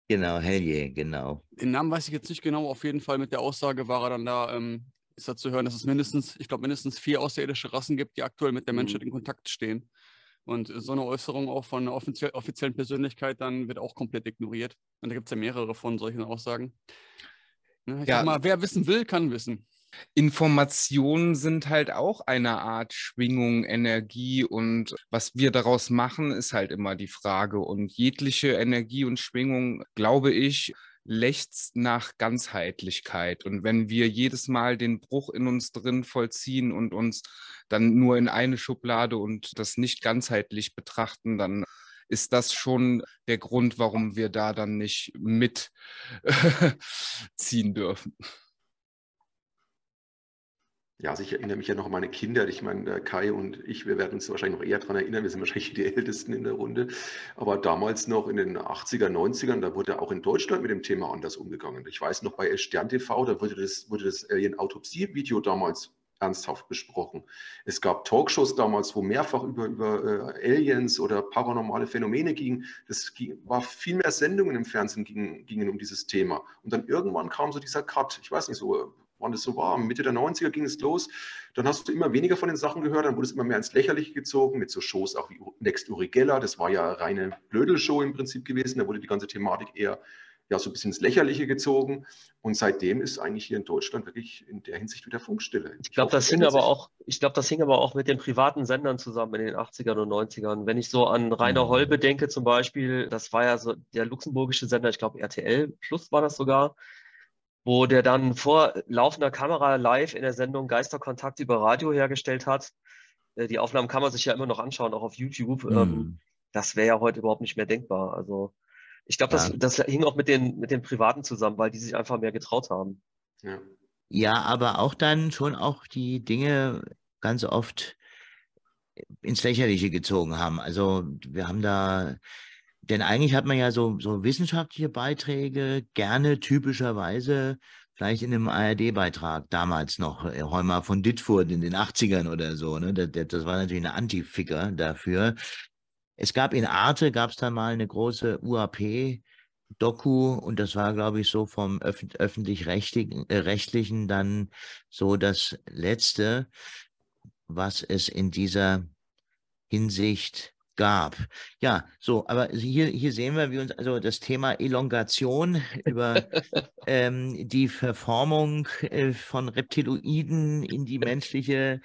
Speaker 2: Genau, Hellier, genau.
Speaker 5: Den Namen weiß ich jetzt nicht genau, auf jeden Fall mit der Aussage war er dann da, ähm, ist da zu hören, dass es mindestens, ich glaube, mindestens vier außerirdische Rassen gibt, die aktuell mit der Menschheit mhm. in Kontakt stehen. Und so eine Äußerung auch von einer offizie offiziellen Persönlichkeit dann wird auch komplett ignoriert. Und da gibt es ja mehrere von solchen Aussagen. Ich ja. sag mal, wer wissen will, kann wissen.
Speaker 1: Informationen sind halt auch eine Art Schwingung, Energie und was wir daraus machen, ist halt immer die Frage. Und jegliche Energie und Schwingung, glaube ich, lechzt nach Ganzheitlichkeit. Und wenn wir jedes Mal den Bruch in uns drin vollziehen und uns dann nur in eine Schublade und das nicht ganzheitlich betrachten, dann ist das schon der Grund, warum wir da dann nicht mitziehen dürfen.
Speaker 3: Ja, also ich erinnere mich ja noch an meine Kinder. Ich meine, Kai und ich, wir werden uns wahrscheinlich noch eher daran erinnern. Wir sind wahrscheinlich die Ältesten in der Runde. Aber damals noch in den 80er, 90ern, da wurde auch in Deutschland mit dem Thema anders umgegangen. Ich weiß noch bei Stern TV, da wurde das, wurde das Alien-Autopsie-Video damals ernsthaft besprochen. Es gab Talkshows damals, wo mehrfach über, über äh, Aliens oder paranormale Phänomene ging. Das war viel mehr Sendungen im Fernsehen gingen, gingen um dieses Thema. Und dann irgendwann kam so dieser Cut. Ich weiß nicht so, wann das so war. Mitte der 90er ging es los. Dann hast du immer weniger von den Sachen gehört, dann wurde es immer mehr ins Lächerliche gezogen, mit so Shows auch wie Next Uri Geller. Das war ja reine Blödelshow im Prinzip gewesen. Da wurde die ganze Thematik eher ja, so ein bisschen ins Lächerliche gezogen. Und seitdem ist eigentlich hier in Deutschland wirklich in der Hinsicht wieder Funkstille.
Speaker 4: Ich glaube, das hing aber auch, ich glaube, das hing aber auch mit den privaten Sendern zusammen in den 80ern und 90ern. Wenn ich so an Rainer mhm. Holbe denke zum Beispiel, das war ja so der luxemburgische Sender, ich glaube RTL Plus war das sogar, wo der dann vor laufender Kamera live in der Sendung Geisterkontakt über Radio hergestellt hat. Äh, die Aufnahmen kann man sich ja immer noch anschauen, auch auf YouTube. Ähm, mhm. Das wäre ja heute überhaupt nicht mehr denkbar. Also ich glaube, das, ja. das hing auch mit den, mit den Privaten zusammen, weil die sich einfach mehr getraut haben.
Speaker 2: Ja. ja, aber auch dann schon auch die Dinge ganz oft ins Lächerliche gezogen haben. Also wir haben da, denn eigentlich hat man ja so, so wissenschaftliche Beiträge gerne typischerweise vielleicht in einem ARD-Beitrag damals noch, äh, Heumer von Dittfurt in den 80ern oder so. Ne? Das, das war natürlich eine Antificker dafür. Es gab in Arte, gab es da mal eine große UAP-Doku und das war, glaube ich, so vom Öf öffentlich-rechtlichen äh, dann so das Letzte, was es in dieser Hinsicht gab. Ja, so, aber hier, hier sehen wir, wie uns also das Thema Elongation über ähm, die Verformung äh, von Reptiloiden in die menschliche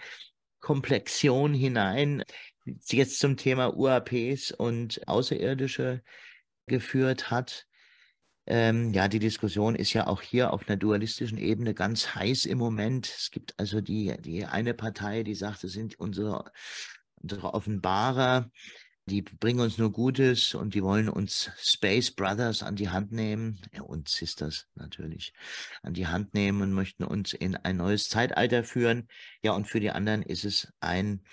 Speaker 2: Komplexion hinein jetzt zum Thema UAPs und Außerirdische geführt hat. Ähm, ja, die Diskussion ist ja auch hier auf einer dualistischen Ebene ganz heiß im Moment. Es gibt also die, die eine Partei, die sagt, es sind unsere, unsere Offenbarer, die bringen uns nur Gutes und die wollen uns Space Brothers an die Hand nehmen, ja, und Sisters natürlich, an die Hand nehmen und möchten uns in ein neues Zeitalter führen. Ja, und für die anderen ist es ein,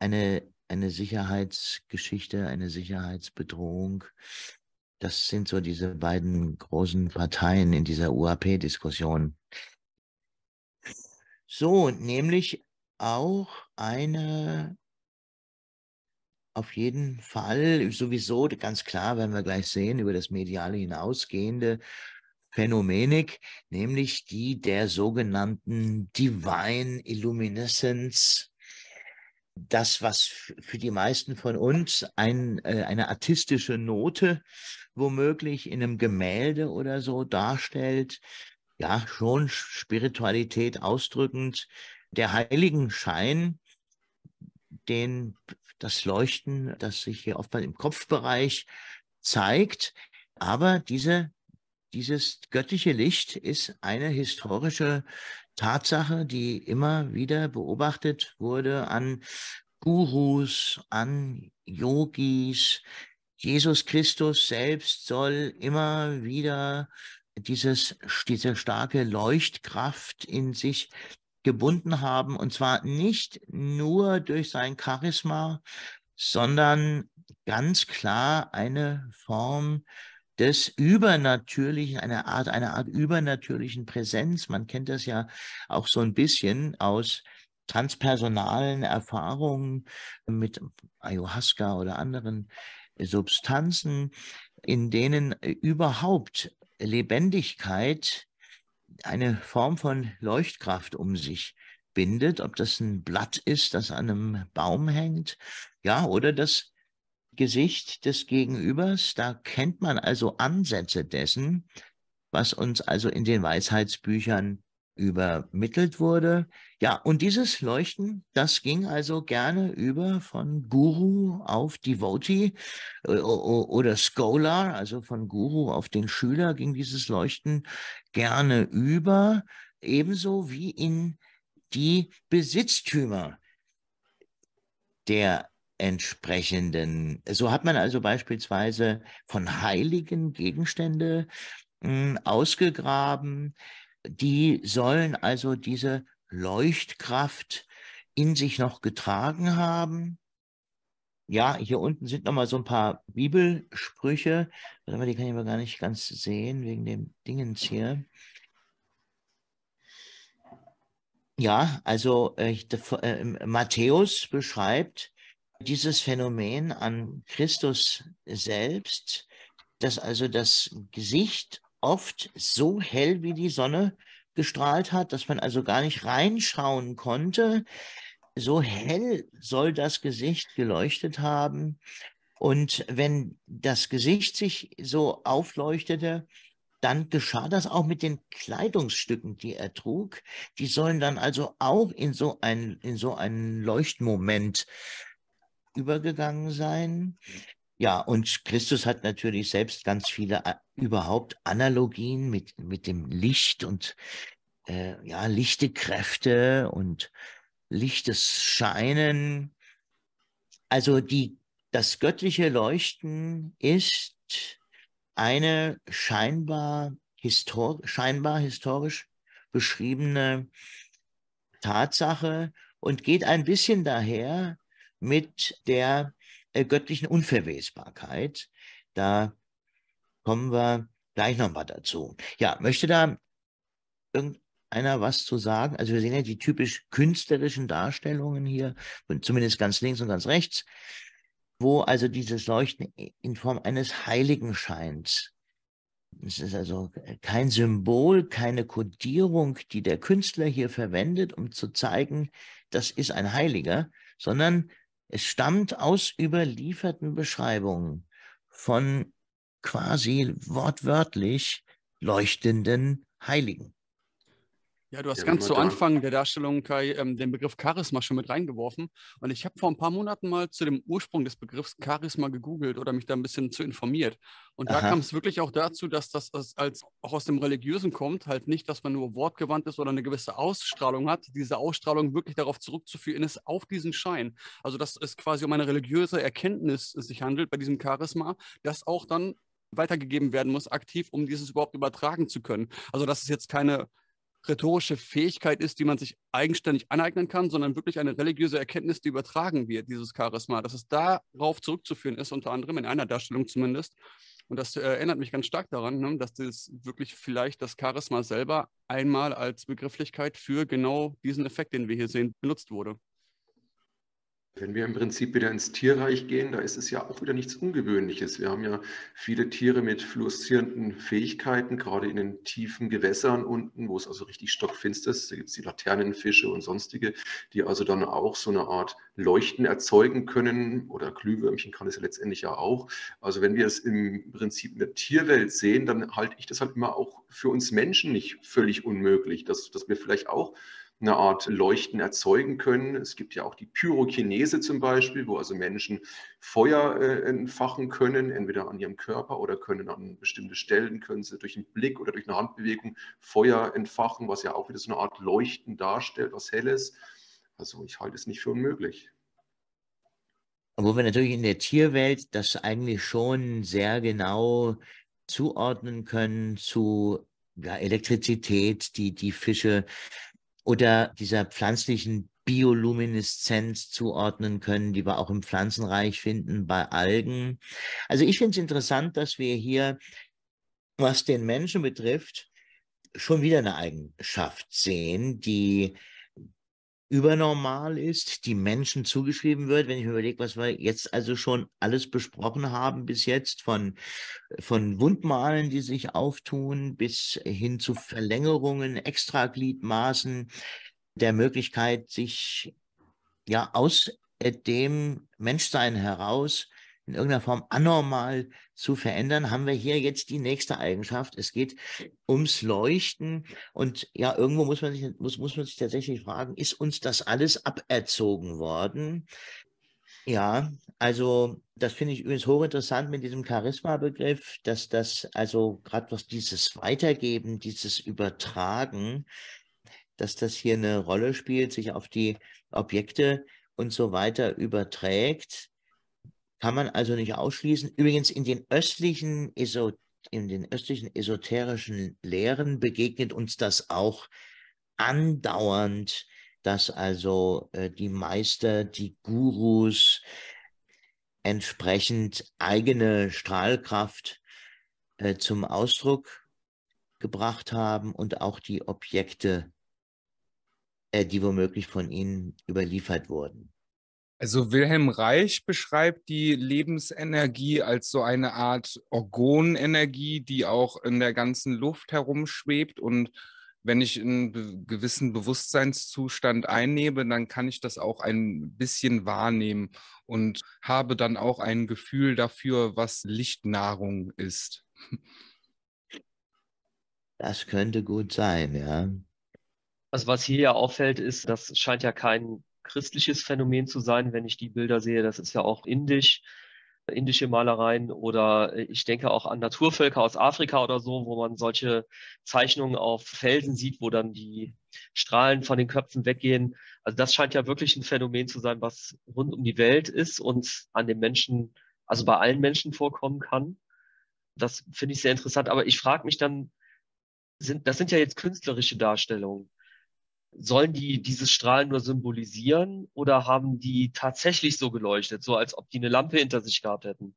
Speaker 2: eine eine Sicherheitsgeschichte, eine Sicherheitsbedrohung. Das sind so diese beiden großen Parteien in dieser UAP-Diskussion. So, nämlich auch eine auf jeden Fall. Sowieso ganz klar, werden wir gleich sehen, über das Mediale hinausgehende Phänomenik, nämlich die der sogenannten Divine Illuminescence. Das, was für die meisten von uns ein, äh, eine artistische Note womöglich in einem Gemälde oder so darstellt, ja, schon Spiritualität ausdrückend, der Heiligenschein, den, das Leuchten, das sich hier oftmals im Kopfbereich zeigt, aber diese, dieses göttliche Licht ist eine historische Tatsache, die immer wieder beobachtet wurde an Gurus, an Yogis. Jesus Christus selbst soll immer wieder dieses, diese starke Leuchtkraft in sich gebunden haben, und zwar nicht nur durch sein Charisma, sondern ganz klar eine Form des Übernatürlichen, eine Art, eine Art übernatürlichen Präsenz. Man kennt das ja auch so ein bisschen aus transpersonalen Erfahrungen mit Ayahuasca oder anderen Substanzen, in denen überhaupt Lebendigkeit eine Form von Leuchtkraft um sich bindet, ob das ein Blatt ist, das an einem Baum hängt, ja, oder das Gesicht des Gegenübers. Da kennt man also Ansätze dessen, was uns also in den Weisheitsbüchern übermittelt wurde. Ja, und dieses Leuchten, das ging also gerne über von Guru auf Devotee äh, oder Scholar, also von Guru auf den Schüler ging dieses Leuchten gerne über, ebenso wie in die Besitztümer der entsprechenden. So hat man also beispielsweise von heiligen Gegenstände hm, ausgegraben. Die sollen also diese Leuchtkraft in sich noch getragen haben. Ja, hier unten sind nochmal so ein paar Bibelsprüche. Die kann ich aber gar nicht ganz sehen, wegen dem Dingens hier. Ja, also äh, äh, Matthäus beschreibt dieses Phänomen an Christus selbst, dass also das Gesicht oft so hell wie die Sonne gestrahlt hat, dass man also gar nicht reinschauen konnte. So hell soll das Gesicht geleuchtet haben. Und wenn das Gesicht sich so aufleuchtete, dann geschah das auch mit den Kleidungsstücken, die er trug. Die sollen dann also auch in so ein, in so einen Leuchtmoment übergegangen sein. Ja, und Christus hat natürlich selbst ganz viele äh, überhaupt Analogien mit, mit dem Licht und äh, ja, lichte Kräfte und lichtes Scheinen. Also die, das göttliche Leuchten ist eine scheinbar, histor scheinbar historisch beschriebene Tatsache und geht ein bisschen daher mit der göttlichen Unverwesbarkeit. Da kommen wir gleich nochmal dazu. Ja, möchte da irgendeiner was zu sagen? Also wir sehen ja die typisch künstlerischen Darstellungen hier, zumindest ganz links und ganz rechts, wo also dieses Leuchten in Form eines Heiligenscheins es ist also kein Symbol, keine Kodierung, die der Künstler hier verwendet, um zu zeigen, das ist ein Heiliger, sondern es stammt aus überlieferten Beschreibungen von quasi wortwörtlich leuchtenden Heiligen.
Speaker 5: Ja, du hast ja, ganz zu Anfang der Darstellung, Kai, ähm, den Begriff Charisma schon mit reingeworfen. Und ich habe vor ein paar Monaten mal zu dem Ursprung des Begriffs Charisma gegoogelt oder mich da ein bisschen zu informiert. Und Aha. da kam es wirklich auch dazu, dass das als auch aus dem Religiösen kommt, halt nicht, dass man nur wortgewandt ist oder eine gewisse Ausstrahlung hat. Diese Ausstrahlung wirklich darauf zurückzuführen ist, auf diesen Schein. Also, dass es quasi um eine religiöse Erkenntnis sich handelt bei diesem Charisma, das auch dann weitergegeben werden muss, aktiv, um dieses überhaupt übertragen zu können. Also, das ist jetzt keine rhetorische Fähigkeit ist, die man sich eigenständig aneignen kann, sondern wirklich eine religiöse Erkenntnis, die übertragen wird, dieses Charisma, dass es darauf zurückzuführen ist, unter anderem in einer Darstellung zumindest. Und das äh, erinnert mich ganz stark daran, ne, dass das wirklich vielleicht das Charisma selber einmal als Begrifflichkeit für genau diesen Effekt, den wir hier sehen, benutzt wurde.
Speaker 3: Wenn wir im Prinzip wieder ins Tierreich gehen, da ist es ja auch wieder nichts Ungewöhnliches. Wir haben ja viele Tiere mit fluoreszierenden Fähigkeiten, gerade in den tiefen Gewässern unten, wo es also richtig stockfinster ist. Da gibt es die Laternenfische und sonstige, die also dann auch so eine Art Leuchten erzeugen können oder Glühwürmchen kann es ja letztendlich ja auch. Also wenn wir es im Prinzip in der Tierwelt sehen, dann halte ich das halt immer auch für uns Menschen nicht völlig unmöglich, dass, dass wir vielleicht auch eine Art Leuchten erzeugen können. Es gibt ja auch die Pyrokinese zum Beispiel, wo also Menschen Feuer äh, entfachen können, entweder an ihrem Körper oder können an bestimmte Stellen, können sie durch einen Blick oder durch eine Handbewegung Feuer entfachen, was ja auch wieder so eine Art Leuchten darstellt, was Helles. Also ich halte es nicht für unmöglich.
Speaker 2: Wo wir natürlich in der Tierwelt das eigentlich schon sehr genau zuordnen können zu ja, Elektrizität, die die Fische oder dieser pflanzlichen Biolumineszenz zuordnen können, die wir auch im Pflanzenreich finden bei Algen. Also ich finde es interessant, dass wir hier, was den Menschen betrifft, schon wieder eine Eigenschaft sehen, die übernormal ist, die Menschen zugeschrieben wird, wenn ich mir überlege, was wir jetzt also schon alles besprochen haben bis jetzt, von, von Wundmalen, die sich auftun, bis hin zu Verlängerungen, Extragliedmaßen, der Möglichkeit, sich ja aus dem Menschsein heraus in irgendeiner Form anormal zu verändern, haben wir hier jetzt die nächste Eigenschaft. Es geht ums Leuchten. Und ja, irgendwo muss man sich, muss, muss man sich tatsächlich fragen, ist uns das alles aberzogen worden? Ja, also das finde ich übrigens hochinteressant mit diesem Charisma-Begriff, dass das, also gerade was dieses Weitergeben, dieses Übertragen, dass das hier eine Rolle spielt, sich auf die Objekte und so weiter überträgt kann man also nicht ausschließen. Übrigens in den östlichen, in den östlichen esoterischen Lehren begegnet uns das auch andauernd, dass also äh, die Meister, die Gurus entsprechend eigene Strahlkraft äh, zum Ausdruck gebracht haben und auch die Objekte, äh, die womöglich von ihnen überliefert wurden.
Speaker 1: Also Wilhelm Reich beschreibt die Lebensenergie als so eine Art Orgonenergie, die auch in der ganzen Luft herumschwebt. Und wenn ich einen gewissen Bewusstseinszustand einnehme, dann kann ich das auch ein bisschen wahrnehmen und habe dann auch ein Gefühl dafür, was Lichtnahrung ist.
Speaker 2: Das könnte gut sein, ja.
Speaker 4: Also was hier ja auffällt, ist, das scheint ja kein christliches Phänomen zu sein, wenn ich die Bilder sehe. Das ist ja auch indisch, indische Malereien oder ich denke auch an Naturvölker aus Afrika oder so, wo man solche Zeichnungen auf Felsen sieht, wo dann die Strahlen von den Köpfen weggehen. Also das scheint ja wirklich ein Phänomen zu sein, was rund um die Welt ist und an den Menschen, also bei allen Menschen vorkommen kann. Das finde ich sehr interessant. Aber ich frage mich dann, sind, das sind ja jetzt künstlerische Darstellungen. Sollen die dieses Strahlen nur symbolisieren oder haben die tatsächlich so geleuchtet, so als ob die eine Lampe hinter sich gehabt hätten?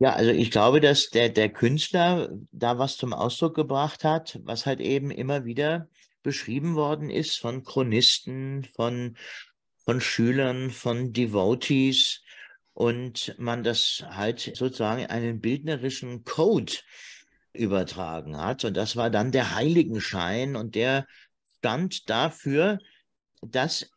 Speaker 2: Ja, also ich glaube, dass der, der Künstler da was zum Ausdruck gebracht hat, was halt eben immer wieder beschrieben worden ist von Chronisten, von, von Schülern, von Devotees und man das halt sozusagen einen bildnerischen Code übertragen hat. Und das war dann der Heiligenschein und der stand dafür, dass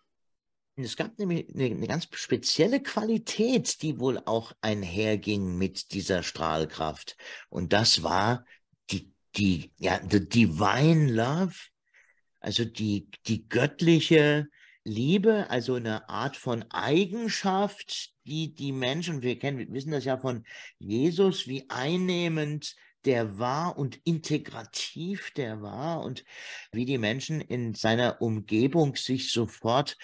Speaker 2: es gab nämlich eine, eine, ganz spezielle Qualität, die wohl auch einherging mit dieser Strahlkraft. Und das war die, die, ja, the divine love, also die, die göttliche Liebe, also eine Art von Eigenschaft, die die Menschen, wir kennen, wir wissen das ja von Jesus, wie einnehmend der war und integrativ der war und wie die Menschen in seiner Umgebung sich sofort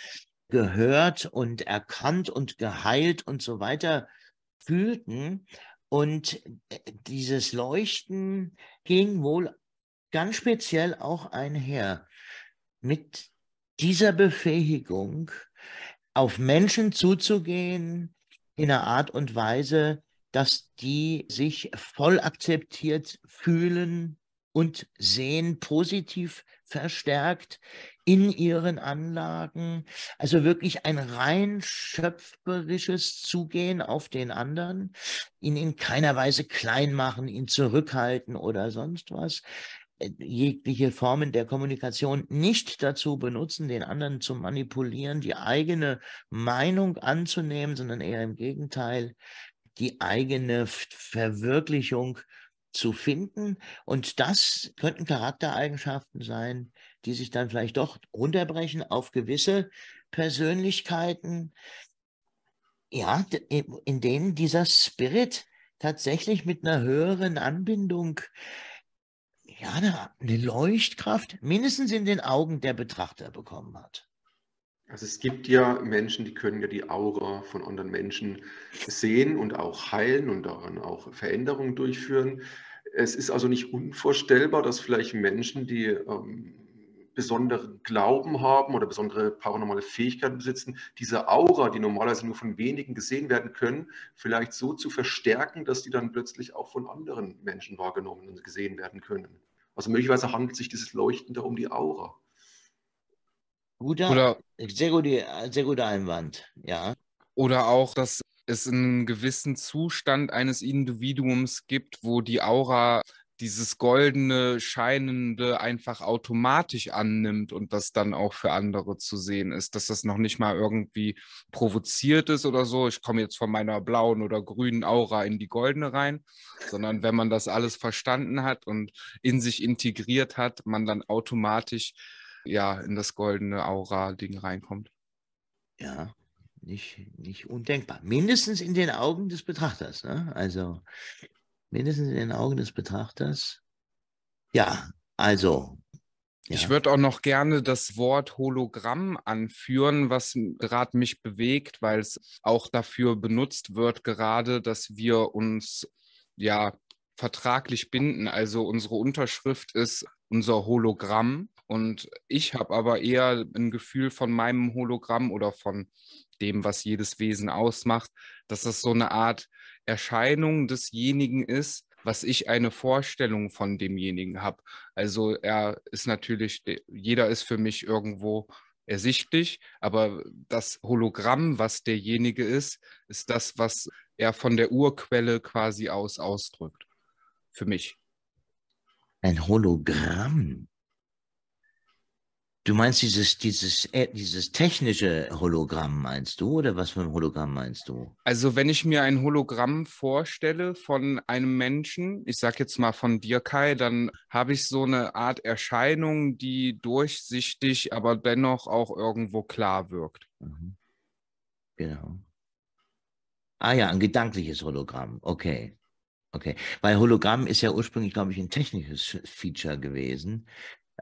Speaker 2: gehört und erkannt und geheilt und so weiter fühlten. Und äh, dieses Leuchten ging wohl ganz speziell auch einher mit dieser Befähigung, auf Menschen zuzugehen in einer Art und Weise, dass die sich voll akzeptiert fühlen und sehen, positiv verstärkt in ihren Anlagen. Also wirklich ein rein schöpferisches Zugehen auf den anderen, ihn in keiner Weise klein machen, ihn zurückhalten oder sonst was. Äh, jegliche Formen der Kommunikation nicht dazu benutzen, den anderen zu manipulieren, die eigene Meinung anzunehmen, sondern eher im Gegenteil, die eigene Verwirklichung zu finden. Und das könnten Charaktereigenschaften sein, die sich dann vielleicht doch runterbrechen auf gewisse Persönlichkeiten, ja, in denen dieser Spirit tatsächlich mit einer höheren Anbindung, ja, eine, eine Leuchtkraft mindestens in den Augen der Betrachter bekommen hat.
Speaker 3: Also es gibt ja Menschen, die können ja die Aura von anderen Menschen sehen und auch heilen und daran auch Veränderungen durchführen. Es ist also nicht unvorstellbar, dass vielleicht Menschen, die ähm, besonderen Glauben haben oder besondere paranormale Fähigkeiten besitzen, diese Aura, die normalerweise nur von wenigen gesehen werden können, vielleicht so zu verstärken, dass die dann plötzlich auch von anderen Menschen wahrgenommen und gesehen werden können. Also möglicherweise handelt sich dieses Leuchten da um die Aura.
Speaker 2: Guter, oder, sehr, gute, sehr guter Einwand, ja.
Speaker 1: Oder auch, dass es einen gewissen Zustand eines Individuums gibt, wo die Aura dieses goldene, scheinende einfach automatisch annimmt und das dann auch für andere zu sehen ist, dass das noch nicht mal irgendwie provoziert ist oder so. Ich komme jetzt von meiner blauen oder grünen Aura in die goldene rein, sondern wenn man das alles verstanden hat und in sich integriert hat, man dann automatisch ja in das goldene Aura-Ding reinkommt.
Speaker 2: Ja, nicht, nicht undenkbar. Mindestens in den Augen des Betrachters. Ne? Also mindestens in den Augen des Betrachters. Ja, also.
Speaker 1: Ja. Ich würde auch noch gerne das Wort Hologramm anführen, was gerade mich bewegt, weil es auch dafür benutzt wird, gerade, dass wir uns ja vertraglich binden. Also unsere Unterschrift ist unser Hologramm Und ich habe aber eher ein Gefühl von meinem Hologramm oder von dem, was jedes Wesen ausmacht, dass das so eine Art Erscheinung desjenigen ist, was ich eine Vorstellung von demjenigen habe. Also er ist natürlich, jeder ist für mich irgendwo ersichtlich, aber das Hologramm, was derjenige ist, ist das, was er von der Urquelle quasi aus ausdrückt. Für mich.
Speaker 2: Ein Hologramm. Du meinst dieses, dieses, äh, dieses technische Hologramm, meinst du? Oder was für ein Hologramm meinst du?
Speaker 1: Also, wenn ich mir ein Hologramm vorstelle von einem Menschen, ich sag jetzt mal von dir, Kai, dann habe ich so eine Art Erscheinung, die durchsichtig, aber dennoch auch irgendwo klar wirkt. Mhm.
Speaker 2: Genau. Ah ja, ein gedankliches Hologramm. Okay. Okay. Weil Hologramm ist ja ursprünglich, glaube ich, ein technisches Feature gewesen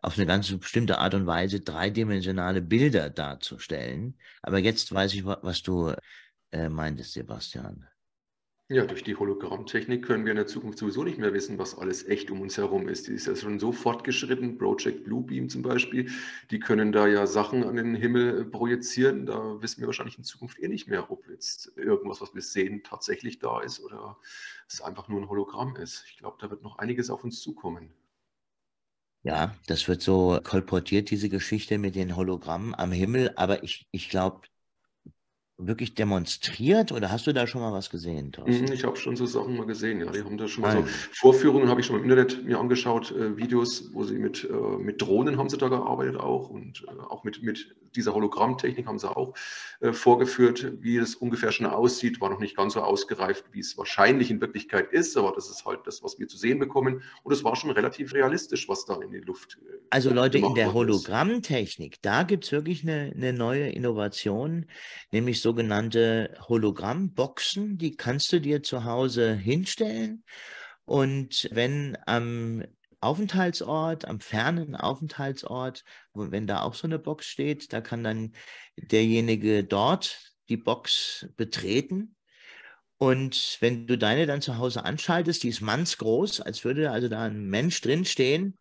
Speaker 2: auf eine ganz bestimmte Art und Weise dreidimensionale Bilder darzustellen. Aber jetzt weiß ich, was du äh, meintest, Sebastian.
Speaker 3: Ja, durch die Hologrammtechnik können wir in der Zukunft sowieso nicht mehr wissen, was alles echt um uns herum ist. Die ist ja schon so fortgeschritten, Project Bluebeam zum Beispiel, die können da ja Sachen an den Himmel äh, projizieren. Da wissen wir wahrscheinlich in Zukunft eh nicht mehr, ob jetzt irgendwas, was wir sehen, tatsächlich da ist oder es einfach nur ein Hologramm ist. Ich glaube, da wird noch einiges auf uns zukommen.
Speaker 2: Ja, das wird so kolportiert, diese Geschichte mit den Hologrammen am Himmel. Aber ich, ich glaube, wirklich demonstriert oder hast du da schon mal was gesehen,
Speaker 3: Thorsten? Mhm, ich habe schon so Sachen mal gesehen, ja. Die haben da schon mal Nein. so Vorführungen, habe ich schon im Internet mir angeschaut, äh, Videos, wo sie mit, äh, mit Drohnen haben sie da gearbeitet auch und äh, auch mit, mit dieser Hologrammtechnik haben sie auch äh, vorgeführt, wie es ungefähr schon aussieht. War noch nicht ganz so ausgereift, wie es wahrscheinlich in Wirklichkeit ist, aber das ist halt das, was wir zu sehen bekommen. Und es war schon relativ realistisch, was da in die Luft.
Speaker 2: Äh, also Leute, in der Hologrammtechnik, da gibt es wirklich eine, eine neue Innovation, nämlich sogenannte Hologrammboxen, die kannst du dir zu Hause hinstellen. Und wenn am Aufenthaltsort, am fernen Aufenthaltsort, wenn da auch so eine Box steht, da kann dann derjenige dort die Box betreten. Und wenn du deine dann zu Hause anschaltest, die ist mannsgroß, als würde also da ein Mensch drinstehen,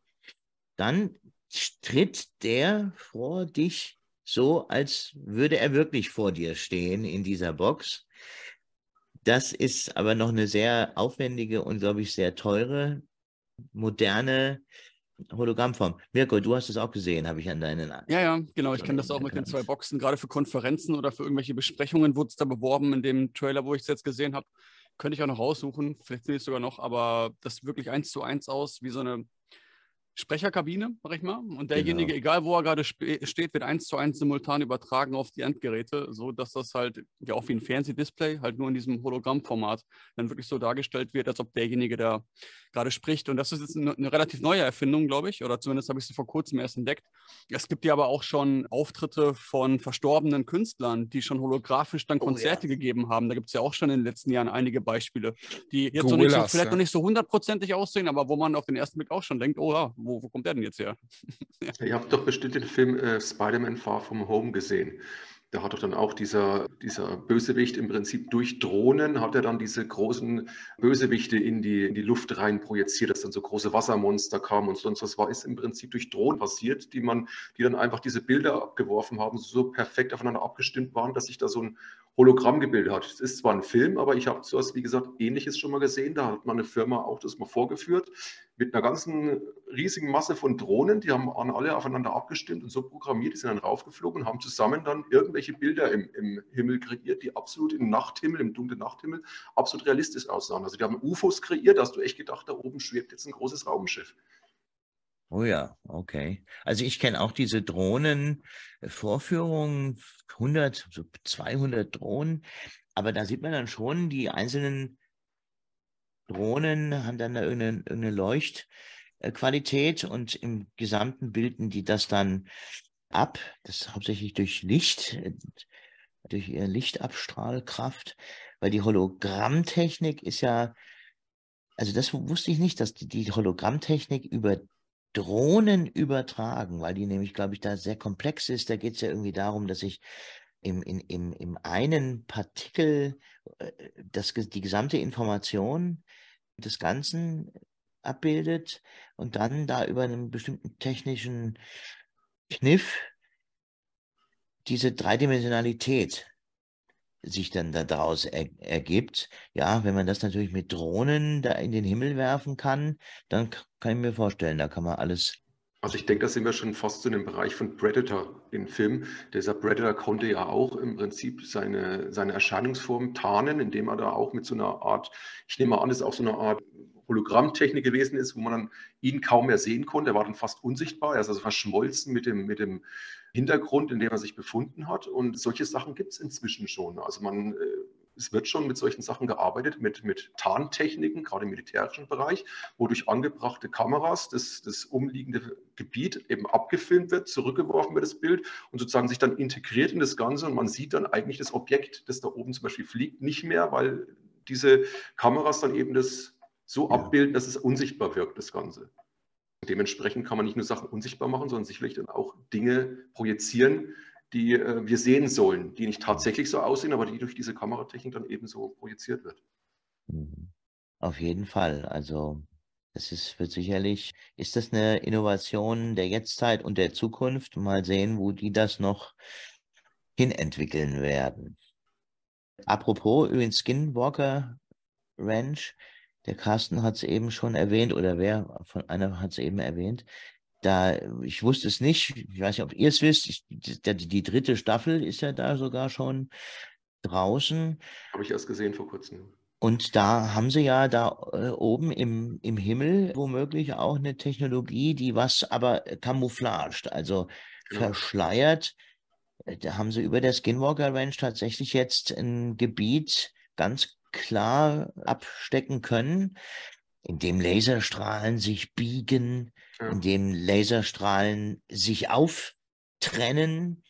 Speaker 2: dann tritt der vor dich so, als würde er wirklich vor dir stehen in dieser Box. Das ist aber noch eine sehr aufwendige und, glaube ich, sehr teure, moderne Hologrammform. Mirko, du hast es auch gesehen, habe ich an deinen.
Speaker 5: Ja, ja, genau. Ich kenne das auch mit den zwei Boxen. Gerade für Konferenzen oder für irgendwelche Besprechungen wurde es da beworben in dem Trailer, wo ich es jetzt gesehen habe. Könnte ich auch noch raussuchen, vielleicht sehe ich es sogar noch, aber das wirklich eins zu eins aus, wie so eine Sprecherkabine, sag ich mal. Und derjenige, genau. egal wo er gerade steht, wird eins zu eins simultan übertragen auf die Endgeräte, so dass das halt ja auch wie ein Fernsehdisplay, halt nur in diesem Hologrammformat, dann wirklich so dargestellt wird, als ob derjenige da gerade spricht. Und das ist jetzt eine, eine relativ neue Erfindung, glaube ich, oder zumindest habe ich sie vor kurzem erst entdeckt. Es gibt ja aber auch schon Auftritte von verstorbenen Künstlern, die schon holographisch dann Konzerte oh, ja. gegeben haben. Da gibt es ja auch schon in den letzten Jahren einige Beispiele, die jetzt so, so vielleicht ja. noch nicht so hundertprozentig aussehen, aber wo man auf den ersten Blick auch schon denkt, oh ja, wo, wo kommt der denn jetzt her?
Speaker 3: ja. Ihr habt doch bestimmt den Film äh, Spider-Man Far From Home gesehen. Da hat doch dann auch dieser, dieser Bösewicht im Prinzip durch Drohnen, hat er dann diese großen Bösewichte in die, in die Luft rein projiziert, dass dann so große Wassermonster kamen und sonst was war, ist im Prinzip durch Drohnen passiert, die man, die dann einfach diese Bilder abgeworfen haben, so perfekt aufeinander abgestimmt waren, dass sich da so ein Hologramm gebildet hat. Es ist zwar ein Film, aber ich habe sowas, wie gesagt, ähnliches schon mal gesehen. Da hat meine Firma auch das mal vorgeführt mit einer ganzen riesigen Masse von Drohnen. Die haben alle aufeinander abgestimmt und so programmiert. Die sind dann raufgeflogen und haben zusammen dann irgendwelche Bilder im, im Himmel kreiert, die absolut im Nachthimmel, im dunklen Nachthimmel, absolut realistisch aussahen. Also die haben UFOs kreiert, da hast du echt gedacht, da oben schwebt jetzt ein großes Raumschiff.
Speaker 2: Oh ja, okay. Also ich kenne auch diese Drohnenvorführungen, 100, so 200 Drohnen, aber da sieht man dann schon, die einzelnen Drohnen haben dann da irgendeine, irgendeine Leuchtqualität und im Gesamten bilden die das dann ab, das hauptsächlich durch Licht, durch ihre Lichtabstrahlkraft, weil die Hologrammtechnik ist ja, also das wusste ich nicht, dass die Hologrammtechnik über Drohnen übertragen, weil die nämlich, glaube ich, da sehr komplex ist. Da geht es ja irgendwie darum, dass ich im, in, im, im einen Partikel äh, das, die gesamte Information des Ganzen abbildet und dann da über einen bestimmten technischen Kniff diese Dreidimensionalität sich dann daraus er, ergibt. Ja, wenn man das natürlich mit Drohnen da in den Himmel werfen kann, dann kann ich mir vorstellen, da kann man alles.
Speaker 3: Also ich denke, da sind wir schon fast zu dem Bereich von Predator im Film. Dieser Predator konnte ja auch im Prinzip seine, seine Erscheinungsform tarnen, indem er da auch mit so einer Art, ich nehme mal an, das ist auch so eine Art Hologrammtechnik gewesen ist, wo man dann ihn kaum mehr sehen konnte. Er war dann fast unsichtbar, er ist also verschmolzen mit dem, mit dem Hintergrund, in dem er sich befunden hat. Und solche Sachen gibt es inzwischen schon. Also man, äh, es wird schon mit solchen Sachen gearbeitet, mit, mit Tarntechniken, gerade im militärischen Bereich, wo durch angebrachte Kameras das, das umliegende Gebiet eben abgefilmt wird, zurückgeworfen wird das Bild und sozusagen sich dann integriert in das Ganze und man sieht dann eigentlich das Objekt, das da oben zum Beispiel fliegt, nicht mehr, weil diese Kameras dann eben das so abbilden, dass es unsichtbar wirkt, das Ganze. Dementsprechend kann man nicht nur Sachen unsichtbar machen, sondern sicherlich dann auch Dinge projizieren, die äh, wir sehen sollen, die nicht tatsächlich so aussehen, aber die durch diese Kameratechnik dann eben so projiziert wird.
Speaker 2: Mhm. Auf jeden Fall. Also es ist wird sicherlich, ist das eine Innovation der Jetztzeit und der Zukunft? Mal sehen, wo die das noch hinentwickeln werden. Apropos übrigens Skinwalker Ranch, der Carsten hat es eben schon erwähnt oder wer von einer hat es eben erwähnt. Da, ich wusste es nicht, ich weiß nicht, ob ihr es wisst, ich, die, die, dritte Staffel ist ja da sogar schon draußen.
Speaker 3: Habe ich erst gesehen vor kurzem.
Speaker 2: Und da haben sie ja da äh, oben im, im Himmel womöglich auch eine Technologie, die was aber camouflaged, also genau. verschleiert. Da haben sie über der Skinwalker Ranch tatsächlich jetzt ein Gebiet ganz klar abstecken können, indem Laserstrahlen sich biegen, ja. indem Laserstrahlen sich auftrennen,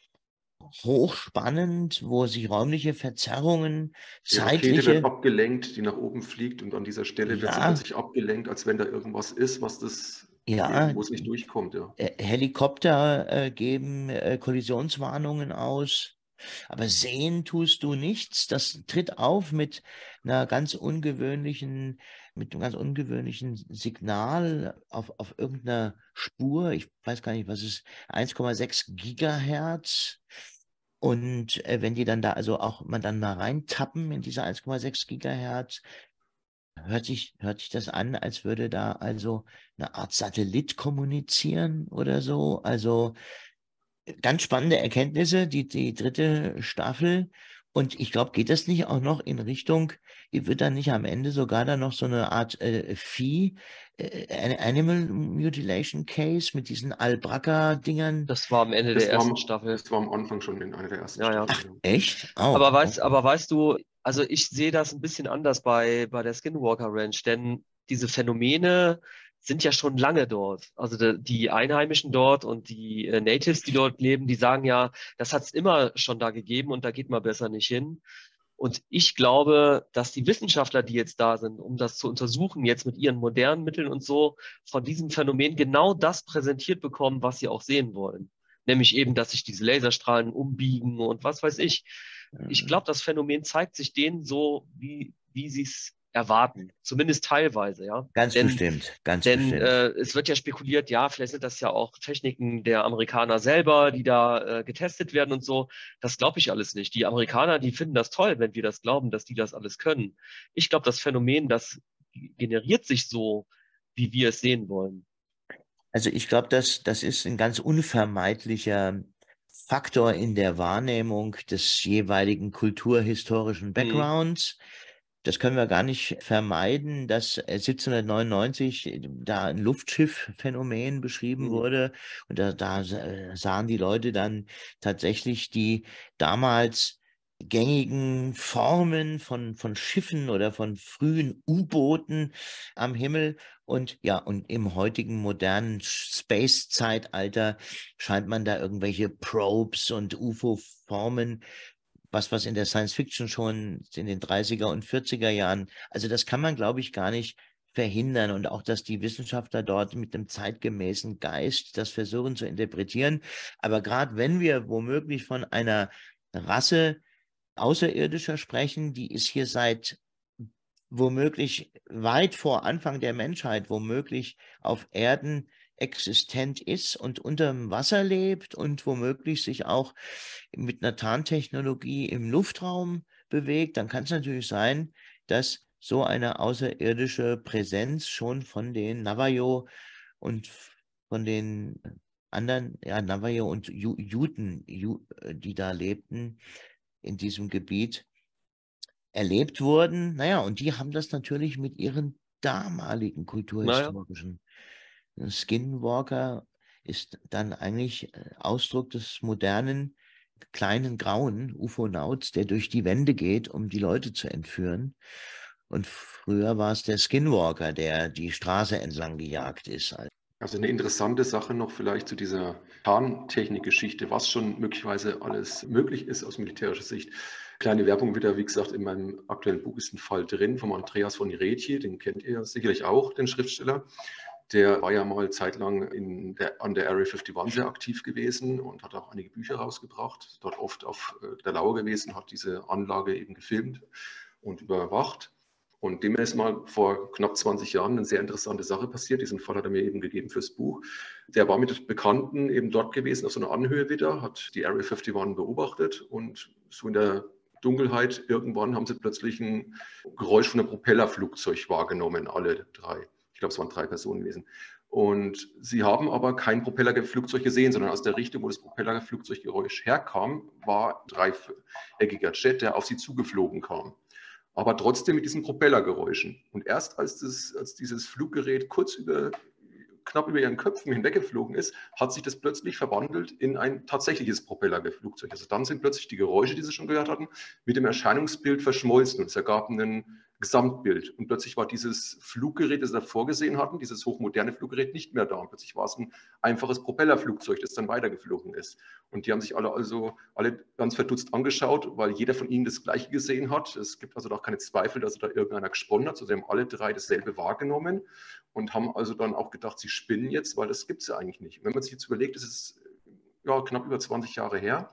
Speaker 2: hochspannend, wo sich räumliche Verzerrungen,
Speaker 3: die zeitliche... wird abgelenkt, die nach oben fliegt und an dieser Stelle ja. wird sie plötzlich abgelenkt, als wenn da irgendwas ist, was das
Speaker 2: ja,
Speaker 3: wo es nicht durchkommt. Ja.
Speaker 2: Äh, Helikopter äh, geben äh, Kollisionswarnungen aus. Aber sehen tust du nichts. Das tritt auf mit einer ganz ungewöhnlichen, mit einem ganz ungewöhnlichen Signal auf, auf irgendeiner Spur. Ich weiß gar nicht, was ist, 1,6 Gigahertz. Und äh, wenn die dann da, also auch man dann mal reintappen in diese 1,6 Gigahertz, hört sich, hört sich das an, als würde da also eine Art Satellit kommunizieren oder so. Also ganz spannende Erkenntnisse, die, die dritte Staffel. Und ich glaube, geht das nicht auch noch in Richtung, wird dann nicht am Ende sogar dann noch so eine Art äh, Vieh, äh, Animal Mutilation Case mit diesen Albracca-Dingern?
Speaker 4: Das war am Ende das der ersten Staffel.
Speaker 3: Das war am Anfang schon in einer der ersten
Speaker 2: ja, ja. Ach, echt?
Speaker 4: Oh, aber, weißt, okay. aber weißt du, also ich sehe das ein bisschen anders bei, bei der Skinwalker Ranch, denn diese Phänomene, sind ja schon lange dort. Also die Einheimischen dort und die äh, Natives, die dort leben, die sagen ja, das hat es immer schon da gegeben und da geht man besser nicht hin. Und ich glaube, dass die Wissenschaftler, die jetzt da sind, um das zu untersuchen, jetzt mit ihren modernen Mitteln und so, von diesem Phänomen genau das präsentiert bekommen, was sie auch sehen wollen. Nämlich eben, dass sich diese Laserstrahlen umbiegen und was weiß ich. Ich glaube, das Phänomen zeigt sich denen so, wie, wie sie es erwarten, zumindest teilweise, ja.
Speaker 2: Ganz denn, bestimmt, ganz
Speaker 4: denn,
Speaker 2: bestimmt.
Speaker 4: Äh, es wird ja spekuliert, ja, vielleicht sind das ja auch Techniken der Amerikaner selber, die da äh, getestet werden und so. Das glaube ich alles nicht. Die Amerikaner, die finden das toll, wenn wir das glauben, dass die das alles können. Ich glaube, das Phänomen, das generiert sich so, wie wir es sehen wollen.
Speaker 2: Also ich glaube, das, das ist ein ganz unvermeidlicher Faktor in der Wahrnehmung des jeweiligen kulturhistorischen mhm. Backgrounds. Mhm das können wir gar nicht vermeiden, dass 1799 äh, da ein Luftschiffphänomen beschrieben mhm. wurde. Und da, da äh, sahen die Leute dann tatsächlich die damals gängigen Formen von, von Schiffen oder von frühen U-Booten am Himmel. Und ja, und im heutigen modernen Space-Zeitalter scheint man da irgendwelche Probes und UFO-Formen was, was in der Science Fiction schon in den 30er und 40er Jahren, also das kann man, glaube ich, gar nicht verhindern und auch, dass die Wissenschaftler dort mit dem zeitgemäßen Geist das versuchen zu interpretieren. Aber gerade wenn wir womöglich von einer Rasse Außerirdischer sprechen, die ist hier seit womöglich weit vor Anfang der Menschheit, womöglich auf Erden existent ist und unter dem Wasser lebt und womöglich sich auch mit einer Tarntechnologie im Luftraum bewegt, dann kann es natürlich sein, dass so eine außerirdische Präsenz schon von den Navajo und von den anderen, ja, Navajo und Juden, die da lebten in diesem Gebiet, erlebt wurden. Naja, und die haben das natürlich mit ihren damaligen kulturhistorischen. Skinwalker ist dann eigentlich äh, Ausdruck des modernen kleinen grauen UFO-Nauts, der durch die Wände geht, um die Leute zu entführen. Und früher war es der Skinwalker, der die Straße entlang gejagt ist.
Speaker 3: Also eine interessante Sache noch vielleicht zu dieser Tarntechnik-Geschichte, was schon möglicherweise alles möglich ist aus militärischer Sicht. Kleine Werbung wieder, wie gesagt, in meinem aktuellen Buch ist ein Fall drin vom Andreas von Iretje, den kennt ihr sicherlich auch, den Schriftsteller. Der war ja mal zeitlang der, an der Area 51 sehr aktiv gewesen und hat auch einige Bücher rausgebracht, dort oft auf äh, der Lauer gewesen, hat diese Anlage eben gefilmt und überwacht. Und dem ist mal vor knapp 20 Jahren eine sehr interessante Sache passiert. Diesen Fall hat er mir eben gegeben fürs Buch. Der war mit Bekannten eben dort gewesen, auf so einer Anhöhe wieder, hat die Area 51 beobachtet und so in der Dunkelheit irgendwann haben sie plötzlich ein Geräusch von einem Propellerflugzeug wahrgenommen, alle drei. Ich glaube, es waren drei Personen gewesen. Und sie haben aber kein Propellerflugzeug gesehen, sondern aus der Richtung, wo das Propellerflugzeuggeräusch herkam, war ein dreieckiger Jet, der auf sie zugeflogen kam. Aber trotzdem mit diesen Propellergeräuschen. Und erst als, das, als dieses Fluggerät kurz über knapp über ihren Köpfen hinweggeflogen ist, hat sich das plötzlich verwandelt in ein tatsächliches Propellerflugzeug. Also dann sind plötzlich die Geräusche, die sie schon gehört hatten, mit dem Erscheinungsbild verschmolzen und es ergab einen Gesamtbild. Und plötzlich war dieses Fluggerät, das sie davor gesehen hatten, dieses hochmoderne Fluggerät, nicht mehr da. Und plötzlich war es ein einfaches Propellerflugzeug, das dann weitergeflogen ist. Und die haben sich alle also alle ganz verdutzt angeschaut, weil jeder von ihnen das Gleiche gesehen hat. Es gibt also auch keine Zweifel, dass da irgendeiner gesponnen hat. Also haben alle drei dasselbe wahrgenommen und haben also dann auch gedacht, sie spinnen jetzt, weil das gibt es ja eigentlich nicht. wenn man sich jetzt überlegt, das ist ja, knapp über 20 Jahre her.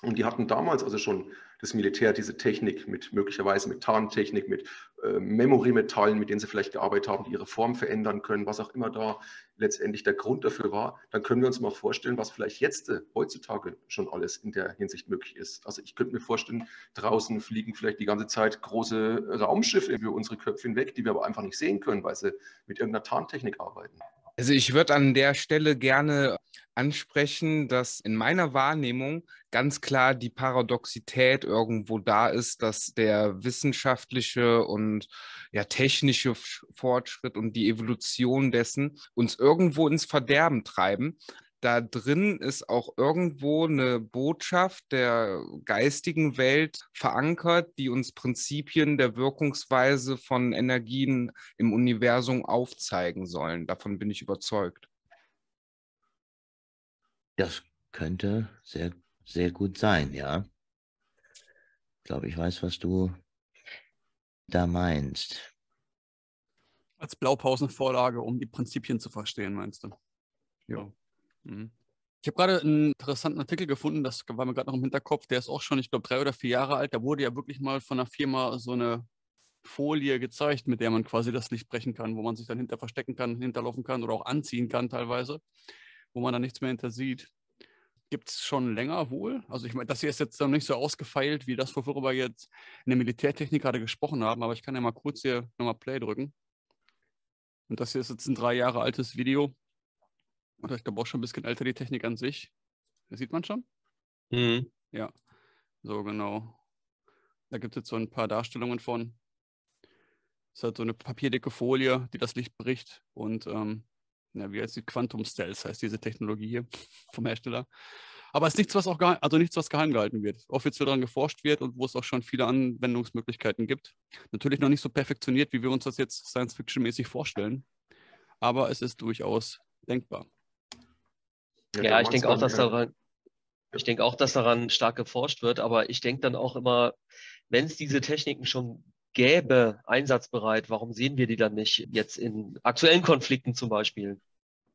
Speaker 3: Und die hatten damals also schon das Militär diese Technik mit möglicherweise mit Tarntechnik, mit äh, Memory-Metallen, mit denen sie vielleicht gearbeitet haben, die ihre Form verändern können, was auch immer da letztendlich der Grund dafür war, dann können wir uns mal vorstellen, was vielleicht jetzt äh, heutzutage schon alles in der Hinsicht möglich ist. Also ich könnte mir vorstellen, draußen fliegen vielleicht die ganze Zeit große Raumschiffe über unsere Köpfe hinweg, die wir aber einfach nicht sehen können, weil sie mit irgendeiner Tarntechnik arbeiten.
Speaker 1: Also ich würde an der Stelle gerne ansprechen, dass in meiner Wahrnehmung ganz klar die Paradoxität irgendwo da ist, dass der wissenschaftliche und ja technische Fortschritt und die Evolution dessen uns irgendwo ins Verderben treiben da drin ist auch irgendwo eine Botschaft der geistigen Welt verankert, die uns Prinzipien der Wirkungsweise von Energien im Universum aufzeigen sollen. Davon bin ich überzeugt.
Speaker 2: Das könnte sehr, sehr gut sein, ja. Ich glaube, ich weiß, was du da meinst.
Speaker 5: Als Blaupausenvorlage, um die Prinzipien zu verstehen, meinst du? Ja. Mhm. Ich habe gerade einen interessanten Artikel gefunden, das war mir gerade noch im Hinterkopf, der ist auch schon, ich glaube, drei oder vier Jahre alt. Da wurde ja wirklich mal von einer Firma so eine Folie gezeigt, mit der man quasi das Licht brechen kann, wo man sich dann hinter verstecken kann, hinterlaufen kann oder auch anziehen kann teilweise, wo man dann nichts mehr hinter sieht. Gibt es schon länger wohl? Also ich meine, das hier ist jetzt noch nicht so ausgefeilt wie das, worüber wir jetzt in der Militärtechnik gerade gesprochen haben, aber ich kann ja mal kurz hier nochmal Play drücken. Und das hier ist jetzt ein drei Jahre altes Video oder ich glaube auch schon ein bisschen älter, die Technik an sich. Das sieht man schon? Mhm. Ja, so genau. Da gibt es jetzt so ein paar Darstellungen von. Es ist halt so eine papierdicke Folie, die das Licht bricht. Und ähm, ja, wie heißt die Quantum Stealth, heißt diese Technologie hier vom Hersteller. Aber es ist nichts, was auch also nichts, was geheim gehalten wird. Offiziell daran geforscht wird und wo es auch schon viele Anwendungsmöglichkeiten gibt. Natürlich noch nicht so perfektioniert, wie wir uns das jetzt Science-Fiction-mäßig vorstellen. Aber es ist durchaus denkbar.
Speaker 4: Ja, ja ich denke auch, dass daran, ich denke auch, dass daran stark geforscht wird, aber ich denke dann auch immer, wenn es diese Techniken schon gäbe, einsatzbereit, warum sehen wir die dann nicht jetzt in aktuellen Konflikten zum Beispiel?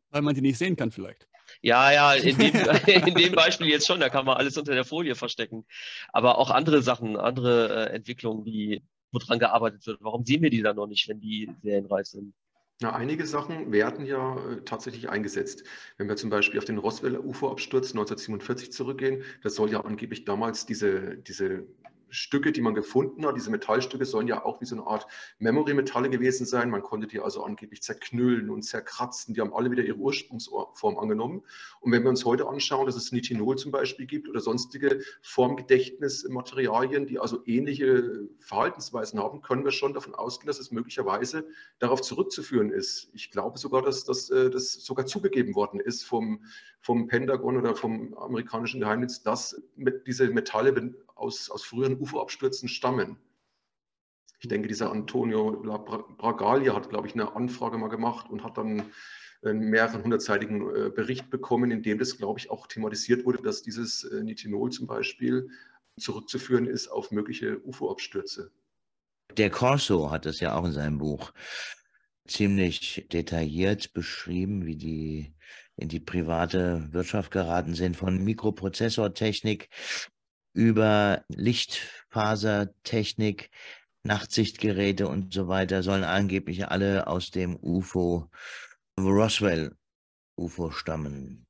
Speaker 5: Weil man die nicht sehen kann vielleicht.
Speaker 4: Ja, ja, in dem, in dem Beispiel jetzt schon, da kann man alles unter der Folie verstecken. Aber auch andere Sachen, andere äh, Entwicklungen wie woran gearbeitet wird. Warum sehen wir die dann noch nicht, wenn die serienreif sind?
Speaker 3: Na, einige Sachen werden ja äh, tatsächlich eingesetzt. Wenn wir zum Beispiel auf den Roswell UFO-Absturz 1947 zurückgehen, da soll ja angeblich damals diese, diese Stücke, die man gefunden hat, diese Metallstücke sollen ja auch wie so eine Art Memory-Metalle gewesen sein. Man konnte die also angeblich zerknüllen und zerkratzen. Die haben alle wieder ihre Ursprungsform angenommen. Und wenn wir uns heute anschauen, dass es Nitinol zum Beispiel gibt oder sonstige Formgedächtnismaterialien, die also ähnliche Verhaltensweisen haben, können wir schon davon ausgehen, dass es möglicherweise darauf zurückzuführen ist. Ich glaube sogar, dass, dass äh, das sogar zugegeben worden ist vom, vom Pentagon oder vom amerikanischen Geheimdienst, dass diese Metalle aus, aus früheren UFO-Abstürzen stammen. Ich denke, dieser Antonio Bragalia hat, glaube ich, eine Anfrage mal gemacht und hat dann einen mehreren hundertseitigen äh, Bericht bekommen, in dem das, glaube ich, auch thematisiert wurde, dass dieses äh, Nitinol zum Beispiel zurückzuführen ist auf mögliche UFO-Abstürze.
Speaker 2: Der Corso hat es ja auch in seinem Buch ziemlich detailliert beschrieben, wie die in die private Wirtschaft geraten sind, von Mikroprozessortechnik über Lichtfasertechnik, Nachtsichtgeräte und so weiter sollen angeblich alle aus dem UFO Roswell UFO stammen.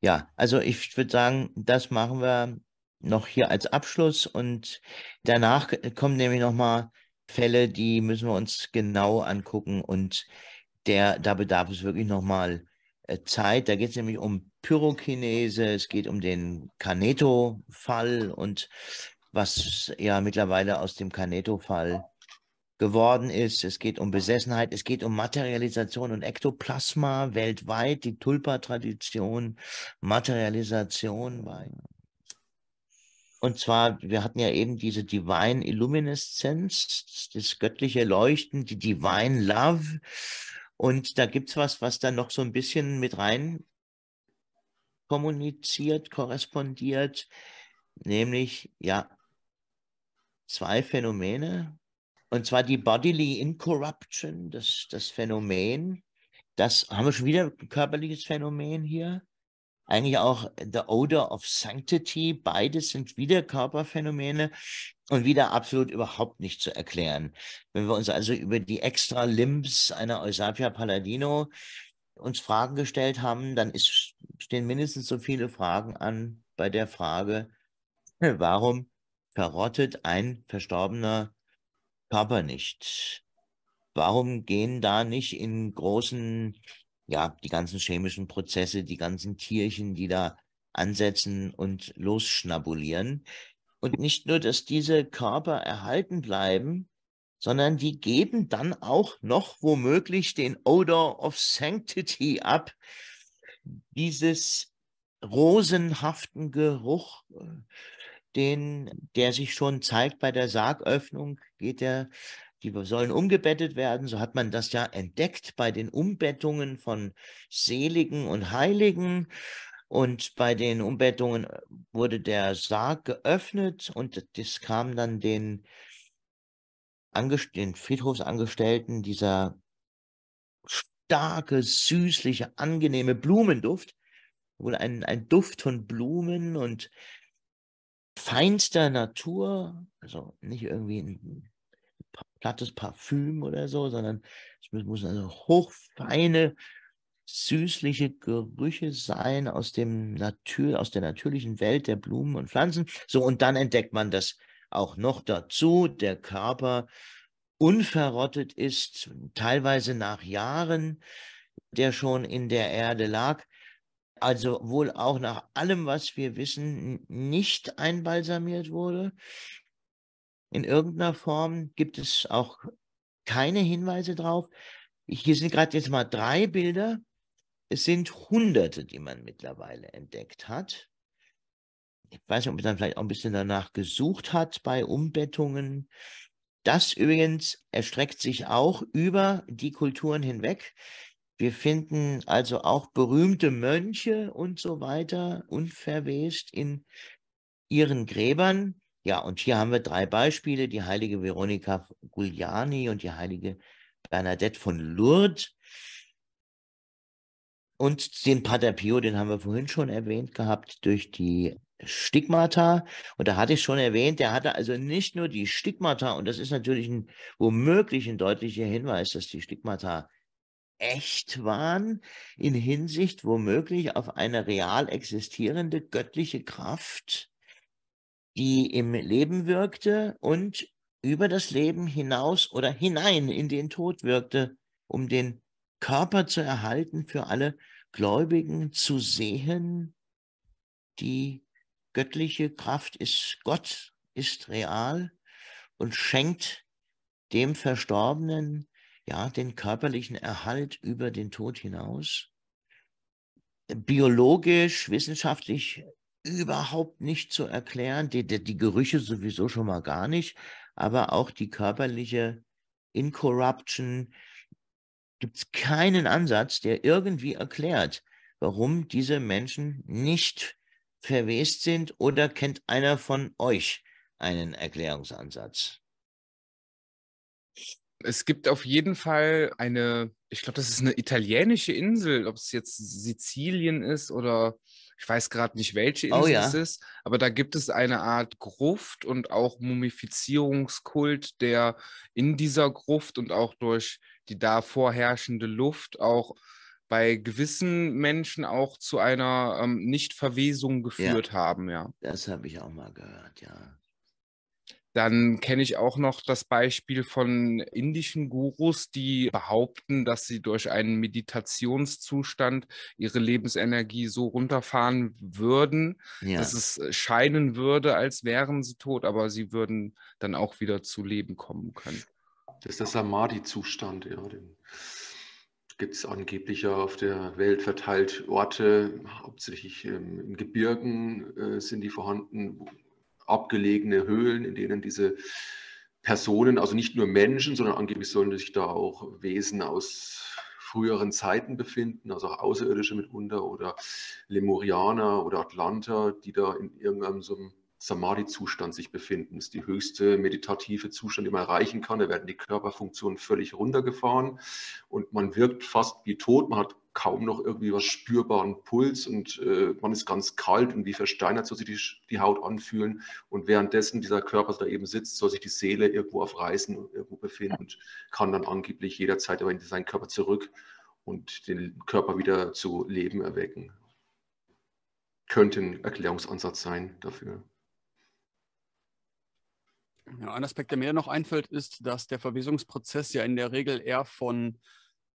Speaker 2: Ja, also ich würde sagen, das machen wir noch hier als Abschluss und danach kommen nämlich nochmal Fälle, die müssen wir uns genau angucken und der, da bedarf es wirklich nochmal äh, Zeit. Da geht es nämlich um Pyrokinese, es geht um den Caneto-Fall und was ja mittlerweile aus dem Caneto-Fall geworden ist. Es geht um Besessenheit, es geht um Materialisation und Ektoplasma weltweit, die Tulpa-Tradition, Materialisation. Und zwar, wir hatten ja eben diese Divine Illumineszenz, das göttliche Leuchten, die Divine Love. Und da gibt es was, was da noch so ein bisschen mit rein kommuniziert, korrespondiert, nämlich ja zwei Phänomene. Und zwar die Bodily Incorruption, das, das Phänomen. Das haben wir schon wieder ein körperliches Phänomen hier. Eigentlich auch The Odor of Sanctity. Beides sind wieder Körperphänomene und wieder absolut überhaupt nicht zu erklären. Wenn wir uns also über die extra Limbs einer Eusapia Palladino uns Fragen gestellt haben, dann ist, stehen mindestens so viele Fragen an bei der Frage, warum verrottet ein verstorbener Körper nicht? Warum gehen da nicht in großen, ja, die ganzen chemischen Prozesse, die ganzen Tierchen, die da ansetzen und losschnabulieren? Und nicht nur, dass diese Körper erhalten bleiben, sondern die geben dann auch noch womöglich den Odor of Sanctity ab, dieses rosenhaften Geruch, den, der sich schon zeigt bei der Sargöffnung, geht der, die sollen umgebettet werden. So hat man das ja entdeckt bei den Umbettungen von Seligen und Heiligen. Und bei den Umbettungen äh, wurde der Sarg geöffnet und das kam dann den, den Friedhofsangestellten dieser starke, süßliche, angenehme Blumenduft, wohl ein, ein Duft von Blumen und feinster Natur, also nicht irgendwie ein plattes Parfüm oder so, sondern es muss also hochfeine, süßliche Gerüche sein aus dem Natur, aus der natürlichen Welt der Blumen und Pflanzen. So, und dann entdeckt man das auch noch dazu, der Körper unverrottet ist, teilweise nach Jahren, der schon in der Erde lag, also wohl auch nach allem, was wir wissen, nicht einbalsamiert wurde. In irgendeiner Form gibt es auch keine Hinweise drauf. Hier sind gerade jetzt mal drei Bilder es sind Hunderte, die man mittlerweile entdeckt hat. Ich weiß nicht, ob man dann vielleicht auch ein bisschen danach gesucht hat bei Umbettungen. Das übrigens erstreckt sich auch über die Kulturen hinweg. Wir finden also auch berühmte Mönche und so weiter unverwest in ihren Gräbern. Ja, und hier haben wir drei Beispiele, die heilige Veronika Gugliani und die heilige Bernadette von Lourdes. Und den Pater Pio, den haben wir vorhin schon erwähnt gehabt, durch die Stigmata. Und da hatte ich schon erwähnt, der hatte also nicht nur die Stigmata, und das ist natürlich ein, womöglich ein deutlicher Hinweis, dass die Stigmata echt waren, in Hinsicht womöglich auf eine real existierende göttliche Kraft, die im Leben wirkte und über das Leben hinaus oder hinein in den Tod wirkte, um den Körper zu erhalten für alle Gläubigen zu sehen, die göttliche Kraft ist Gott, ist real und schenkt dem Verstorbenen ja den körperlichen Erhalt über den Tod hinaus. Biologisch, wissenschaftlich überhaupt nicht zu erklären, die, die, die Gerüche sowieso schon mal gar nicht, aber auch die körperliche Incorruption gibt es keinen Ansatz, der irgendwie erklärt, warum diese Menschen nicht verwest sind oder kennt einer von euch einen Erklärungsansatz?
Speaker 1: Es gibt auf jeden Fall eine, ich glaube, das ist eine italienische Insel, ob es jetzt Sizilien ist oder ich weiß gerade nicht, welche oh Insel oh, ja. es ist, aber da gibt es eine Art Gruft und auch Mumifizierungskult, der in dieser Gruft und auch durch die da vorherrschende Luft auch bei gewissen Menschen auch zu einer ähm, Nichtverwesung geführt ja, haben, ja.
Speaker 2: Das habe ich auch mal gehört, ja.
Speaker 1: Dann kenne ich auch noch das Beispiel von indischen Gurus, die behaupten, dass sie durch einen Meditationszustand ihre Lebensenergie so runterfahren würden, ja. dass es äh, scheinen würde, als wären sie tot, aber sie würden dann auch wieder zu Leben kommen können.
Speaker 3: Das ist der Samadhi-Zustand, ja. Den gibt es angeblich ja auf der Welt verteilt Orte, hauptsächlich ähm, in Gebirgen äh, sind die vorhanden, abgelegene Höhlen, in denen diese Personen, also nicht nur Menschen, sondern angeblich sollen sich da auch Wesen aus früheren Zeiten befinden, also auch Außerirdische mitunter oder Lemurianer oder Atlanter, die da in irgendeinem so einem Samadhi-Zustand sich befinden. Das ist die höchste meditative Zustand, den man erreichen kann. Da werden die Körperfunktionen völlig runtergefahren und man wirkt fast wie tot. Man hat kaum noch irgendwie was spürbaren Puls und äh, man ist ganz kalt und wie versteinert soll sich die, die, Haut anfühlen. Und währenddessen dieser Körper da eben sitzt, soll sich die Seele irgendwo auf Reisen irgendwo befinden und kann dann angeblich jederzeit aber in seinen Körper zurück und den Körper wieder zu Leben erwecken. Könnte ein Erklärungsansatz sein dafür.
Speaker 5: Ja, ein Aspekt, der mir noch einfällt, ist, dass der Verwesungsprozess ja in der Regel eher von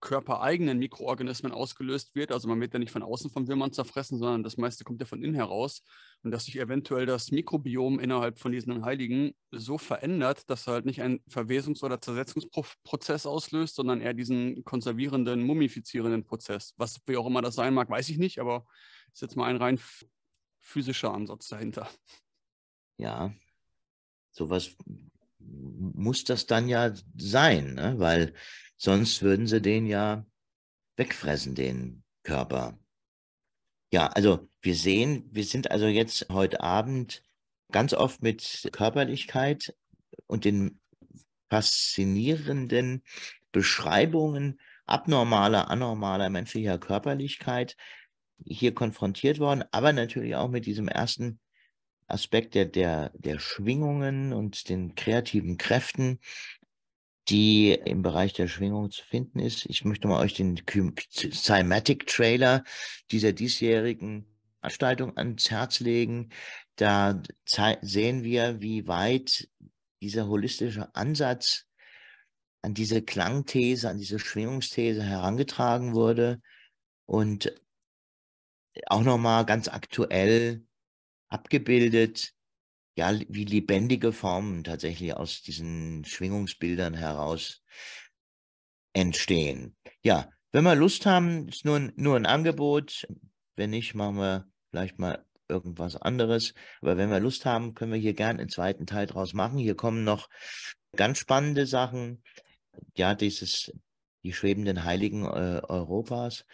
Speaker 5: körpereigenen Mikroorganismen ausgelöst wird. Also man wird ja nicht von außen vom Würmern zerfressen, sondern das meiste kommt ja von innen heraus. Und dass sich eventuell das Mikrobiom innerhalb von diesen Heiligen so verändert, dass halt nicht ein Verwesungs- oder Zersetzungsprozess auslöst, sondern eher diesen konservierenden, mumifizierenden Prozess. Was wie auch immer das sein mag, weiß ich nicht, aber ist jetzt mal ein rein physischer Ansatz dahinter.
Speaker 2: Ja, sowas muss das dann ja sein, ne? weil sonst würden sie den ja wegfressen, den Körper. Ja, also wir sehen, wir sind also jetzt heute Abend ganz oft mit Körperlichkeit und den faszinierenden Beschreibungen abnormaler, anormaler menschlicher Körperlichkeit hier konfrontiert worden, aber natürlich auch mit diesem ersten Aspekt der, der, der Schwingungen und den kreativen Kräften, die im Bereich der Schwingung zu finden ist. Ich möchte mal euch den Cymatic Trailer dieser diesjährigen Veranstaltung ans Herz legen. Da sehen wir, wie weit dieser holistische Ansatz an diese Klangthese, an diese Schwingungsthese herangetragen wurde und auch nochmal ganz aktuell abgebildet, ja, wie lebendige Formen tatsächlich aus diesen Schwingungsbildern heraus entstehen. Ja, wenn wir Lust haben, ist nur, nur ein Angebot. Wenn nicht, machen wir vielleicht mal irgendwas anderes. Aber wenn wir Lust haben, können wir hier gerne einen zweiten Teil draus machen. Hier kommen noch ganz spannende Sachen. Ja, dieses, die schwebenden Heiligen äh, Europas.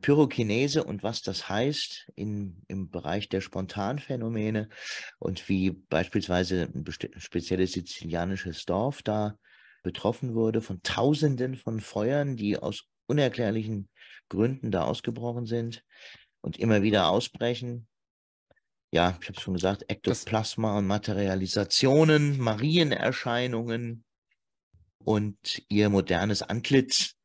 Speaker 2: Pyrokinese und was das heißt in, im Bereich der Spontanphänomene und wie beispielsweise ein spezielles sizilianisches Dorf da betroffen wurde von Tausenden von Feuern, die aus unerklärlichen Gründen da ausgebrochen sind und immer wieder ausbrechen. ja, ich habe es schon gesagt, Ektoplasma und Materialisationen, Marienerscheinungen und ihr modernes Antlitz.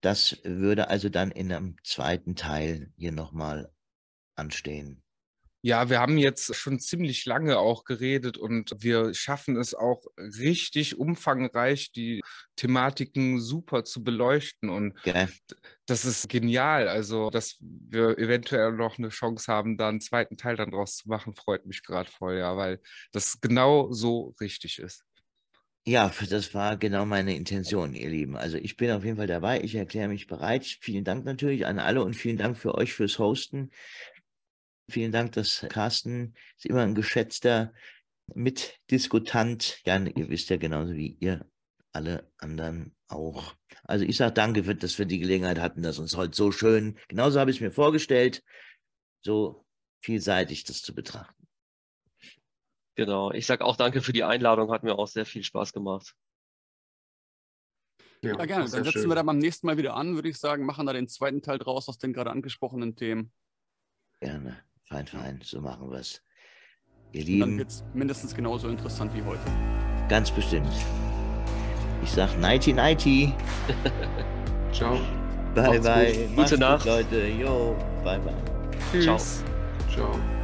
Speaker 2: Das würde also dann in einem zweiten Teil hier nochmal anstehen.
Speaker 1: Ja, wir haben jetzt schon ziemlich lange auch geredet und wir schaffen es auch richtig umfangreich, die Thematiken super zu beleuchten. Und okay. das ist genial. Also, dass wir eventuell noch eine Chance haben, da einen zweiten Teil dann draus zu machen, freut mich gerade voll, ja, weil das genau so richtig ist.
Speaker 2: Ja, das war genau meine Intention, ihr Lieben. Also ich bin auf jeden Fall dabei. Ich erkläre mich bereit. Vielen Dank natürlich an alle und vielen Dank für euch fürs Hosten. Vielen Dank, dass Carsten ist immer ein geschätzter Mitdiskutant. Ja, ihr wisst ja genauso wie ihr alle anderen auch. Also ich sage danke, für, dass wir die Gelegenheit hatten, dass uns heute so schön, genauso habe ich es mir vorgestellt, so vielseitig das zu betrachten.
Speaker 4: Genau, ich sage auch danke für die Einladung, hat mir auch sehr viel Spaß gemacht.
Speaker 5: Ja, ja gerne. Dann setzen schön. wir da beim nächsten Mal wieder an, würde ich sagen, machen da den zweiten Teil draus aus den gerade angesprochenen Themen.
Speaker 2: Gerne. Fein, fein, so machen wir es.
Speaker 5: Ihr Lieben. Dann wird es mindestens genauso interessant wie heute.
Speaker 2: Ganz bestimmt. Ich sag nighty nighty.
Speaker 3: Ciao.
Speaker 2: Bye Macht's bye.
Speaker 4: Gut. Gute Nacht.
Speaker 2: Gut, Leute. Jo, bye bye.
Speaker 4: Tschüss.
Speaker 3: Ciao. Ciao.